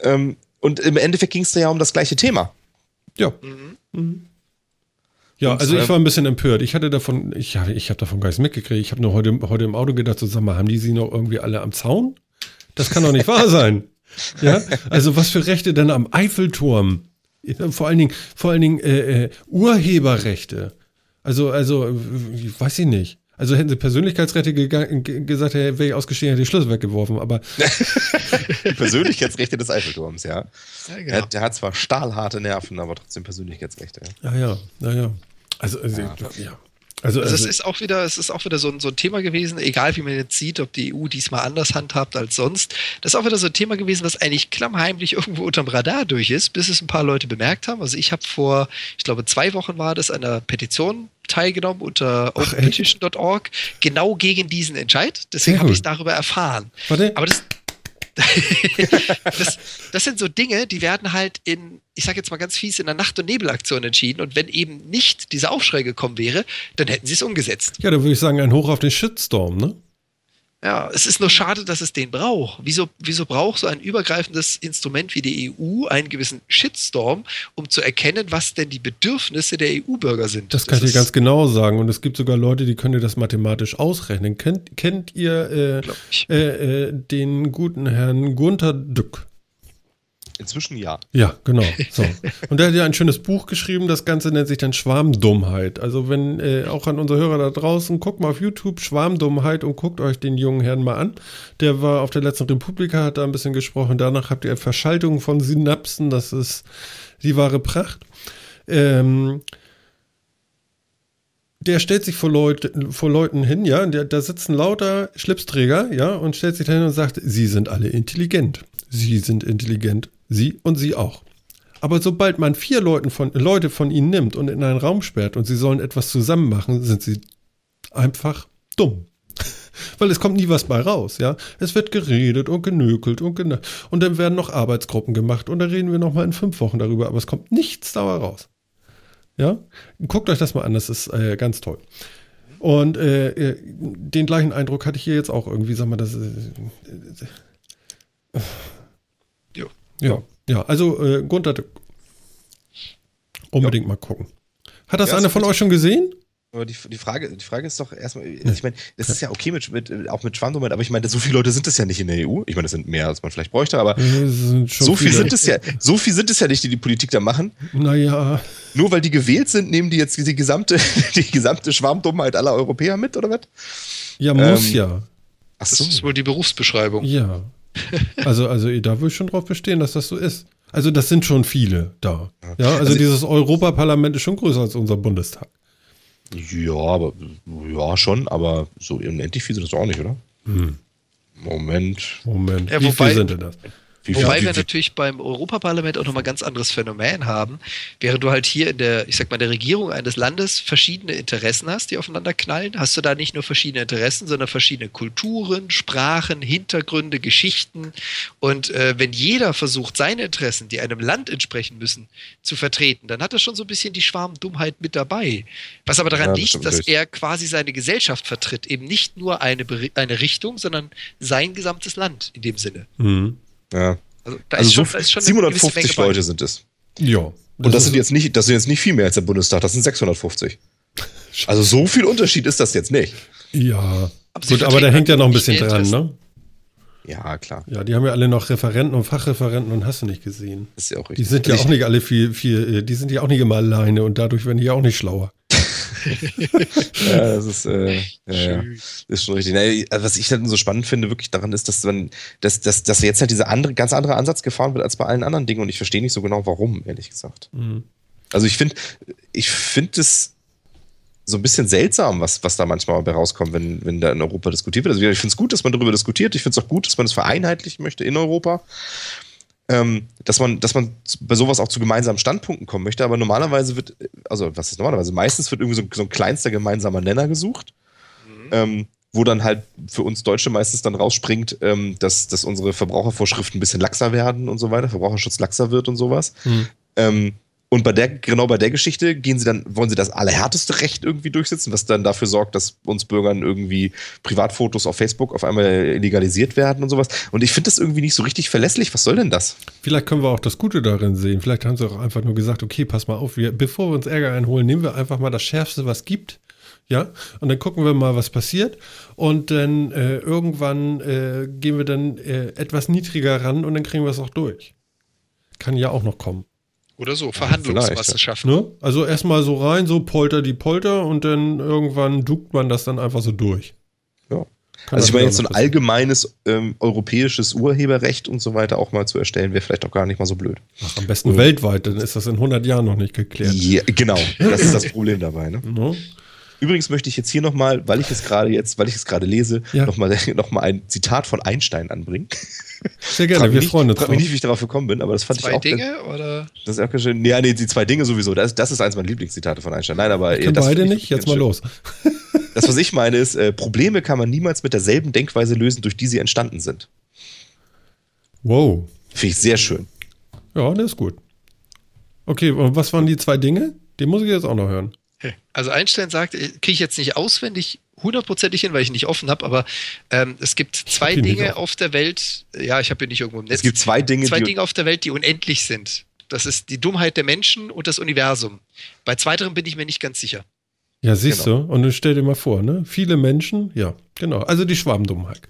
Ähm, und im Endeffekt ging es da ja um das gleiche Thema. Ja. Mhm. Mhm. Ja, also ich war ein bisschen empört. Ich hatte davon, ich, ich habe davon gar nichts mitgekriegt. Ich habe nur heute, heute im Auto gedacht, so, sag mal, haben die sie noch irgendwie alle am Zaun? Das kann doch nicht wahr sein. Ja, also was für Rechte denn am Eiffelturm? Vor allen Dingen, vor allen Dingen äh, äh, Urheberrechte. Also, also, weiß ich nicht. Also hätten sie Persönlichkeitsrechte gesagt, wäre ich ausgestiegen, hätte ich die Schlüssel weggeworfen, aber. die Persönlichkeitsrechte des Eiffelturms, ja. ja genau. der, der, hat zwar stahlharte Nerven, aber trotzdem Persönlichkeitsrechte. Ja, ja, ja, ja. Also, also ja. ja. Also, also, also, es ist auch wieder, es ist auch wieder so ein, so ein Thema gewesen, egal wie man jetzt sieht, ob die EU diesmal anders handhabt als sonst. Das ist auch wieder so ein Thema gewesen, was eigentlich klammheimlich irgendwo unterm Radar durch ist, bis es ein paar Leute bemerkt haben. Also ich habe vor, ich glaube, zwei Wochen war das, einer Petition teilgenommen unter openpetition.org, genau gegen diesen Entscheid. Deswegen habe ich darüber erfahren. Warte. Aber das, das, das, sind so Dinge, die werden halt in, ich sage jetzt mal ganz fies, in der Nacht- und Nebelaktion entschieden. Und wenn eben nicht dieser Aufschrei gekommen wäre, dann hätten sie es umgesetzt. Ja, da würde ich sagen, ein Hoch auf den Shitstorm, ne? Ja, es ist nur schade, dass es den braucht. Wieso, wieso braucht so ein übergreifendes Instrument wie die EU einen gewissen Shitstorm, um zu erkennen, was denn die Bedürfnisse der EU-Bürger sind? Das kann das ich dir ganz genau sagen. Und es gibt sogar Leute, die können dir das mathematisch ausrechnen. Kennt, kennt ihr äh, äh, äh, den guten Herrn Gunther Dück? Inzwischen ja. Ja, genau. So. Und der hat ja ein schönes Buch geschrieben, das Ganze nennt sich dann Schwarmdummheit. Also wenn, äh, auch an unsere Hörer da draußen, guckt mal auf YouTube Schwarmdummheit und guckt euch den jungen Herrn mal an. Der war auf der letzten Republika, hat da ein bisschen gesprochen. Danach habt ihr Verschaltung von Synapsen, das ist die wahre Pracht. Ähm, der stellt sich vor, Leut, vor Leuten hin, ja, der, da sitzen lauter Schlipsträger, ja, und stellt sich dahin und sagt, sie sind alle intelligent. Sie sind intelligent. Sie und Sie auch. Aber sobald man vier Leuten von, Leute von ihnen nimmt und in einen Raum sperrt und sie sollen etwas zusammen machen, sind sie einfach dumm. Weil es kommt nie was bei raus, ja. Es wird geredet und genökelt und gena und dann werden noch Arbeitsgruppen gemacht und dann reden wir noch mal in fünf Wochen darüber, aber es kommt nichts dabei raus. Ja, guckt euch das mal an, das ist äh, ganz toll. Und äh, äh den gleichen Eindruck hatte ich hier jetzt auch irgendwie, sag mal, das. Äh, äh, ja, ja, also äh, Gunther, unbedingt ja. mal gucken. Hat das ja, einer von euch schon gesehen? Aber die, die, Frage, die Frage ist doch erstmal, ich meine, das ist ja okay mit, mit auch mit Schwandomet, aber ich meine, so viele Leute sind es ja nicht in der EU. Ich meine, das sind mehr, als man vielleicht bräuchte, aber so viel sind es ja, so viel sind es ja nicht, die die Politik da machen. Naja. Nur weil die gewählt sind, nehmen die jetzt die gesamte, die gesamte Schwarmdummheit aller Europäer mit, oder was? Ja, muss ähm, ja. Ach so. Das ist wohl die Berufsbeschreibung. Ja. Also, also da würde ich schon drauf bestehen, dass das so ist. Also das sind schon viele da. Ja, also, also dieses Europaparlament ist schon größer als unser Bundestag. Ja, aber ja schon, aber so unendlich viel sind das auch nicht, oder? Hm. Moment. Moment. Ja, Wie viel sind denn das? Wie Wobei wir natürlich beim Europaparlament auch nochmal ein ganz anderes Phänomen haben, während du halt hier in der, ich sag mal, der Regierung eines Landes verschiedene Interessen hast, die aufeinander knallen, hast du da nicht nur verschiedene Interessen, sondern verschiedene Kulturen, Sprachen, Hintergründe, Geschichten. Und äh, wenn jeder versucht, seine Interessen, die einem Land entsprechen müssen, zu vertreten, dann hat er schon so ein bisschen die Schwarmdummheit mit dabei. Was aber daran ja, liegt, dass er quasi seine Gesellschaft vertritt, eben nicht nur eine, eine Richtung, sondern sein gesamtes Land in dem Sinne. Mhm. Ja. Also, da also schon, so da 750 Leute sind es. Ja. Und das, das sind jetzt nicht, das sind jetzt nicht viel mehr als der Bundestag, das sind 650. Also so viel Unterschied ist das jetzt nicht. Ja. Aber Gut, aber da hängt ja noch ein bisschen dran, ne? Ja, klar. Ja, die haben ja alle noch Referenten und Fachreferenten und hast du nicht gesehen. ist ja auch richtig. Die sind ja auch nicht alle viel, viel, die sind ja auch nicht immer alleine und dadurch werden die ja auch nicht schlauer. ja, das ist, äh, ja, ist schon richtig. Nee, was ich halt so spannend finde, wirklich daran ist, dass man, dass, dass, dass jetzt halt dieser andere, ganz andere Ansatz gefahren wird als bei allen anderen Dingen und ich verstehe nicht so genau, warum, ehrlich gesagt. Mhm. Also ich finde, ich finde es so ein bisschen seltsam, was, was da manchmal bei rauskommt, wenn, wenn da in Europa diskutiert wird. Also ich finde es gut, dass man darüber diskutiert. Ich finde es auch gut, dass man das vereinheitlichen möchte in Europa. Ähm, dass man, dass man bei sowas auch zu gemeinsamen Standpunkten kommen möchte, aber normalerweise wird, also was ist normalerweise? Meistens wird irgendwie so, so ein kleinster gemeinsamer Nenner gesucht. Mhm. Ähm, wo dann halt für uns Deutsche meistens dann rausspringt, ähm, dass, dass unsere Verbrauchervorschriften ein bisschen laxer werden und so weiter, Verbraucherschutz laxer wird und sowas. Mhm. Ähm, und bei der, genau bei der Geschichte gehen sie dann, wollen sie das allerhärteste Recht irgendwie durchsetzen, was dann dafür sorgt, dass uns Bürgern irgendwie Privatfotos auf Facebook auf einmal legalisiert werden und sowas. Und ich finde das irgendwie nicht so richtig verlässlich. Was soll denn das? Vielleicht können wir auch das Gute darin sehen. Vielleicht haben sie auch einfach nur gesagt, okay, pass mal auf, wir, bevor wir uns Ärger einholen, nehmen wir einfach mal das Schärfste, was gibt. Ja, und dann gucken wir mal, was passiert. Und dann äh, irgendwann äh, gehen wir dann äh, etwas niedriger ran und dann kriegen wir es auch durch. Kann ja auch noch kommen. Oder so, Verhandlungsmasse schaffen. Ne? Also erstmal so rein, so polter die Polter und dann irgendwann duckt man das dann einfach so durch. Ja. Kann also ich meine, jetzt so ein allgemeines ähm, europäisches Urheberrecht und so weiter auch mal zu erstellen, wäre vielleicht auch gar nicht mal so blöd. Ach, am besten ja. weltweit, dann ist das in 100 Jahren noch nicht geklärt. Ja, genau, das ist das Problem dabei. Ne? No? Übrigens möchte ich jetzt hier nochmal, weil ich es gerade jetzt, weil ich es gerade lese, ja. nochmal noch mal ein Zitat von Einstein anbringen. Sehr gerne, wir freuen uns. Ich frage mich nicht, wie ich darauf gekommen bin, aber das fand zwei ich auch. Zwei Dinge ganz, oder? Das ist auch ganz schön. Ja, nee, die zwei Dinge sowieso. Das, das ist eins meiner Lieblingszitate von Einstein. Nein, aber. Können beide nicht? Jetzt mal schön. los. das, was ich meine, ist, äh, Probleme kann man niemals mit derselben Denkweise lösen, durch die sie entstanden sind. Wow. Finde ich sehr schön. Ja, das ist gut. Okay, und was waren die zwei Dinge? Den muss ich jetzt auch noch hören. Also Einstein sagt, kriege ich jetzt nicht auswendig hundertprozentig hin, weil ich nicht offen habe, aber ähm, es gibt zwei Dinge auf der Welt, ja, ich habe hier nicht irgendwo im Netz. Es gibt zwei Dinge, zwei Dinge auf der Welt, die unendlich sind. Das ist die Dummheit der Menschen und das Universum. Bei zweiterem bin ich mir nicht ganz sicher. Ja, siehst genau. du, und dann stell dir mal vor, ne? Viele Menschen, ja, genau. Also die Schwarmdummheit.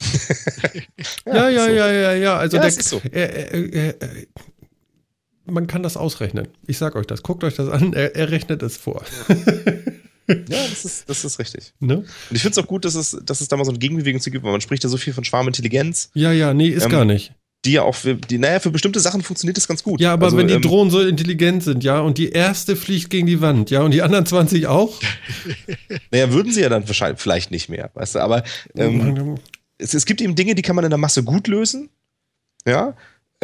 ja, ja, ja, ja, ja, Also ja, der, so. äh, äh, äh, man kann das ausrechnen. Ich sag euch das. Guckt euch das an. Er, er rechnet es vor. Ja. das ist, das ist richtig. Ne? Und ich finde es auch gut, dass es, dass es da mal so eine Gegenbewegung zu gibt, weil man spricht ja so viel von Schwarmintelligenz. Ja, ja, nee, ist ähm, gar nicht. Die ja auch für, die, naja, für bestimmte Sachen funktioniert das ganz gut. Ja, aber also, wenn die ähm, Drohnen so intelligent sind, ja, und die erste fliegt gegen die Wand, ja, und die anderen 20 auch? naja, würden sie ja dann wahrscheinlich vielleicht nicht mehr, weißt du, aber ähm, es, es gibt eben Dinge, die kann man in der Masse gut lösen, ja,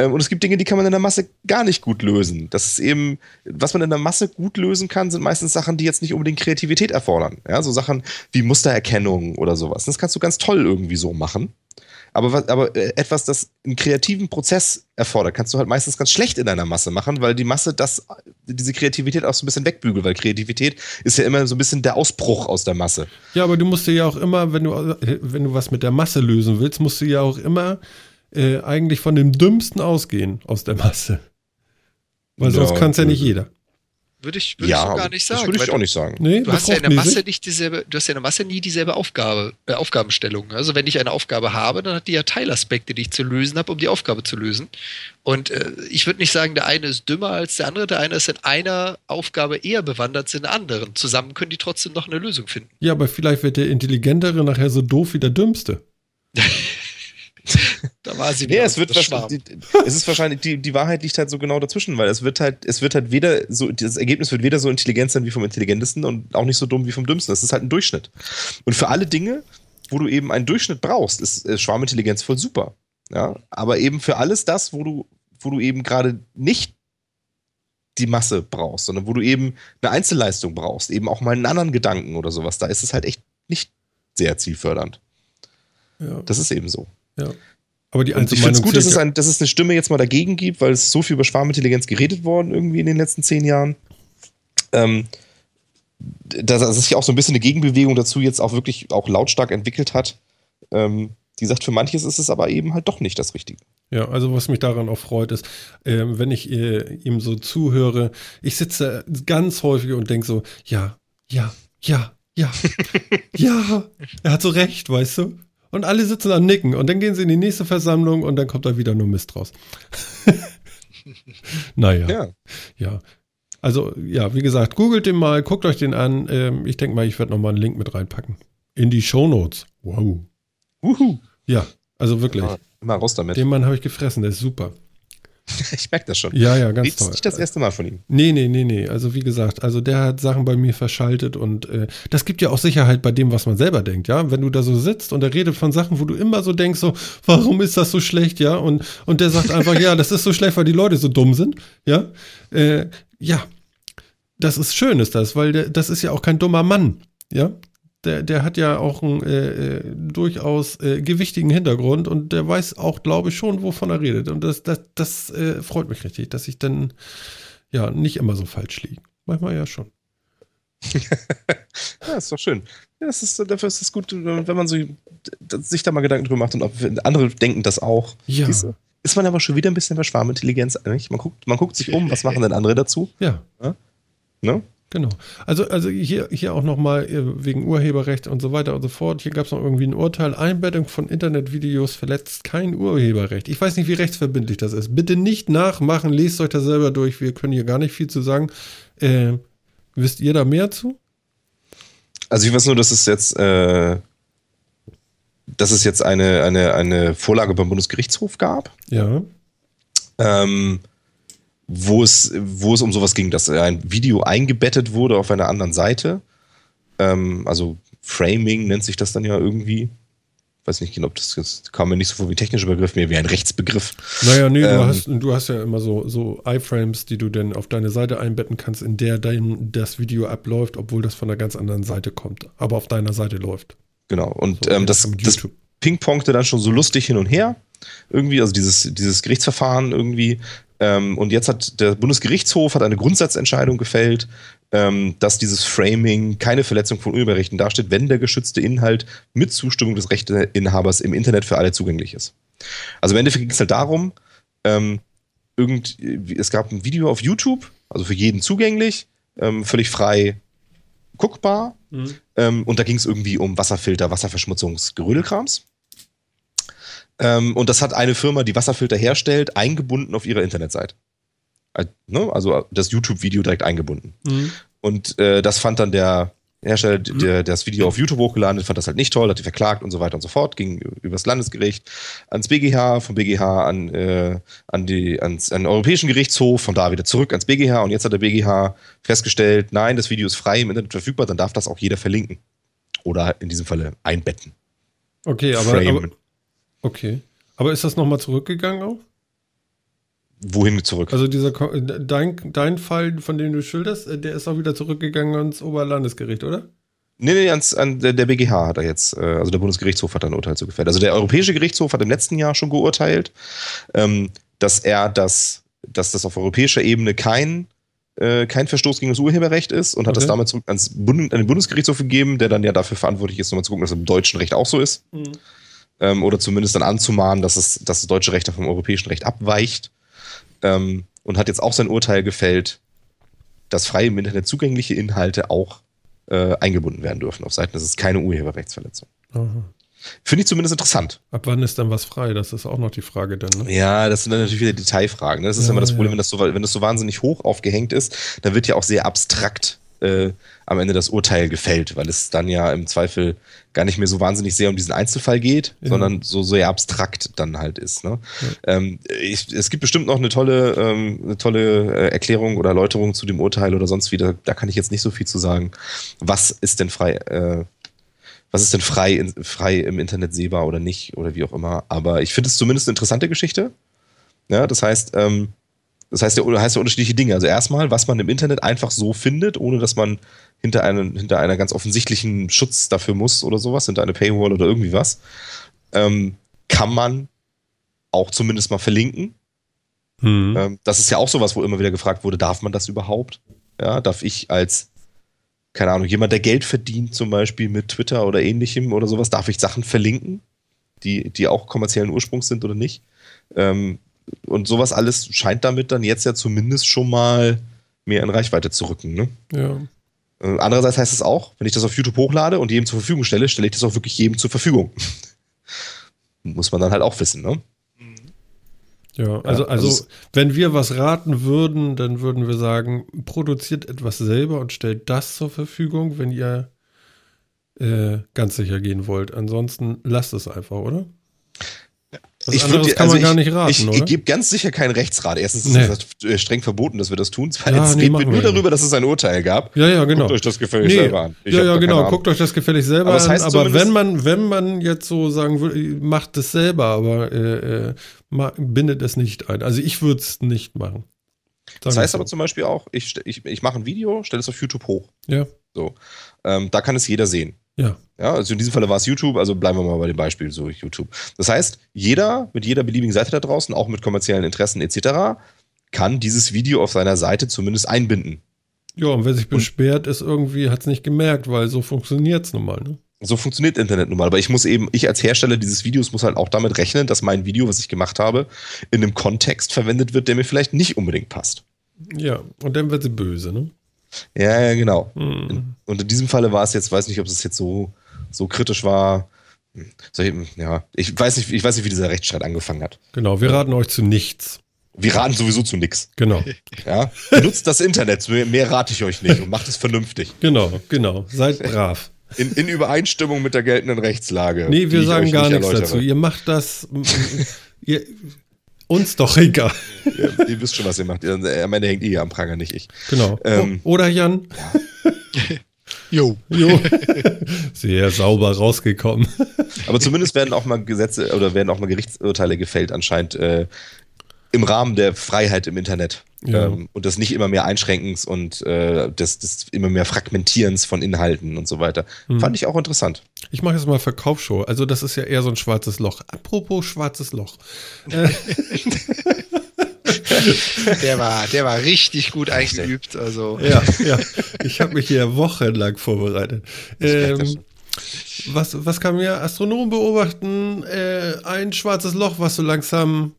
und es gibt Dinge, die kann man in der Masse gar nicht gut lösen. Das ist eben, was man in der Masse gut lösen kann, sind meistens Sachen, die jetzt nicht unbedingt Kreativität erfordern. Ja, so Sachen wie Mustererkennung oder sowas. Das kannst du ganz toll irgendwie so machen. Aber, aber äh, etwas, das einen kreativen Prozess erfordert, kannst du halt meistens ganz schlecht in deiner Masse machen, weil die Masse das, diese Kreativität auch so ein bisschen wegbügelt, weil Kreativität ist ja immer so ein bisschen der Ausbruch aus der Masse. Ja, aber du musst dir ja auch immer, wenn du, äh, wenn du was mit der Masse lösen willst, musst du ja auch immer äh, eigentlich von dem Dümmsten ausgehen aus der Masse. Weil sonst ja, kann es ja nicht jeder. Würde ich, würde ja, ich so gar nicht sagen. Das würde ich auch nicht sagen. Nee, du hast ja in der Masse nicht dieselbe, du hast ja in der Masse nie dieselbe Aufgabe, äh, Aufgabenstellung. Also wenn ich eine Aufgabe habe, dann hat die ja Teilaspekte, die ich zu lösen habe, um die Aufgabe zu lösen. Und äh, ich würde nicht sagen, der eine ist dümmer als der andere, der eine ist in einer Aufgabe eher bewandert als in der anderen. Zusammen können die trotzdem noch eine Lösung finden. Ja, aber vielleicht wird der Intelligentere nachher so doof wie der Dümmste. da war sie nee, es wird wahrscheinlich, es ist wahrscheinlich, die, die Wahrheit liegt halt so genau dazwischen, weil es wird halt, es wird halt weder so, das Ergebnis wird weder so intelligent sein wie vom Intelligentesten und auch nicht so dumm wie vom Dümmsten. Es ist halt ein Durchschnitt. Und für alle Dinge, wo du eben einen Durchschnitt brauchst, ist, ist Schwarmintelligenz voll super. Ja, aber eben für alles das, wo du, wo du eben gerade nicht die Masse brauchst, sondern wo du eben eine Einzelleistung brauchst, eben auch mal einen anderen Gedanken oder sowas, da ist es halt echt nicht sehr zielfördernd. Ja. Das ist eben so. Ja. Aber die und ich finde es gut, dass es, ein, dass es eine Stimme jetzt mal dagegen gibt, weil es so viel über Schwarmintelligenz geredet worden irgendwie in den letzten zehn Jahren. Ähm, dass, dass sich auch so ein bisschen eine Gegenbewegung dazu jetzt auch wirklich auch lautstark entwickelt hat. Ähm, die sagt, für manches ist es aber eben halt doch nicht das Richtige. Ja, also was mich daran auch freut, ist, äh, wenn ich äh, ihm so zuhöre, ich sitze ganz häufig und denke so, ja, ja, ja, ja, ja, er hat so recht, weißt du? Und alle sitzen am Nicken und dann gehen sie in die nächste Versammlung und dann kommt da wieder nur Mist raus. naja. Ja. ja. Also, ja, wie gesagt, googelt den mal, guckt euch den an. Ähm, ich denke mal, ich werde nochmal einen Link mit reinpacken. In die Shownotes. Wow. Uhu. Ja, also wirklich. Immer, immer raus damit. Den Mann habe ich gefressen, der ist super. ich merke das schon. Ja, ja, ganz toll. nicht das erste Mal von ihm. Nee, nee, nee, nee. Also wie gesagt, also der hat Sachen bei mir verschaltet und äh, das gibt ja auch Sicherheit bei dem, was man selber denkt, ja. Wenn du da so sitzt und er redet von Sachen, wo du immer so denkst, so, warum ist das so schlecht, ja? Und, und der sagt einfach, ja, das ist so schlecht, weil die Leute so dumm sind, ja. Äh, ja, das ist schön, ist das, weil der, das ist ja auch kein dummer Mann, ja der, der hat ja auch einen äh, äh, durchaus äh, gewichtigen Hintergrund und der weiß auch, glaube ich, schon, wovon er redet. Und das, das, das äh, freut mich richtig, dass ich dann ja nicht immer so falsch liege. Manchmal ja schon. ja, ist doch schön. Ja, das ist, dafür ist es gut, wenn man so, sich da mal Gedanken drüber macht und ob andere denken das auch. Ja. Diese, ist man aber schon wieder ein bisschen bei Schwarmintelligenz eigentlich. Man guckt, man guckt sich um, was machen denn andere dazu? Ja. ja? Ne? Genau. Also, also hier, hier auch nochmal äh, wegen Urheberrecht und so weiter und so fort. Hier gab es noch irgendwie ein Urteil. Einbettung von Internetvideos verletzt kein Urheberrecht. Ich weiß nicht, wie rechtsverbindlich das ist. Bitte nicht nachmachen. Lest euch das selber durch. Wir können hier gar nicht viel zu sagen. Äh, wisst ihr da mehr zu? Also ich weiß nur, dass es jetzt, äh, dass es jetzt eine, eine, eine Vorlage beim Bundesgerichtshof gab. Ja. Ähm, wo es, wo es um sowas ging, dass ein Video eingebettet wurde auf einer anderen Seite. Ähm, also Framing nennt sich das dann ja irgendwie. Ich weiß nicht genau, ob das, das kam mir nicht so vor wie ein technischer Begriff, mehr wie ein Rechtsbegriff. Naja, nee, ähm, du, hast, du hast ja immer so, so iFrames, die du dann auf deine Seite einbetten kannst, in der dein, das Video abläuft, obwohl das von einer ganz anderen Seite kommt, aber auf deiner Seite läuft. Genau, und so, ähm, das, das pingpongte dann schon so lustig hin und her. Irgendwie, also dieses, dieses Gerichtsverfahren irgendwie ähm, und jetzt hat der Bundesgerichtshof hat eine Grundsatzentscheidung gefällt, ähm, dass dieses Framing keine Verletzung von Urheberrechten darstellt, wenn der geschützte Inhalt mit Zustimmung des Rechteinhabers im Internet für alle zugänglich ist. Also im Endeffekt ging es halt darum, ähm, irgend, es gab ein Video auf YouTube, also für jeden zugänglich, ähm, völlig frei guckbar. Mhm. Ähm, und da ging es irgendwie um Wasserfilter, Wasserverschmutzungsgerödelkrams. Ähm, und das hat eine Firma, die Wasserfilter herstellt, eingebunden auf ihrer Internetseite. Ne? Also das YouTube-Video direkt eingebunden. Mhm. Und äh, das fand dann der Hersteller, mhm. der, der das Video auf YouTube hochgeladen hat, fand das halt nicht toll, hat die verklagt und so weiter und so fort, ging übers Landesgericht ans BGH, vom BGH an, äh, an, die, ans, an den Europäischen Gerichtshof, von da wieder zurück ans BGH und jetzt hat der BGH festgestellt, nein, das Video ist frei im Internet verfügbar, dann darf das auch jeder verlinken. Oder in diesem Falle einbetten. Okay, aber, aber Okay. Aber ist das nochmal zurückgegangen auch? Wohin zurück? Also dieser dein, dein Fall, von dem du schilderst, äh, der ist auch wieder zurückgegangen ans Oberlandesgericht, oder? Nee, nee, ans, an der, der BGH hat er jetzt, äh, also der Bundesgerichtshof hat ein Urteil zu gefällt. Also der Europäische Gerichtshof hat im letzten Jahr schon geurteilt, ähm, dass er das, dass das auf europäischer Ebene kein, äh, kein Verstoß gegen das Urheberrecht ist und hat okay. das damit zurück ans Bund, an den Bundesgerichtshof gegeben, der dann ja dafür verantwortlich ist, nochmal zu gucken, dass es im deutschen Recht auch so ist. Mhm ähm, oder zumindest dann anzumahnen, dass, es, dass das deutsche Recht vom europäischen Recht abweicht ähm, und hat jetzt auch sein Urteil gefällt, dass frei im Internet zugängliche Inhalte auch äh, eingebunden werden dürfen auf Seiten. Das ist keine Urheberrechtsverletzung. Finde ich zumindest interessant. Ab wann ist dann was frei? Das ist auch noch die Frage dann. Ne? Ja, das sind dann natürlich wieder Detailfragen. Ne? Das ist ja, immer das Problem, ja. wenn, das so, wenn das so wahnsinnig hoch aufgehängt ist, dann wird ja auch sehr abstrakt äh, am Ende das Urteil gefällt, weil es dann ja im Zweifel gar nicht mehr so wahnsinnig sehr um diesen Einzelfall geht, ja. sondern so sehr abstrakt dann halt ist. Ne? Ja. Ähm, ich, es gibt bestimmt noch eine tolle, ähm, eine tolle äh, Erklärung oder Erläuterung zu dem Urteil oder sonst wieder. Da kann ich jetzt nicht so viel zu sagen. Was ist denn frei? Äh, was ist denn frei, in, frei im Internet sehbar oder nicht oder wie auch immer. Aber ich finde es zumindest eine interessante Geschichte. Ja, das heißt, ähm, das heißt, der heißt ja unterschiedliche Dinge. Also erstmal, was man im Internet einfach so findet, ohne dass man hinter, einen, hinter einer ganz offensichtlichen Schutz dafür muss oder sowas, hinter einer Paywall oder irgendwie was, ähm, kann man auch zumindest mal verlinken. Mhm. Ähm, das ist ja auch sowas, wo immer wieder gefragt wurde, darf man das überhaupt? Ja, darf ich als, keine Ahnung, jemand, der Geld verdient, zum Beispiel mit Twitter oder ähnlichem oder sowas, darf ich Sachen verlinken, die, die auch kommerziellen Ursprungs sind oder nicht? Ähm, und sowas alles scheint damit dann jetzt ja zumindest schon mal mehr in Reichweite zu rücken. Ne? Ja. Äh, andererseits heißt es auch, wenn ich das auf YouTube hochlade und jedem zur Verfügung stelle, stelle ich das auch wirklich jedem zur Verfügung. Muss man dann halt auch wissen, ne? Ja, also, also, also wenn wir was raten würden, dann würden wir sagen, produziert etwas selber und stellt das zur Verfügung, wenn ihr äh, ganz sicher gehen wollt. Ansonsten lasst es einfach, oder? Was ich anderes kann also man ich, gar nicht raten, Ich, ich gebe ganz sicher keinen Rechtsrat. Erstens ist nee. es äh, streng verboten, dass wir das tun. Zweitens ja, nee, reden wir nur darüber, dass es ein Urteil gab. Ja, ja, genau. Guckt euch das gefällig nee. selber an. Ich ja, ja, genau. Guckt euch das gefällig selber aber an. Aber wenn man, wenn man jetzt so sagen würde, macht es selber, aber äh, äh, bindet es nicht ein. Also ich würde es nicht machen. Das heißt aber zum Beispiel auch, ich, ich, ich mache ein Video, stelle es auf YouTube hoch. Ja. So. Ähm, da kann es jeder sehen. Ja. Ja, also in diesem Fall war es YouTube, also bleiben wir mal bei dem Beispiel so YouTube. Das heißt, jeder mit jeder beliebigen Seite da draußen, auch mit kommerziellen Interessen etc., kann dieses Video auf seiner Seite zumindest einbinden. Ja, und wer sich beschwert, ist irgendwie, hat es nicht gemerkt, weil so funktioniert es nun mal. Ne? So funktioniert Internet nun mal. Aber ich muss eben, ich als Hersteller dieses Videos muss halt auch damit rechnen, dass mein Video, was ich gemacht habe, in einem Kontext verwendet wird, der mir vielleicht nicht unbedingt passt. Ja, und dann wird sie böse, ne? Ja, ja, genau. Mhm. Und in diesem Falle war es jetzt, weiß nicht, ob es jetzt so, so kritisch war. Ich, ja, ich weiß nicht, ich weiß nicht, wie dieser Rechtsstreit angefangen hat. Genau, wir raten euch zu nichts. Wir raten sowieso zu nichts. Genau. Ja? Benutzt das Internet, mehr rate ich euch nicht und macht es vernünftig. Genau, genau. Seid brav. In, in Übereinstimmung mit der geltenden Rechtslage. Nee, wir sagen gar nichts dazu. Ihr macht das. ihr, uns doch egal. Ja, ihr wisst schon, was ihr macht. Am Ende hängt ihr am Pranger, nicht ich. Genau. Ähm, Oder Jan? Ja. Jo. jo. Sehr sauber rausgekommen. Aber zumindest werden auch mal Gesetze oder werden auch mal Gerichtsurteile gefällt, anscheinend äh, im Rahmen der Freiheit im Internet. Ja. Ähm, und des nicht immer mehr Einschränkens und äh, des, des immer mehr Fragmentierens von Inhalten und so weiter. Hm. Fand ich auch interessant. Ich mache jetzt mal Verkaufsshow. Also das ist ja eher so ein schwarzes Loch. Apropos schwarzes Loch. der war, der war richtig gut eingeübt. Also. Ja, ja. Ich habe mich hier wochenlang vorbereitet. Ähm, was, was kann mir Astronomen beobachten? Äh, ein schwarzes Loch, was so langsam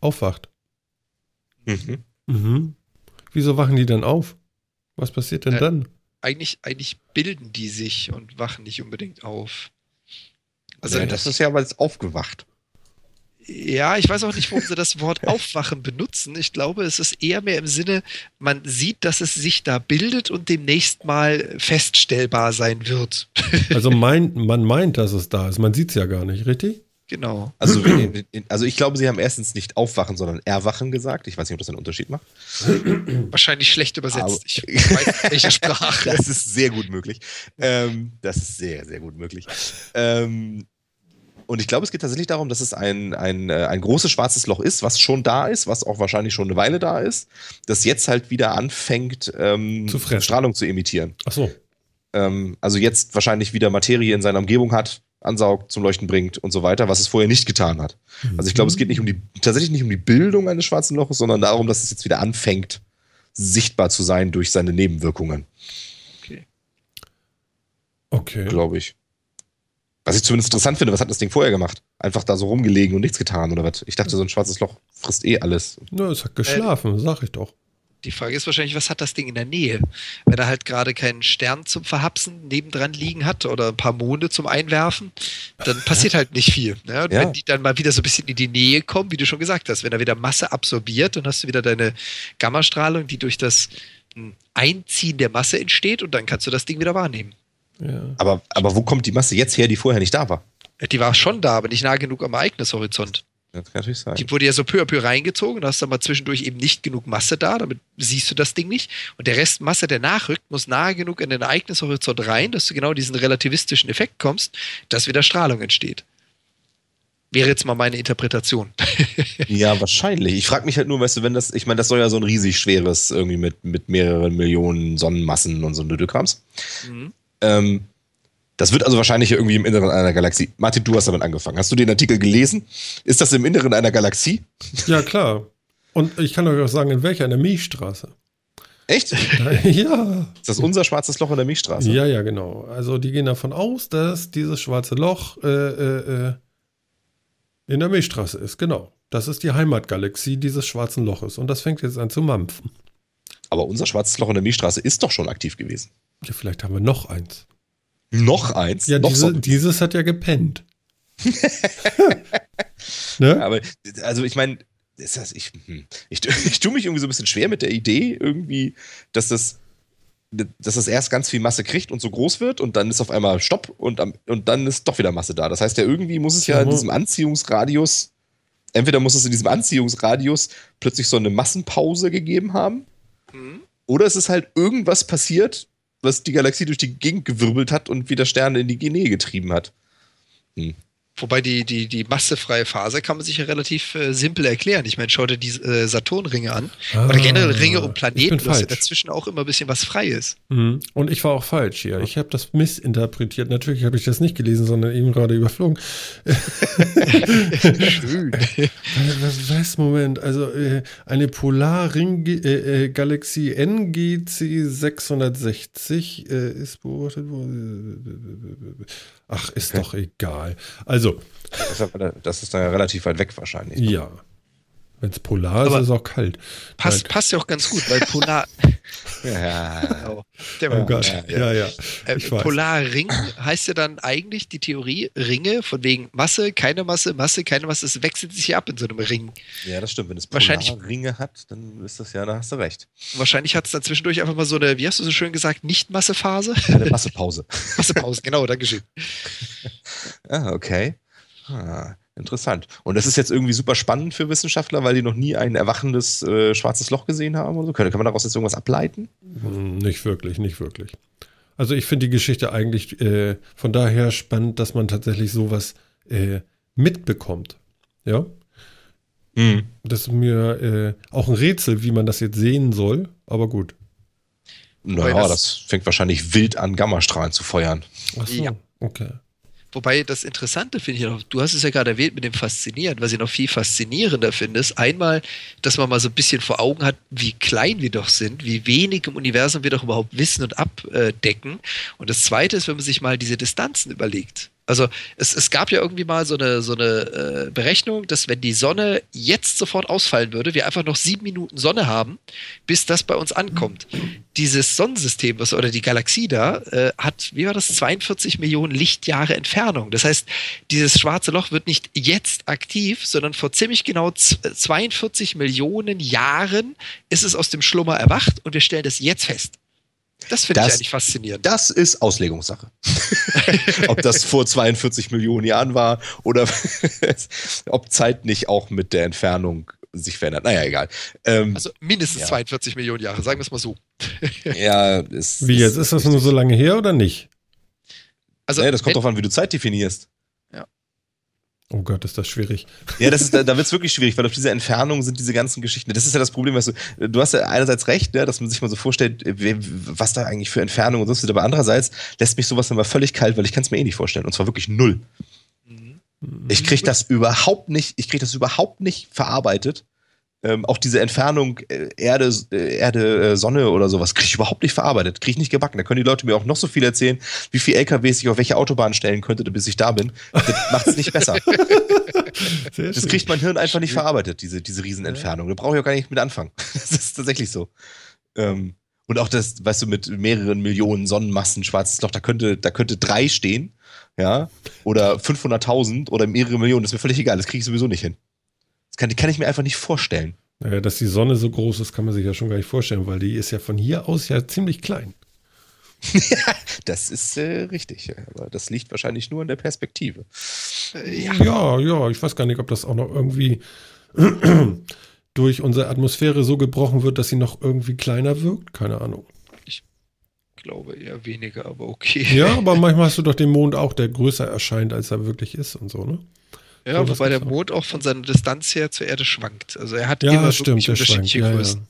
aufwacht. Mhm. Mhm. Wieso wachen die dann auf? Was passiert denn äh, dann? Eigentlich, eigentlich bilden die sich und wachen nicht unbedingt auf. Also ja, das ist ja, weil es aufgewacht. Ja, ich weiß auch nicht, warum sie das Wort aufwachen benutzen. Ich glaube, es ist eher mehr im Sinne, man sieht, dass es sich da bildet und demnächst mal feststellbar sein wird. Also mein, man meint, dass es da ist. Man sieht es ja gar nicht, richtig? Genau. Also, also ich glaube, sie haben erstens nicht aufwachen, sondern erwachen gesagt. Ich weiß nicht, ob das einen Unterschied macht. Wahrscheinlich schlecht übersetzt. Aber, ich weiß welche Sprache. Das ist sehr gut möglich. Ähm, das ist sehr, sehr gut möglich. Ähm, und ich glaube, es geht tatsächlich darum, dass es ein, ein, äh, ein großes schwarzes Loch ist, was schon da ist, was auch wahrscheinlich schon eine Weile da ist, das jetzt halt wieder anfängt, ähm, zu Strahlung zu emittieren. Ach so. Ähm, also jetzt wahrscheinlich wieder Materie in seiner Umgebung hat, ansaugt, zum Leuchten bringt und so weiter, was es vorher nicht getan hat. Mhm. Also ich glaube, es geht nicht um die, tatsächlich nicht um die Bildung eines schwarzen Loches, sondern darum, dass es jetzt wieder anfängt, sichtbar zu sein durch seine Nebenwirkungen. Okay. Okay. Glaube ich. Was ich zumindest interessant finde, was hat das Ding vorher gemacht? Einfach da so rumgelegen und nichts getan oder was? Ich dachte, so ein schwarzes Loch frisst eh alles. Nö, es hat geschlafen, äh, sag ich doch. Die Frage ist wahrscheinlich, was hat das Ding in der Nähe? Wenn er halt gerade keinen Stern zum Verhapsen nebendran liegen hat oder ein paar Monde zum Einwerfen, dann passiert halt nicht viel. Ne? Und ja. wenn die dann mal wieder so ein bisschen in die Nähe kommen, wie du schon gesagt hast, wenn er wieder Masse absorbiert, dann hast du wieder deine Gammastrahlung, die durch das hm, Einziehen der Masse entsteht und dann kannst du das Ding wieder wahrnehmen. Ja. Aber, aber wo kommt die Masse jetzt her, die vorher nicht da war? Die war schon da, aber nicht nah genug am Ereignishorizont. Das kann natürlich sein. Die wurde ja so peu à peu reingezogen, da hast du mal zwischendurch eben nicht genug Masse da, damit siehst du das Ding nicht. Und der Rest Masse, der nachrückt, muss nahe genug in den Ereignishorizont rein, dass du genau diesen relativistischen Effekt kommst, dass wieder Strahlung entsteht. Wäre jetzt mal meine Interpretation. ja, wahrscheinlich. Ich frage mich halt nur, weißt du, wenn das, ich meine, das soll ja so ein riesig schweres, irgendwie mit, mit mehreren Millionen Sonnenmassen und so ein Dödelkrams. Mhm. Ähm, das wird also wahrscheinlich irgendwie im Inneren einer Galaxie. Martin, du hast damit angefangen. Hast du den Artikel gelesen? Ist das im Inneren einer Galaxie? Ja, klar. Und ich kann euch auch sagen, in welcher? In der Milchstraße. Echt? ja. Ist das unser schwarzes Loch in der Milchstraße? Ja, ja, genau. Also die gehen davon aus, dass dieses schwarze Loch äh, äh, äh, in der Milchstraße ist. Genau. Das ist die Heimatgalaxie dieses schwarzen Loches. Und das fängt jetzt an zu mampfen. Aber unser schwarzes Loch in der Milchstraße ist doch schon aktiv gewesen. Ja, vielleicht haben wir noch eins. Noch eins? Ja, noch diese, so dieses hat ja gepennt. ne? Aber, also ich meine, ich, hm, ich, ich tue mich irgendwie so ein bisschen schwer mit der Idee, irgendwie, dass das. dass es erst ganz viel Masse kriegt und so groß wird und dann ist auf einmal Stopp und, und dann ist doch wieder Masse da. Das heißt ja, irgendwie muss es ja in diesem Anziehungsradius, entweder muss es in diesem Anziehungsradius plötzlich so eine Massenpause gegeben haben, mhm. oder es ist halt irgendwas passiert, was die Galaxie durch die Gegend gewirbelt hat und wieder Sterne in die Nähe getrieben hat. Hm. Wobei die, die, die massefreie Phase kann man sich ja relativ äh, simpel erklären. Ich meine, schau dir die äh, Saturnringe an. Ah, Oder generell Ringe um Planeten, dass ja dazwischen auch immer ein bisschen was frei ist. Mhm. Und ich war auch falsch hier. Ich habe das missinterpretiert. Natürlich habe ich das nicht gelesen, sondern eben gerade überflogen. Schön. was, was, Moment. Also äh, eine Polarring-Galaxie äh, äh, NGC 660 äh, ist beobachtet worden. Ach, ist okay. doch egal. Also. Das ist dann ja relativ weit weg wahrscheinlich. Ja. Wenn es polar ist, ist es auch kalt. Passt, passt ja auch ganz gut, weil Polar. ja, genau. Der oh Gott. Ja, ja. ja. Äh, Polarring heißt ja dann eigentlich die Theorie Ringe, von wegen Masse, keine Masse, Masse, keine Masse, es wechselt sich ab in so einem Ring. Ja, das stimmt. Wenn es Polarringe hat, dann ist das ja, da hast du recht. Wahrscheinlich hat es dann zwischendurch einfach mal so eine, wie hast du so schön gesagt, Nicht-Massephase? Eine Massepause. Massepause, genau, Dankeschön. ah, okay. Ah. Interessant. Und das ist jetzt irgendwie super spannend für Wissenschaftler, weil die noch nie ein erwachendes äh, schwarzes Loch gesehen haben oder so. Kann, kann man daraus jetzt irgendwas ableiten? Hm, nicht wirklich, nicht wirklich. Also ich finde die Geschichte eigentlich äh, von daher spannend, dass man tatsächlich sowas äh, mitbekommt. Ja. Mhm. Das ist mir äh, auch ein Rätsel, wie man das jetzt sehen soll, aber gut. Naja, das, das fängt wahrscheinlich wild an, Gammastrahlen zu feuern. Ach so, ja. okay. Wobei das Interessante finde ich noch, du hast es ja gerade erwähnt mit dem Faszinieren, was ich noch viel faszinierender finde, ist einmal, dass man mal so ein bisschen vor Augen hat, wie klein wir doch sind, wie wenig im Universum wir doch überhaupt wissen und abdecken. Und das zweite ist, wenn man sich mal diese Distanzen überlegt. Also es, es gab ja irgendwie mal so eine, so eine äh, Berechnung, dass wenn die Sonne jetzt sofort ausfallen würde, wir einfach noch sieben Minuten Sonne haben, bis das bei uns ankommt. Dieses Sonnensystem was, oder die Galaxie da äh, hat, wie war das, 42 Millionen Lichtjahre Entfernung. Das heißt, dieses schwarze Loch wird nicht jetzt aktiv, sondern vor ziemlich genau 42 Millionen Jahren ist es aus dem Schlummer erwacht und wir stellen das jetzt fest. Das finde ich eigentlich faszinierend. Das ist Auslegungssache. ob das vor 42 Millionen Jahren war oder ob Zeit nicht auch mit der Entfernung sich verändert. Naja, egal. Ähm, also mindestens ja. 42 Millionen Jahre, sagen wir es mal so. ja, ist, Wie jetzt? Ist das nur so lange her oder nicht? Also, naja, das kommt darauf an, wie du Zeit definierst. Oh Gott, ist das schwierig. Ja, das ist, da, da wird es wirklich schwierig, weil auf dieser Entfernung sind diese ganzen Geschichten. Das ist ja das Problem, weißt du, du hast ja einerseits recht, ne, dass man sich mal so vorstellt, was da eigentlich für Entfernungen und so ist, aber andererseits lässt mich sowas immer völlig kalt, weil ich kann es mir eh nicht vorstellen. Und zwar wirklich null. Mhm. Ich kriege das überhaupt nicht, ich kriege das überhaupt nicht verarbeitet, ähm, auch diese Entfernung äh, Erde, äh, Erde, äh, Sonne oder sowas kriege ich überhaupt nicht verarbeitet, kriege ich nicht gebacken. Da können die Leute mir auch noch so viel erzählen, wie viel LKWs ich auf welche Autobahn stellen könnte, bis ich da bin. Das macht es nicht besser. das kriegt mein Hirn einfach nicht verarbeitet, diese, diese Riesenentfernung. Da brauche ich auch gar nicht mit anfangen. Das ist tatsächlich so. Ähm, und auch das, weißt du, mit mehreren Millionen Sonnenmassen, schwarzes Loch, da könnte, da könnte drei stehen, ja, oder 500.000 oder mehrere Millionen, das ist mir völlig egal, das kriege ich sowieso nicht hin. Kann, kann ich mir einfach nicht vorstellen. Naja, dass die Sonne so groß ist, kann man sich ja schon gar nicht vorstellen, weil die ist ja von hier aus ja ziemlich klein. das ist äh, richtig, aber das liegt wahrscheinlich nur an der Perspektive. Äh, ja. ja, ja, ich weiß gar nicht, ob das auch noch irgendwie durch unsere Atmosphäre so gebrochen wird, dass sie noch irgendwie kleiner wirkt. Keine Ahnung. Ich glaube eher weniger, aber okay. Ja, aber manchmal hast du doch den Mond auch, der größer erscheint, als er wirklich ist und so, ne? Ja, so, wobei der Mond auch von seiner Distanz her zur Erde schwankt. Also er hat ja, immer stimmt, unterschiedliche schwankt. Größen. Ja, ja.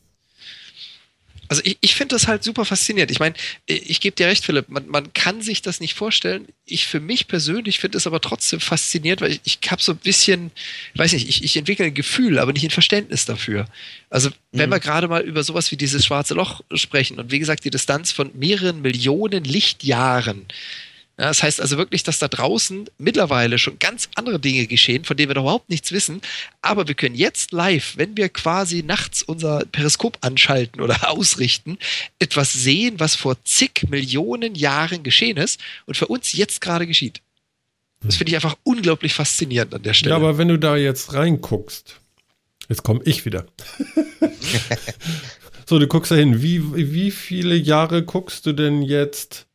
Also ich, ich finde das halt super faszinierend. Ich meine, ich gebe dir recht, Philipp, man, man kann sich das nicht vorstellen. Ich für mich persönlich finde es aber trotzdem faszinierend, weil ich, ich habe so ein bisschen, weiß nicht, ich, ich entwickle ein Gefühl, aber nicht ein Verständnis dafür. Also wenn mhm. wir gerade mal über sowas wie dieses schwarze Loch sprechen und wie gesagt die Distanz von mehreren Millionen Lichtjahren, ja, das heißt also wirklich, dass da draußen mittlerweile schon ganz andere Dinge geschehen, von denen wir überhaupt nichts wissen. Aber wir können jetzt live, wenn wir quasi nachts unser Periskop anschalten oder ausrichten, etwas sehen, was vor zig Millionen Jahren geschehen ist und für uns jetzt gerade geschieht. Das finde ich einfach unglaublich faszinierend an der Stelle. Ja, aber wenn du da jetzt reinguckst, jetzt komme ich wieder. So, du guckst da hin. Wie, wie viele Jahre guckst du denn jetzt?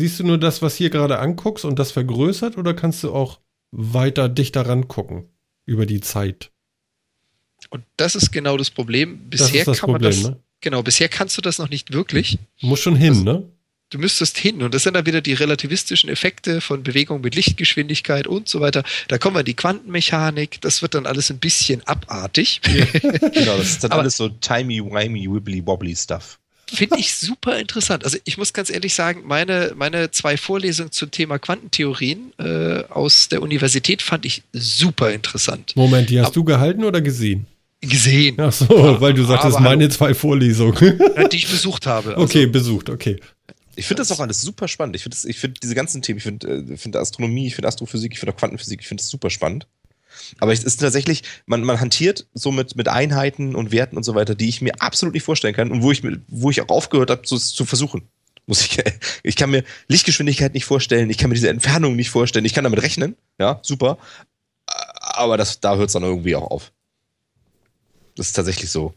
Siehst du nur das, was hier gerade anguckst und das vergrößert oder kannst du auch weiter dichter rangucken über die Zeit? Und das ist genau das Problem. Bisher das das kann Problem, man das. Ne? Genau, bisher kannst du das noch nicht wirklich. Du musst schon hin, also, ne? Du müsstest hin und das sind dann wieder die relativistischen Effekte von Bewegung mit Lichtgeschwindigkeit und so weiter. Da kommen wir in die Quantenmechanik, das wird dann alles ein bisschen abartig. Ja. genau, das ist dann Aber alles so timey-wimey, wibbly-wobbly Stuff. Finde ich super interessant. Also ich muss ganz ehrlich sagen, meine, meine zwei Vorlesungen zum Thema Quantentheorien äh, aus der Universität fand ich super interessant. Moment, die hast Aber, du gehalten oder gesehen? Gesehen. Ach so, ja, weil du sagtest, meine zwei Vorlesungen. die ich besucht habe. Also. Okay, besucht, okay. Ich finde das auch alles super spannend. Ich finde find diese ganzen Themen, ich finde äh, find Astronomie, ich finde Astrophysik, ich finde auch Quantenphysik, ich finde das super spannend. Aber es ist tatsächlich, man, man hantiert so mit, mit Einheiten und Werten und so weiter, die ich mir absolut nicht vorstellen kann und wo ich, wo ich auch aufgehört habe, so, zu versuchen. Muss ich, ich kann mir Lichtgeschwindigkeit nicht vorstellen, ich kann mir diese Entfernung nicht vorstellen, ich kann damit rechnen, ja, super. Aber das, da hört es dann irgendwie auch auf. Das ist tatsächlich so.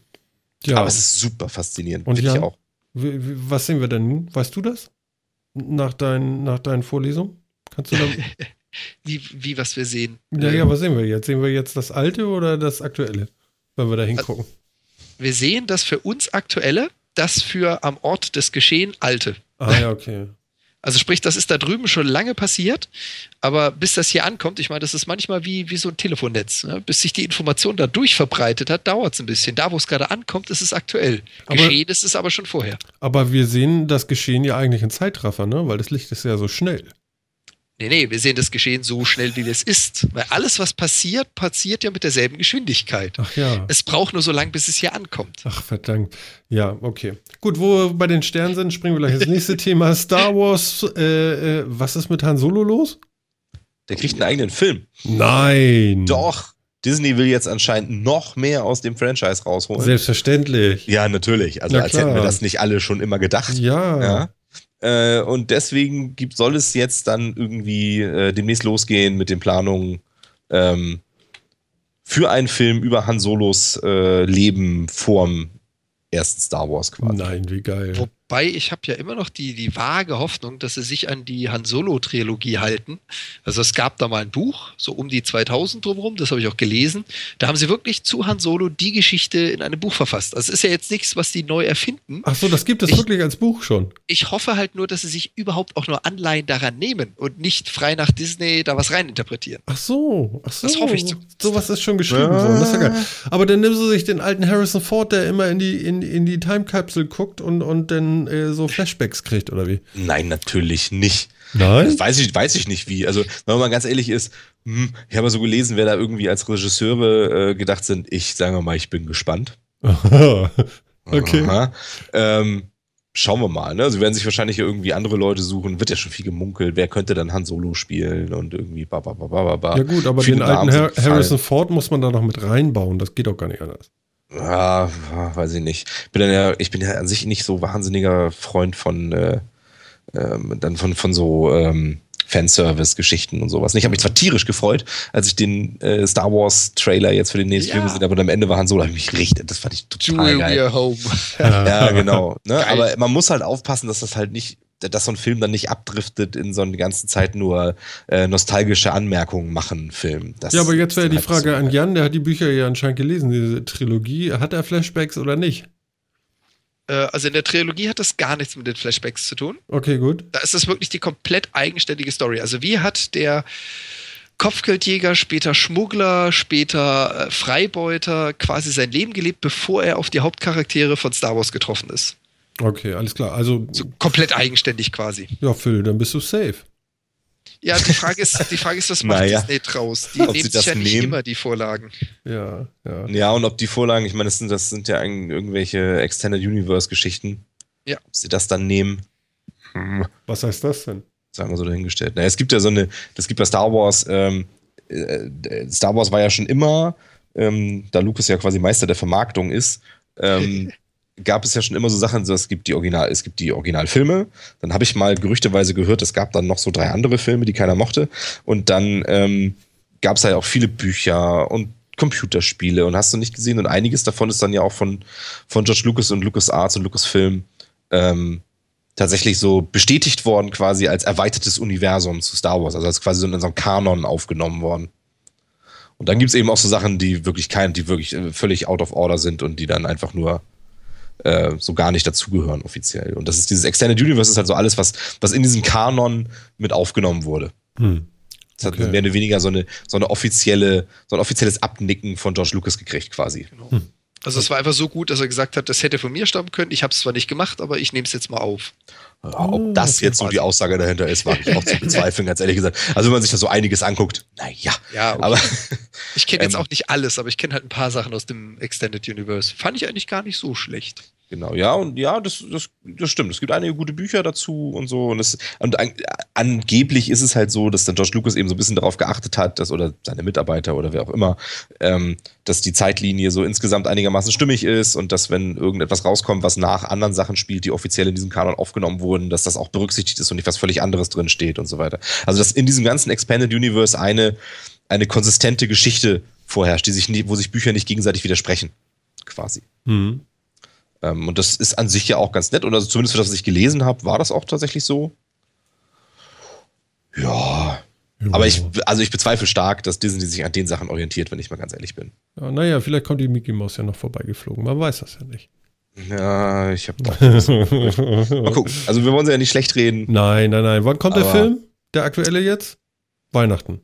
Ja. Aber es ist super faszinierend. Und ja, ich auch. Was sehen wir denn nun? Weißt du das? Nach, dein, nach deinen Vorlesungen? Kannst du da. wie, wie, was wir sehen. Naja, ähm, was sehen wir jetzt? Sehen wir jetzt das alte oder das aktuelle? Wenn wir da hingucken. Wir sehen das für uns aktuelle, das für am Ort des Geschehen alte. Ah ja, okay. Also sprich, das ist da drüben schon lange passiert, aber bis das hier ankommt, ich meine, das ist manchmal wie, wie so ein Telefonnetz. Ne? Bis sich die Information da durchverbreitet hat, dauert es ein bisschen. Da, wo es gerade ankommt, ist es aktuell. Aber, Geschehen ist es aber schon vorher. Aber wir sehen das Geschehen ja eigentlich in Zeitraffer, ne? weil das Licht ist ja so schnell. Nee, nee, wir sehen das Geschehen so schnell, wie es ist. Weil alles, was passiert, passiert ja mit derselben Geschwindigkeit. Ach ja. Es braucht nur so lange, bis es hier ankommt. Ach, verdammt. Ja, okay. Gut, wo wir bei den Sternen sind, springen wir gleich ins nächste Thema. Star Wars, äh, äh, was ist mit Han Solo los? Der kriegt einen eigenen Film. Nein. Doch. Disney will jetzt anscheinend noch mehr aus dem Franchise rausholen. Selbstverständlich. Ja, natürlich. Also, als hätten wir das nicht alle schon immer gedacht. Ja. ja. Äh, und deswegen gibt, soll es jetzt dann irgendwie äh, demnächst losgehen mit den Planungen ähm, für einen Film über Han Solos äh, Leben vorm ersten Star Wars quasi. Nein, wie geil. Wobei ich habe ja immer noch die, die vage Hoffnung, dass sie sich an die Han Solo-Trilogie halten. Also es gab da mal ein Buch, so um die 2000 drumherum, das habe ich auch gelesen. Da haben sie wirklich zu Han Solo die Geschichte in einem Buch verfasst. Also es ist ja jetzt nichts, was die neu erfinden. Ach so, das gibt es ich, wirklich als Buch schon. Ich hoffe halt nur, dass sie sich überhaupt auch nur Anleihen daran nehmen und nicht frei nach Disney da was reininterpretieren. Ach so, ach so. Das hoffe ich. So was ist schon geschrieben ja. worden. Das ist ja geil. Aber dann nimmst du sich den alten Harrison Ford, der immer in die, in, in die Time-Capsule guckt und, und dann äh, so Flashbacks kriegt, oder wie? Nein, natürlich nicht. Nein? Das weiß ich, weiß ich nicht wie. Also, wenn man mal ganz ehrlich ist, hm, ich habe so gelesen, wer da irgendwie als Regisseure äh, gedacht sind. Ich sage mal, ich bin gespannt. okay. Ähm, schauen wir mal. Ne? Also werden sich wahrscheinlich irgendwie andere Leute suchen. Wird ja schon viel gemunkelt. Wer könnte dann Han Solo spielen und irgendwie ba, ba, ba, ba, ba. Ja gut, aber Viele den alten Har Harrison Ford muss man da noch mit reinbauen. Das geht auch gar nicht anders. Ja, weiß ich nicht. Bin dann ja, ich bin ja an sich nicht so wahnsinniger Freund von, äh, ähm, dann von, von so ähm, Fanservice-Geschichten und sowas. Ich habe mich zwar tierisch gefreut, als ich den äh, Star Wars-Trailer jetzt für den nächsten ja. Film gesehen habe und am Ende war Han Solo, habe ich mich richtig, das fand ich total Jewel geil. Home. ja, genau. Ne? Aber man muss halt aufpassen, dass das halt nicht dass so ein Film dann nicht abdriftet in so eine ganze Zeit nur äh, nostalgische Anmerkungen machen Film. Das ja, aber jetzt wäre die halt Frage so an Jan, der hat die Bücher ja anscheinend gelesen, diese Trilogie. Hat er Flashbacks oder nicht? Äh, also in der Trilogie hat das gar nichts mit den Flashbacks zu tun. Okay, gut. Da ist das wirklich die komplett eigenständige Story. Also wie hat der Kopfgeldjäger, später Schmuggler, später äh, Freibeuter quasi sein Leben gelebt, bevor er auf die Hauptcharaktere von Star Wars getroffen ist. Okay, alles klar. Also so komplett eigenständig quasi. Ja, Phil, dann bist du safe. Ja, die Frage ist, die Frage ist, was macht naja. Disney draus? Die ob nehmen sich ja nicht nehmen? immer die Vorlagen. Ja, ja. Ja, und ob die Vorlagen, ich meine, das sind, das sind ja irgendwelche Extended Universe-Geschichten. Ja. Ob sie das dann nehmen. Hm. Was heißt das denn? Sagen wir so dahingestellt. Naja, es gibt ja so eine, das gibt bei Star Wars, ähm, äh, Star Wars war ja schon immer, ähm, da Lucas ja quasi Meister der Vermarktung ist, ähm, gab es ja schon immer so Sachen, so, es gibt die Original, es gibt die Originalfilme. Dann habe ich mal gerüchteweise gehört, es gab dann noch so drei andere Filme, die keiner mochte. Und dann ähm, gab es halt auch viele Bücher und Computerspiele und hast du nicht gesehen. Und einiges davon ist dann ja auch von, von George Lucas und Lucas Arts und Lucasfilm ähm, tatsächlich so bestätigt worden, quasi als erweitertes Universum zu Star Wars, also als quasi so in unserem Kanon aufgenommen worden. Und dann gibt es eben auch so Sachen, die wirklich kein, die wirklich äh, völlig out of order sind und die dann einfach nur äh, so gar nicht dazugehören offiziell. Und das ist dieses Extended Universe ist halt so alles, was, was in diesem Kanon mit aufgenommen wurde. Hm. Das okay. hat mehr oder weniger so eine, so eine offizielle, so ein offizielles Abnicken von George Lucas gekriegt, quasi. Genau. Hm. Also es war einfach so gut, dass er gesagt hat, das hätte von mir stammen können. Ich habe es zwar nicht gemacht, aber ich nehme es jetzt mal auf. Ja, ob das jetzt so die Aussage dahinter ist, wage ich auch zu bezweifeln, ganz ehrlich gesagt. Also wenn man sich da so einiges anguckt, naja. Ja, okay. aber ich kenne jetzt ähm, auch nicht alles, aber ich kenne halt ein paar Sachen aus dem Extended Universe. Fand ich eigentlich gar nicht so schlecht. Genau, ja, und ja, das, das, das stimmt. Es gibt einige gute Bücher dazu und so. Und, es, und an, angeblich ist es halt so, dass dann George Lucas eben so ein bisschen darauf geachtet hat, dass, oder seine Mitarbeiter oder wer auch immer, ähm, dass die Zeitlinie so insgesamt einigermaßen stimmig ist und dass, wenn irgendetwas rauskommt, was nach anderen Sachen spielt, die offiziell in diesem Kanon aufgenommen wurden, dass das auch berücksichtigt ist und nicht was völlig anderes drin steht und so weiter. Also, dass in diesem ganzen Expanded Universe eine, eine konsistente Geschichte vorherrscht, die sich nie, wo sich Bücher nicht gegenseitig widersprechen. Quasi. Mhm. Ähm, und das ist an sich ja auch ganz nett. Und also zumindest für das, was ich gelesen habe, war das auch tatsächlich so. Ja. Aber ich, also ich bezweifle stark, dass Disney sich an den Sachen orientiert, wenn ich mal ganz ehrlich bin. Ja, naja, vielleicht kommt die Mickey Mouse ja noch vorbeigeflogen. Man weiß das ja nicht. Ja, ich habe mal gucken. Also wir wollen sie ja nicht schlecht reden. Nein, nein, nein. Wann kommt der Film? Der aktuelle jetzt? Weihnachten.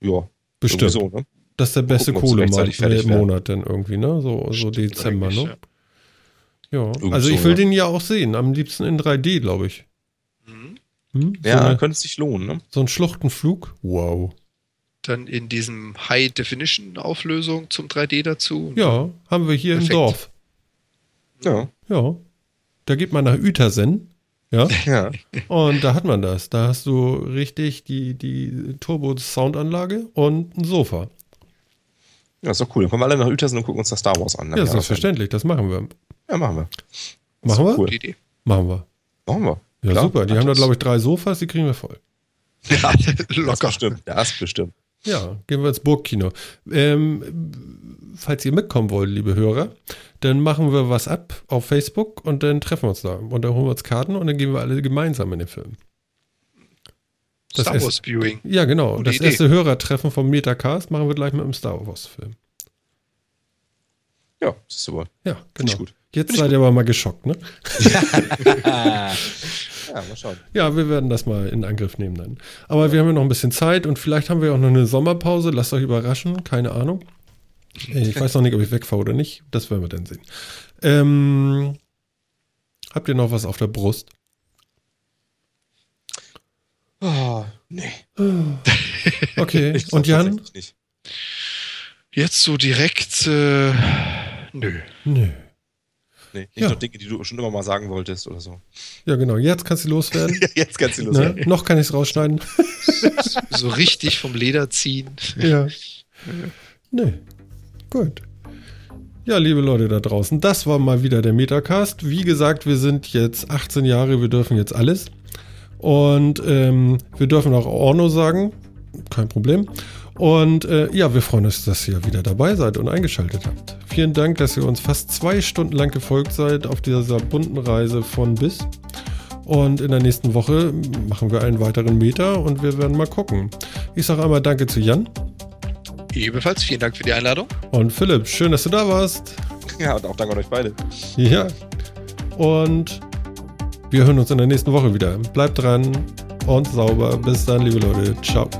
Ja. Bestimmt. So, ne? Das ist der beste Kohle-Monat dann irgendwie, ne? So, so Dezember, ne? Ja. Ja, Irgend also ich will den ja auch sehen. Am liebsten in 3D, glaube ich. Mhm. Hm? Ja, so könnte es sich lohnen, ne? So ein Schluchtenflug. Wow. Dann in diesem High-Definition-Auflösung zum 3D dazu. Ja, haben wir hier Perfekt. im Dorf. Ja. Ja. Da geht man nach Uetersen. Ja. ja. Und da hat man das. Da hast du richtig die, die Turbo-Soundanlage und ein Sofa. Ja, ist doch cool. Dann kommen wir alle nach Uetersen und gucken uns das Star Wars an. Ja, selbstverständlich. Das machen wir. Ja, machen wir. Machen wir? Cool. Idee. Machen wir. Machen wir. Ja, Klar, super. Die haben da, glaube ich, drei Sofas, die kriegen wir voll. Ja, locker. Bestimmt. Das bestimmt. Ja, gehen wir ins Burgkino. Ähm, falls ihr mitkommen wollt, liebe Hörer, dann machen wir was ab auf Facebook und dann treffen wir uns da. Und dann holen wir uns Karten und dann gehen wir alle gemeinsam in den Film. Das Star Wars Viewing. Ja, genau. Gute das Idee. erste Hörertreffen vom Metacast machen wir gleich mit dem Star Wars Film. Ja, das ist super. Ja, genau. gut. Jetzt seid ihr aber mal geschockt, ne? ja, mal schauen. Ja, wir werden das mal in Angriff nehmen dann. Aber wir haben ja noch ein bisschen Zeit und vielleicht haben wir auch noch eine Sommerpause. Lasst euch überraschen, keine Ahnung. Ich weiß noch nicht, ob ich wegfahre oder nicht. Das werden wir dann sehen. Ähm, habt ihr noch was auf der Brust? Oh, nee. Okay. Und Jan? Jetzt so direkt. Äh Nö. Nö. Nee, nicht ja. nur Dinge, die du schon immer mal sagen wolltest oder so. Ja, genau. Jetzt kannst du loswerden. Jetzt kannst du ne? loswerden. Ne? Noch kann ich es rausschneiden. so richtig vom Leder ziehen. Ja. Nee. Gut. Ja, liebe Leute da draußen, das war mal wieder der Metacast. Wie gesagt, wir sind jetzt 18 Jahre, wir dürfen jetzt alles. Und ähm, wir dürfen auch Orno sagen. Kein Problem. Und äh, ja, wir freuen uns, dass ihr wieder dabei seid und eingeschaltet habt. Vielen Dank, dass ihr uns fast zwei Stunden lang gefolgt seid auf dieser bunten Reise von bis. Und in der nächsten Woche machen wir einen weiteren Meter und wir werden mal gucken. Ich sage einmal Danke zu Jan. Ebenfalls vielen Dank für die Einladung. Und Philipp, schön, dass du da warst. Ja, und auch Dank an euch beide. Ja. Und wir hören uns in der nächsten Woche wieder. Bleibt dran und sauber. Bis dann, liebe Leute. Ciao.